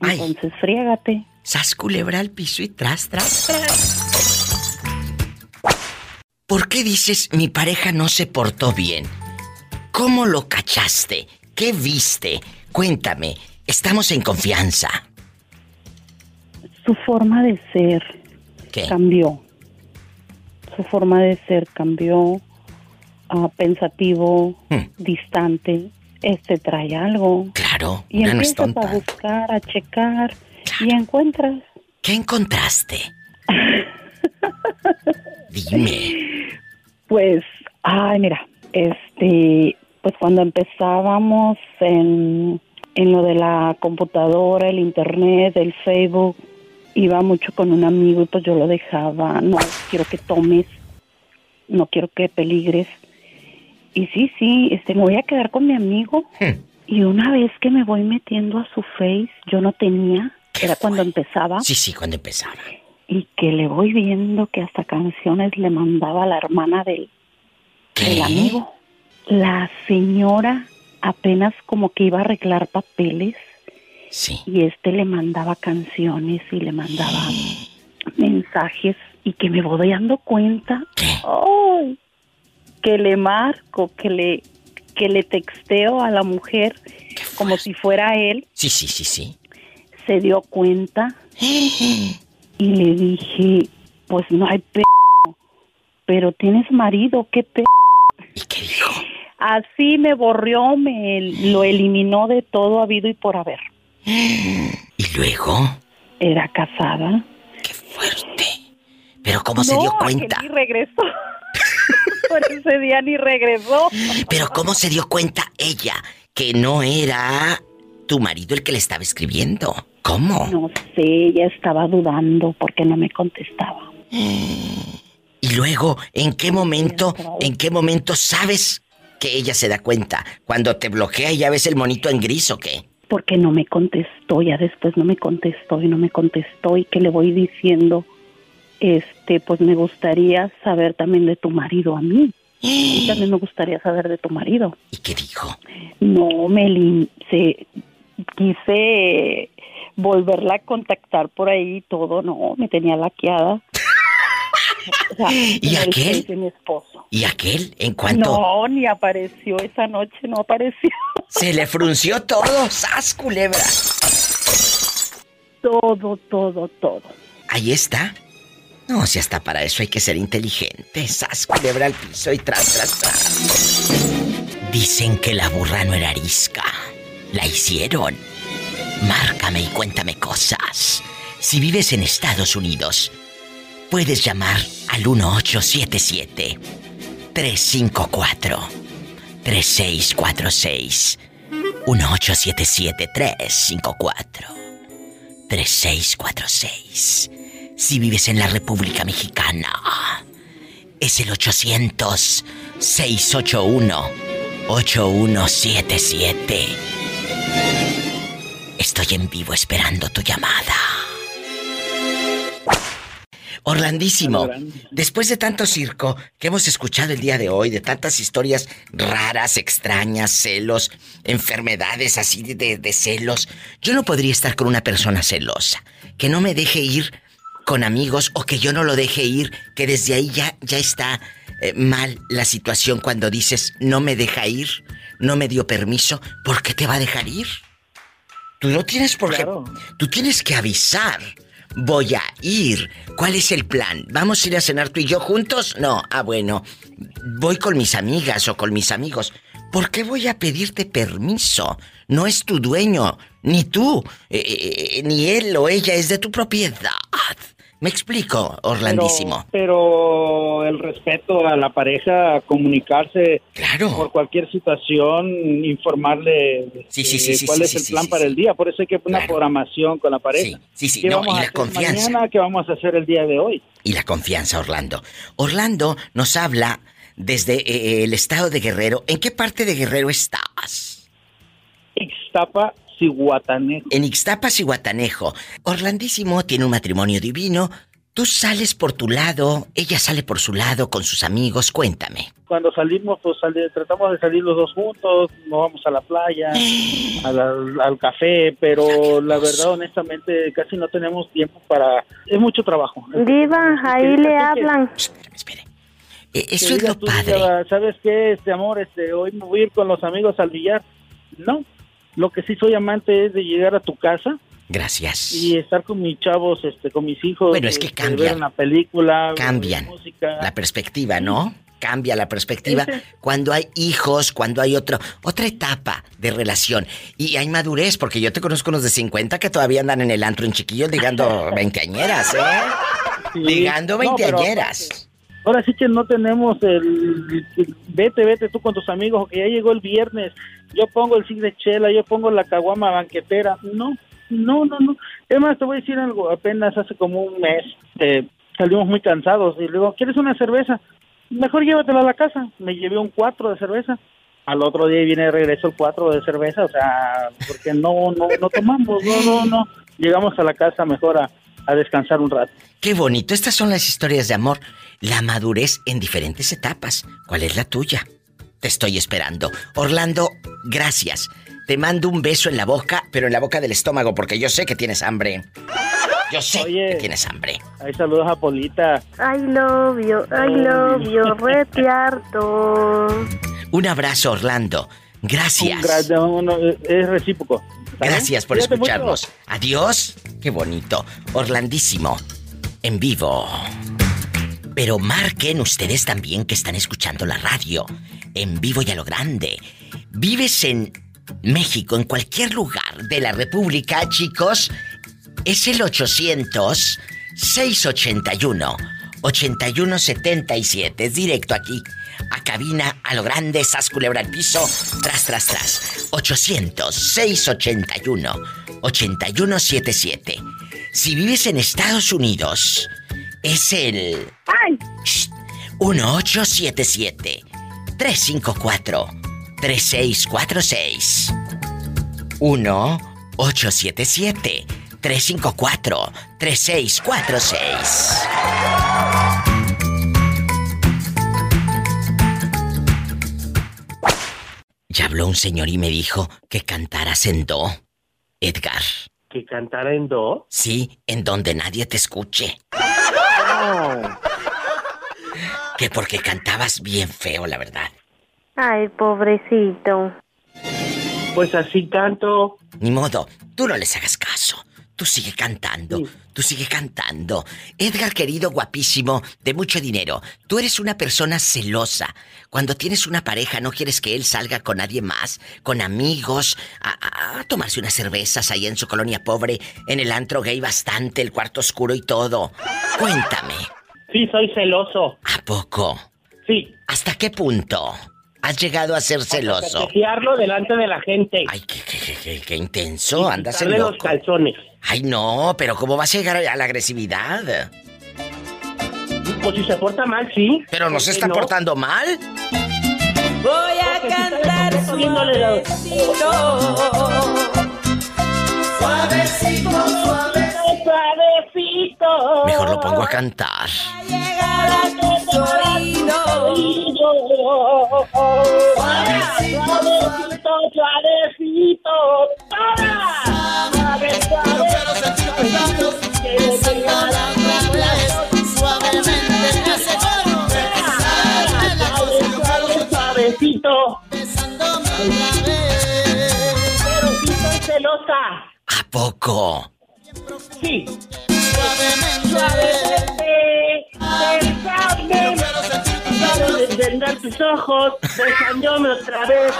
[SPEAKER 22] Entonces friégate.
[SPEAKER 2] Sas culebra al piso y tras, tras, tras. ¿Por qué dices mi pareja no se portó bien? ¿Cómo lo cachaste? ¿Qué viste? Cuéntame. Estamos en confianza.
[SPEAKER 22] Su forma de ser cambió. Su forma de ser cambió. ah, pensativo, distante. Este trae algo.
[SPEAKER 2] Claro,
[SPEAKER 22] Y
[SPEAKER 2] una no es
[SPEAKER 22] empiezas
[SPEAKER 2] tonta.
[SPEAKER 22] a buscar, a checar y encuentras.
[SPEAKER 2] ¿Qué encontraste? Dime.
[SPEAKER 22] Pues, ay, mira, este, pues cuando empezábamos en, en lo de la computadora, el internet, el Facebook, iba mucho con un amigo y pues yo lo dejaba, no quiero que tomes, no quiero que peligres. Y sí, sí, este, me voy a quedar con mi amigo. Y una vez que me voy metiendo a su face, yo no tenía, era cuando empezaba.
[SPEAKER 2] Sí, sí, cuando empezaba.
[SPEAKER 22] Y que le voy viendo que hasta canciones le mandaba a la hermana del, del amigo. La señora apenas como que iba a arreglar papeles.
[SPEAKER 2] Sí.
[SPEAKER 22] Y este le mandaba canciones y le mandaba mensajes y que me voy dando cuenta. ¡Ay! Que le marco, que le que le texteo a la mujer como si fuera él.
[SPEAKER 2] Sí, sí, sí, sí.
[SPEAKER 22] Se dio cuenta y le dije, pues no hay p pero tienes marido, qué p
[SPEAKER 2] ¿Y qué dijo?
[SPEAKER 22] Así me borrió, me lo eliminó de todo habido y por haber.
[SPEAKER 2] ¿Y luego?
[SPEAKER 22] Era casada.
[SPEAKER 2] ¿Pero cómo se dio cuenta?
[SPEAKER 22] ni regresó. Por ese día ni regresó.
[SPEAKER 2] ¿Pero cómo se dio cuenta ella que no era tu marido el que le estaba escribiendo? ¿Cómo?
[SPEAKER 22] No sé, ella estaba dudando porque no me contestaba.
[SPEAKER 2] Y luego, ¿en qué momento, en qué momento sabes que ella se da cuenta? Cuando te bloquea y ya ves el monito en gris o qué?
[SPEAKER 22] Porque no me contestó, ya después no me contestó y no me contestó y que le voy diciendo, este, pues me gustaría saber también de tu marido a mí. Y también me gustaría saber de tu marido.
[SPEAKER 2] ¿Y qué dijo?
[SPEAKER 22] No, me se, quise volverla a contactar por ahí y todo, no, me tenía laqueada. O sea,
[SPEAKER 2] ¿Y aquel?
[SPEAKER 22] mi esposo.
[SPEAKER 2] ¿Y aquel, en cuanto
[SPEAKER 22] No, ni apareció esa noche, no apareció.
[SPEAKER 2] se le frunció todo? ¡Sas, culebra!
[SPEAKER 22] Todo, todo, todo.
[SPEAKER 2] Ahí está. No, si hasta para eso hay que ser inteligente. ¡Sas, culebra al piso y tras, tras, tras! Dicen que la burra no era arisca. La hicieron. Márcame y cuéntame cosas. Si vives en Estados Unidos, puedes llamar al 1877 354 3646 1877 354 3646 Si vives en la República Mexicana, es el 800 681 8177 Estoy en vivo esperando tu llamada. Orlandísimo, después de tanto circo que hemos escuchado el día de hoy, de tantas historias raras, extrañas, celos, enfermedades así de, de celos, yo no podría estar con una persona celosa, que no me deje ir con amigos o que yo no lo deje ir, que desde ahí ya, ya está eh, mal la situación cuando dices no me deja ir, no me dio permiso, ¿por qué te va a dejar ir? Tú no tienes por qué. Tú tienes que avisar. voy a ir. ¿Cuál es el plan? ¿Vamos a ir a cenar tú y yo juntos? No, ah, bueno. Voy con mis amigas o con mis amigos. ¿Por qué voy a pedirte permiso? No es tu dueño, ni tú, eh, eh, ni él o ella, es de tu propiedad. Me explico, Orlandísimo.
[SPEAKER 16] Pero, pero el respeto a la pareja, comunicarse
[SPEAKER 2] claro.
[SPEAKER 16] por cualquier situación, informarle
[SPEAKER 2] Sí, sí,
[SPEAKER 16] eh,
[SPEAKER 2] sí,
[SPEAKER 16] cuál es el plan para el día. Por eso hay que una programación con la pareja.
[SPEAKER 2] Sí, sí,
[SPEAKER 16] ¿Qué
[SPEAKER 2] no,
[SPEAKER 16] vamos
[SPEAKER 2] y
[SPEAKER 16] a
[SPEAKER 2] la
[SPEAKER 16] hacer
[SPEAKER 2] confianza.
[SPEAKER 16] Mañana, ¿Qué vamos a hacer el día de hoy?
[SPEAKER 2] Y la confianza, Orlando. Orlando nos habla desde eh, el estado de Guerrero. ¿En qué parte de Guerrero estás?
[SPEAKER 16] Ixtapa, Cihuatanejo.
[SPEAKER 2] En Ixtapa, Cihuatanejo. Orlandísimo tiene un matrimonio divino. Tú sales por tu lado, ella sale por su lado con sus amigos. Cuéntame.
[SPEAKER 16] Cuando salimos, pues sali- tratamos de salir los dos juntos, nos vamos a la playa, al, al- al café, pero la verdad, honestamente, casi no tenemos tiempo para... Es mucho trabajo.
[SPEAKER 11] Diva, ahí le hablan.
[SPEAKER 2] Eh, Eso es lo
[SPEAKER 16] tú,
[SPEAKER 2] padre.
[SPEAKER 16] Diva, ¿Sabes qué, este amor? Este, hoy me voy a ir con los amigos al billar. No, lo que sí soy amante es de llegar a tu casa
[SPEAKER 2] Gracias.
[SPEAKER 16] y estar con mis chavos, este, con mis hijos.
[SPEAKER 2] Bueno, es que
[SPEAKER 16] este,
[SPEAKER 2] cambian.
[SPEAKER 16] Ver una película. ver
[SPEAKER 2] Cambian
[SPEAKER 16] música.
[SPEAKER 2] la perspectiva, ¿no? Cambia la perspectiva cuando hay hijos, cuando hay otro, otra etapa de relación. Y hay madurez, porque yo te conozco unos de 50 que todavía andan en el antro en chiquillos ligando veinteañeras, ¿eh?
[SPEAKER 16] Sí.
[SPEAKER 2] Ligando
[SPEAKER 16] No,
[SPEAKER 2] veinteañeras.
[SPEAKER 16] Ahora sí que no tenemos el, vete, vete tú con tus amigos, que ya llegó el viernes, yo pongo el cig de chela, yo pongo la caguama banquetera. No, no, no, no. Es más, te voy a decir algo, apenas hace como un mes eh, salimos muy cansados y luego, ¿quieres una cerveza? Mejor llévatela a la casa. Me llevé un cuatro de cerveza. Al otro día viene de regreso el cuatro de cerveza, o sea, porque no, no, no tomamos, no, no, no. Llegamos a la casa mejor a, a descansar un rato.
[SPEAKER 2] Qué bonito, estas son las historias de amor. La madurez en diferentes etapas. ¿Cuál es la tuya? Te estoy esperando. Orlando, gracias. Te mando un beso en la boca, pero en la boca del estómago, porque yo sé que tienes hambre. Yo sé que tienes hambre.
[SPEAKER 16] Ahí saludos a Polita.
[SPEAKER 11] I love you, I love you, retiarto.
[SPEAKER 2] Un abrazo, Orlando. Gracias.
[SPEAKER 16] Es recíproco.
[SPEAKER 2] Gracias por
[SPEAKER 16] Cuídate
[SPEAKER 2] escucharnos.
[SPEAKER 16] mucho.
[SPEAKER 2] Adiós. Qué bonito. Orlandísimo. En vivo. Pero marquen ustedes también que están escuchando la radio. En vivo y a lo grande. ¿Vives en México, en cualquier lugar de la República, chicos? Es el 800-681-8177. Es directo aquí. A cabina, a lo grande, sas culebra al piso, tras, tras, tras. 800-681-8177. Si vives en Estados Unidos, es el... Shh. 1877 354 3646 1-877 354 3646 Ya habló un señor y me dijo que cantaras en do. Edgar.
[SPEAKER 21] ¿Que cantara en do?
[SPEAKER 2] Sí, en donde nadie te escuche. Que porque cantabas bien feo, la verdad.
[SPEAKER 11] Ay, pobrecito.
[SPEAKER 21] Pues así canto.
[SPEAKER 2] Ni modo, tú no les hagas caso. Tú sigue cantando, tú sigue cantando. Edgar, querido, guapísimo, de mucho dinero, tú eres una persona celosa. Cuando tienes una pareja, no quieres que él salga con nadie más, con amigos, a, a- a tomarse unas cervezas ahí en su colonia pobre, en el antro gay bastante, el cuarto oscuro y todo. Cuéntame,
[SPEAKER 21] Sí, soy celoso.
[SPEAKER 2] ¿a poco?
[SPEAKER 21] Sí.
[SPEAKER 2] ¿Hasta qué punto has llegado a ser celoso?
[SPEAKER 21] Coquetearlo delante de la gente.
[SPEAKER 2] Ay, qué, qué, qué, qué, qué intenso, andas en
[SPEAKER 21] los
[SPEAKER 2] loco.
[SPEAKER 21] calzones.
[SPEAKER 2] Ay, no, pero ¿cómo vas a llegar a la agresividad?
[SPEAKER 21] Pues si se porta mal, sí.
[SPEAKER 2] Pero no
[SPEAKER 21] ¿Por
[SPEAKER 2] se está
[SPEAKER 21] no?
[SPEAKER 2] portando mal.
[SPEAKER 6] Voy a cantar suavecito. Suavecito, suavecito, suavecito.
[SPEAKER 2] Mejor lo pongo a cantar.
[SPEAKER 6] Llegar a tus oídos. Suavecito, suavecito. Suave, suave, Quiero a tus labios. Suavemente me hace coro. Suave, suave, suavecito. Pero sí soy celosa.
[SPEAKER 2] ¿A poco?
[SPEAKER 21] Sí.
[SPEAKER 6] Desvendar tus ojos, besándome otra vez.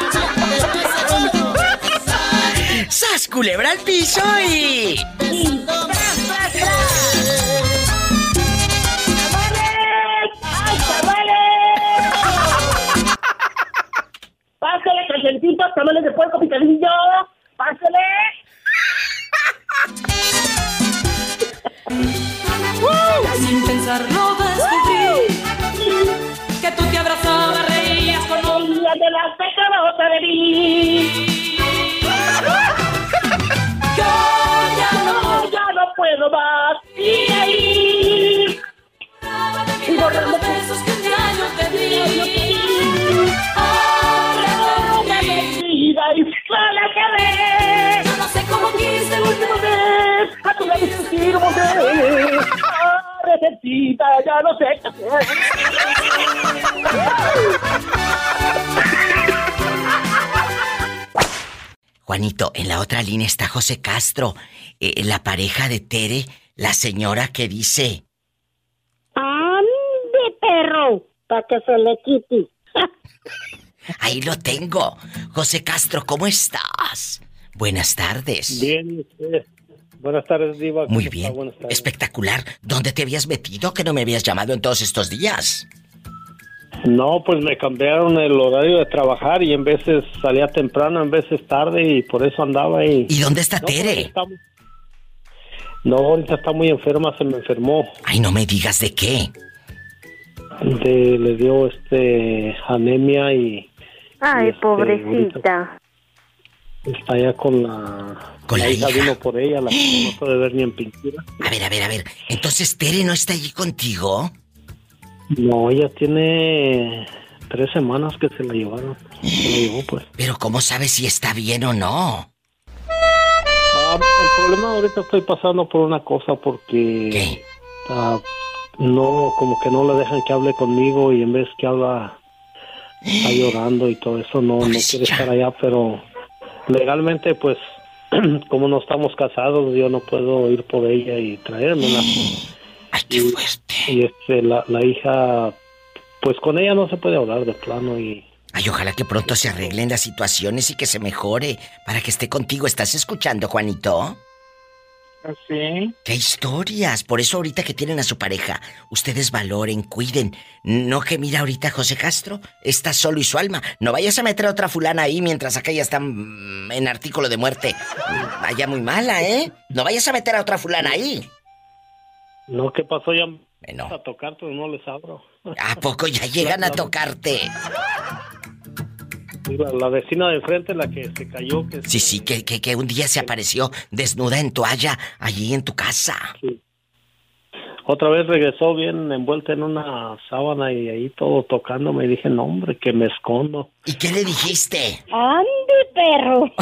[SPEAKER 2] ¡Sas, culebra al piso y...
[SPEAKER 6] Y tras, tras, tras. ¡Tamales! ¡Ay, tamales! Pásale, cachentito, tamales de puerco picadillo. Ya no sé.
[SPEAKER 2] Juanito, en la otra línea está José Castro, eh, la pareja de Tere, la señora que dice...
[SPEAKER 23] ¡Ande, perro! Para que se le quite.
[SPEAKER 2] Ahí lo tengo. José Castro, ¿cómo estás? Buenas tardes.
[SPEAKER 24] Bien, usted. Buenas tardes, Diva. ¿Cómo
[SPEAKER 2] Muy bien. Espectacular. ¿Dónde te habías metido que no me habías llamado en todos estos días?
[SPEAKER 24] No, pues me cambiaron el horario de trabajar y en veces salía temprano, en veces tarde y por eso andaba ahí.
[SPEAKER 2] ¿Y dónde está
[SPEAKER 24] No, pues,
[SPEAKER 2] Tere?
[SPEAKER 24] está muy- No, ahorita está muy enferma, se me enfermó.
[SPEAKER 2] Ay, no me digas de qué.
[SPEAKER 24] De, le dio este anemia y
[SPEAKER 11] Ay,
[SPEAKER 24] este,
[SPEAKER 11] pobrecita.
[SPEAKER 24] Está allá con la...
[SPEAKER 2] Con la
[SPEAKER 24] hija
[SPEAKER 2] hija.
[SPEAKER 24] vino por ella, la que no puede ver ni en pintura.
[SPEAKER 2] A ver, a ver, a ver. Entonces Tere no está allí contigo.
[SPEAKER 24] No, ella tiene tres semanas que se la llevaron. Se la llevó, pues.
[SPEAKER 2] Pero ¿cómo sabes si está bien o no?
[SPEAKER 24] Ah, el problema ahorita estoy pasando por una cosa porque ah, no, como que no le dejan que hable conmigo y en vez que habla está llorando y todo eso, no, no quiere estar allá, pero legalmente pues como no estamos casados yo no puedo ir por ella y traérmela.
[SPEAKER 2] qué
[SPEAKER 24] y, y, este, la, la hija, pues con ella no se puede hablar de plano y
[SPEAKER 2] Ay, ojalá que pronto se arreglen las situaciones y que se mejore para que esté contigo. ¿Estás escuchando, Juanito?
[SPEAKER 25] Sí.
[SPEAKER 2] ¡Qué historias! Por eso ahorita que tienen a su pareja, ustedes valoren, cuiden. No que mira ahorita José Castro, está solo y su alma. No vayas a meter a otra fulana ahí mientras aquella está mm, en artículo de muerte. Vaya muy mala, ¿eh? No vayas a meter a otra fulana ahí.
[SPEAKER 24] no, ¿qué pasó? Ya
[SPEAKER 2] Bueno.
[SPEAKER 24] a tocar, pero no les abro.
[SPEAKER 2] ¿A poco ya llegan a tocarte?
[SPEAKER 24] La, la vecina de enfrente, la que se cayó, que
[SPEAKER 2] Sí, sí, que, que, que un día se apareció desnuda en toalla allí en tu casa.
[SPEAKER 24] Otra vez regresó bien envuelta en una sábana y ahí todo tocándome. Y dije, no, hombre, que me escondo.
[SPEAKER 2] ¿Y qué le dijiste?
[SPEAKER 23] ¡Ande, perro!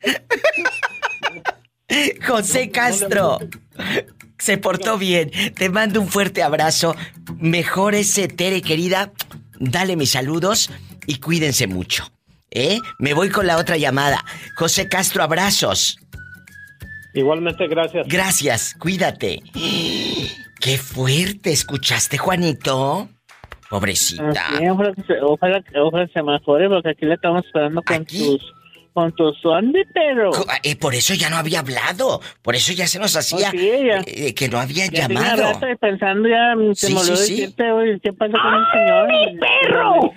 [SPEAKER 2] José Castro. Se portó bien. Te mando un fuerte abrazo. Mejórese, Tere, querida. Dale mis saludos y cuídense mucho. ¿Eh? Me voy con la otra llamada. José Castro, abrazos.
[SPEAKER 24] Igualmente, gracias.
[SPEAKER 2] Gracias, cuídate. Qué fuerte, ¿escuchaste, Juanito? Pobrecita.
[SPEAKER 26] Sí, ojalá, que se, ojalá, ojalá se mejore porque aquí le estamos esperando con tus con tu zombie, pero
[SPEAKER 2] Eh, por eso ya no había hablado. Por eso ya se nos hacía
[SPEAKER 26] Oh, sí, ella.
[SPEAKER 2] eh, que no había
[SPEAKER 26] ya
[SPEAKER 2] llamado.
[SPEAKER 26] de pensando ya se
[SPEAKER 2] Sí,
[SPEAKER 26] me olvidó
[SPEAKER 2] sí.
[SPEAKER 26] decirte oye, qué pasa con el señor mi perro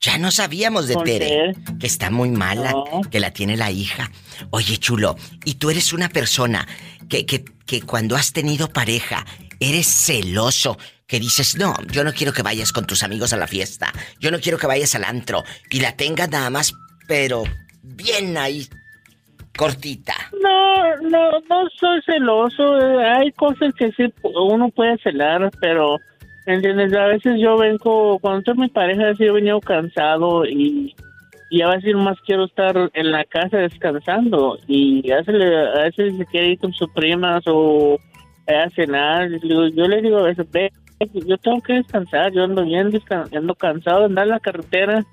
[SPEAKER 2] Ya no sabíamos de Tere, que está muy mala, que la tiene la hija. Oye, chulo, y tú eres una persona que, que, que cuando has tenido pareja, eres celoso, que dices, no, yo no quiero que vayas con tus amigos a la fiesta, yo no quiero que vayas al antro, y la tengas nada más, pero bien ahí, cortita.
[SPEAKER 26] no no no soy celoso eh, hay cosas que sí uno puede celar pero entiendes a veces yo vengo cuando estoy mi pareja sí he venido cansado y y a veces más quiero estar en la casa descansando y a veces, a veces se quiere ir con sus primas o a cenar. Y le digo- Yo le digo a veces, ve, yo tengo que descansar, yo ando bien, ando cansado de andar en la carretera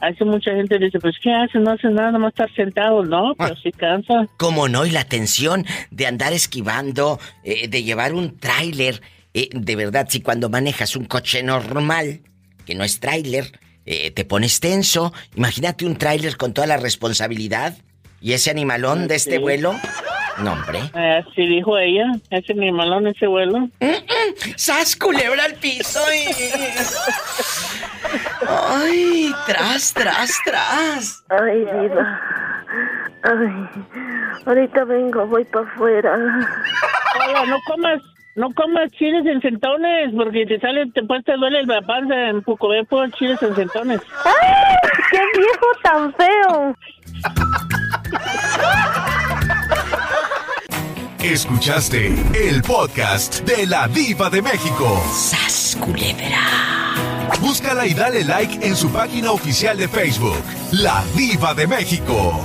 [SPEAKER 26] hace mucha gente dice, pues ¿qué hace? No hace nada, nomás estar sentado, ¿no? Pero sí cansa.
[SPEAKER 2] ¿Cómo no? Y la tensión de andar esquivando, eh, de llevar un tráiler. Eh, de verdad, si cuando manejas un coche normal, que no es tráiler, eh, te pones tenso. Imagínate un tráiler con toda la responsabilidad. Y ese animalón de este
[SPEAKER 26] Sí.
[SPEAKER 2] vuelo. No, hombre.
[SPEAKER 26] Así dijo ella, ese animalón, ese vuelo.
[SPEAKER 2] ¡Sas, culebra al piso! ¡Ay! ¡Tras, tras, tras!
[SPEAKER 11] Ay, diva. Ay, ahorita vengo, voy para afuera.
[SPEAKER 26] Hola, no comas, no comas chiles en centones, porque te sale, te pues te duele la panza en comer por chiles en centones.
[SPEAKER 11] ¡Ay! ¡Qué viejo tan feo!
[SPEAKER 27] Escuchaste el podcast de la Diva de México.
[SPEAKER 2] ¡Sas, culebra!
[SPEAKER 27] Búscala y dale like en su página oficial de Facebook, La Diva de México.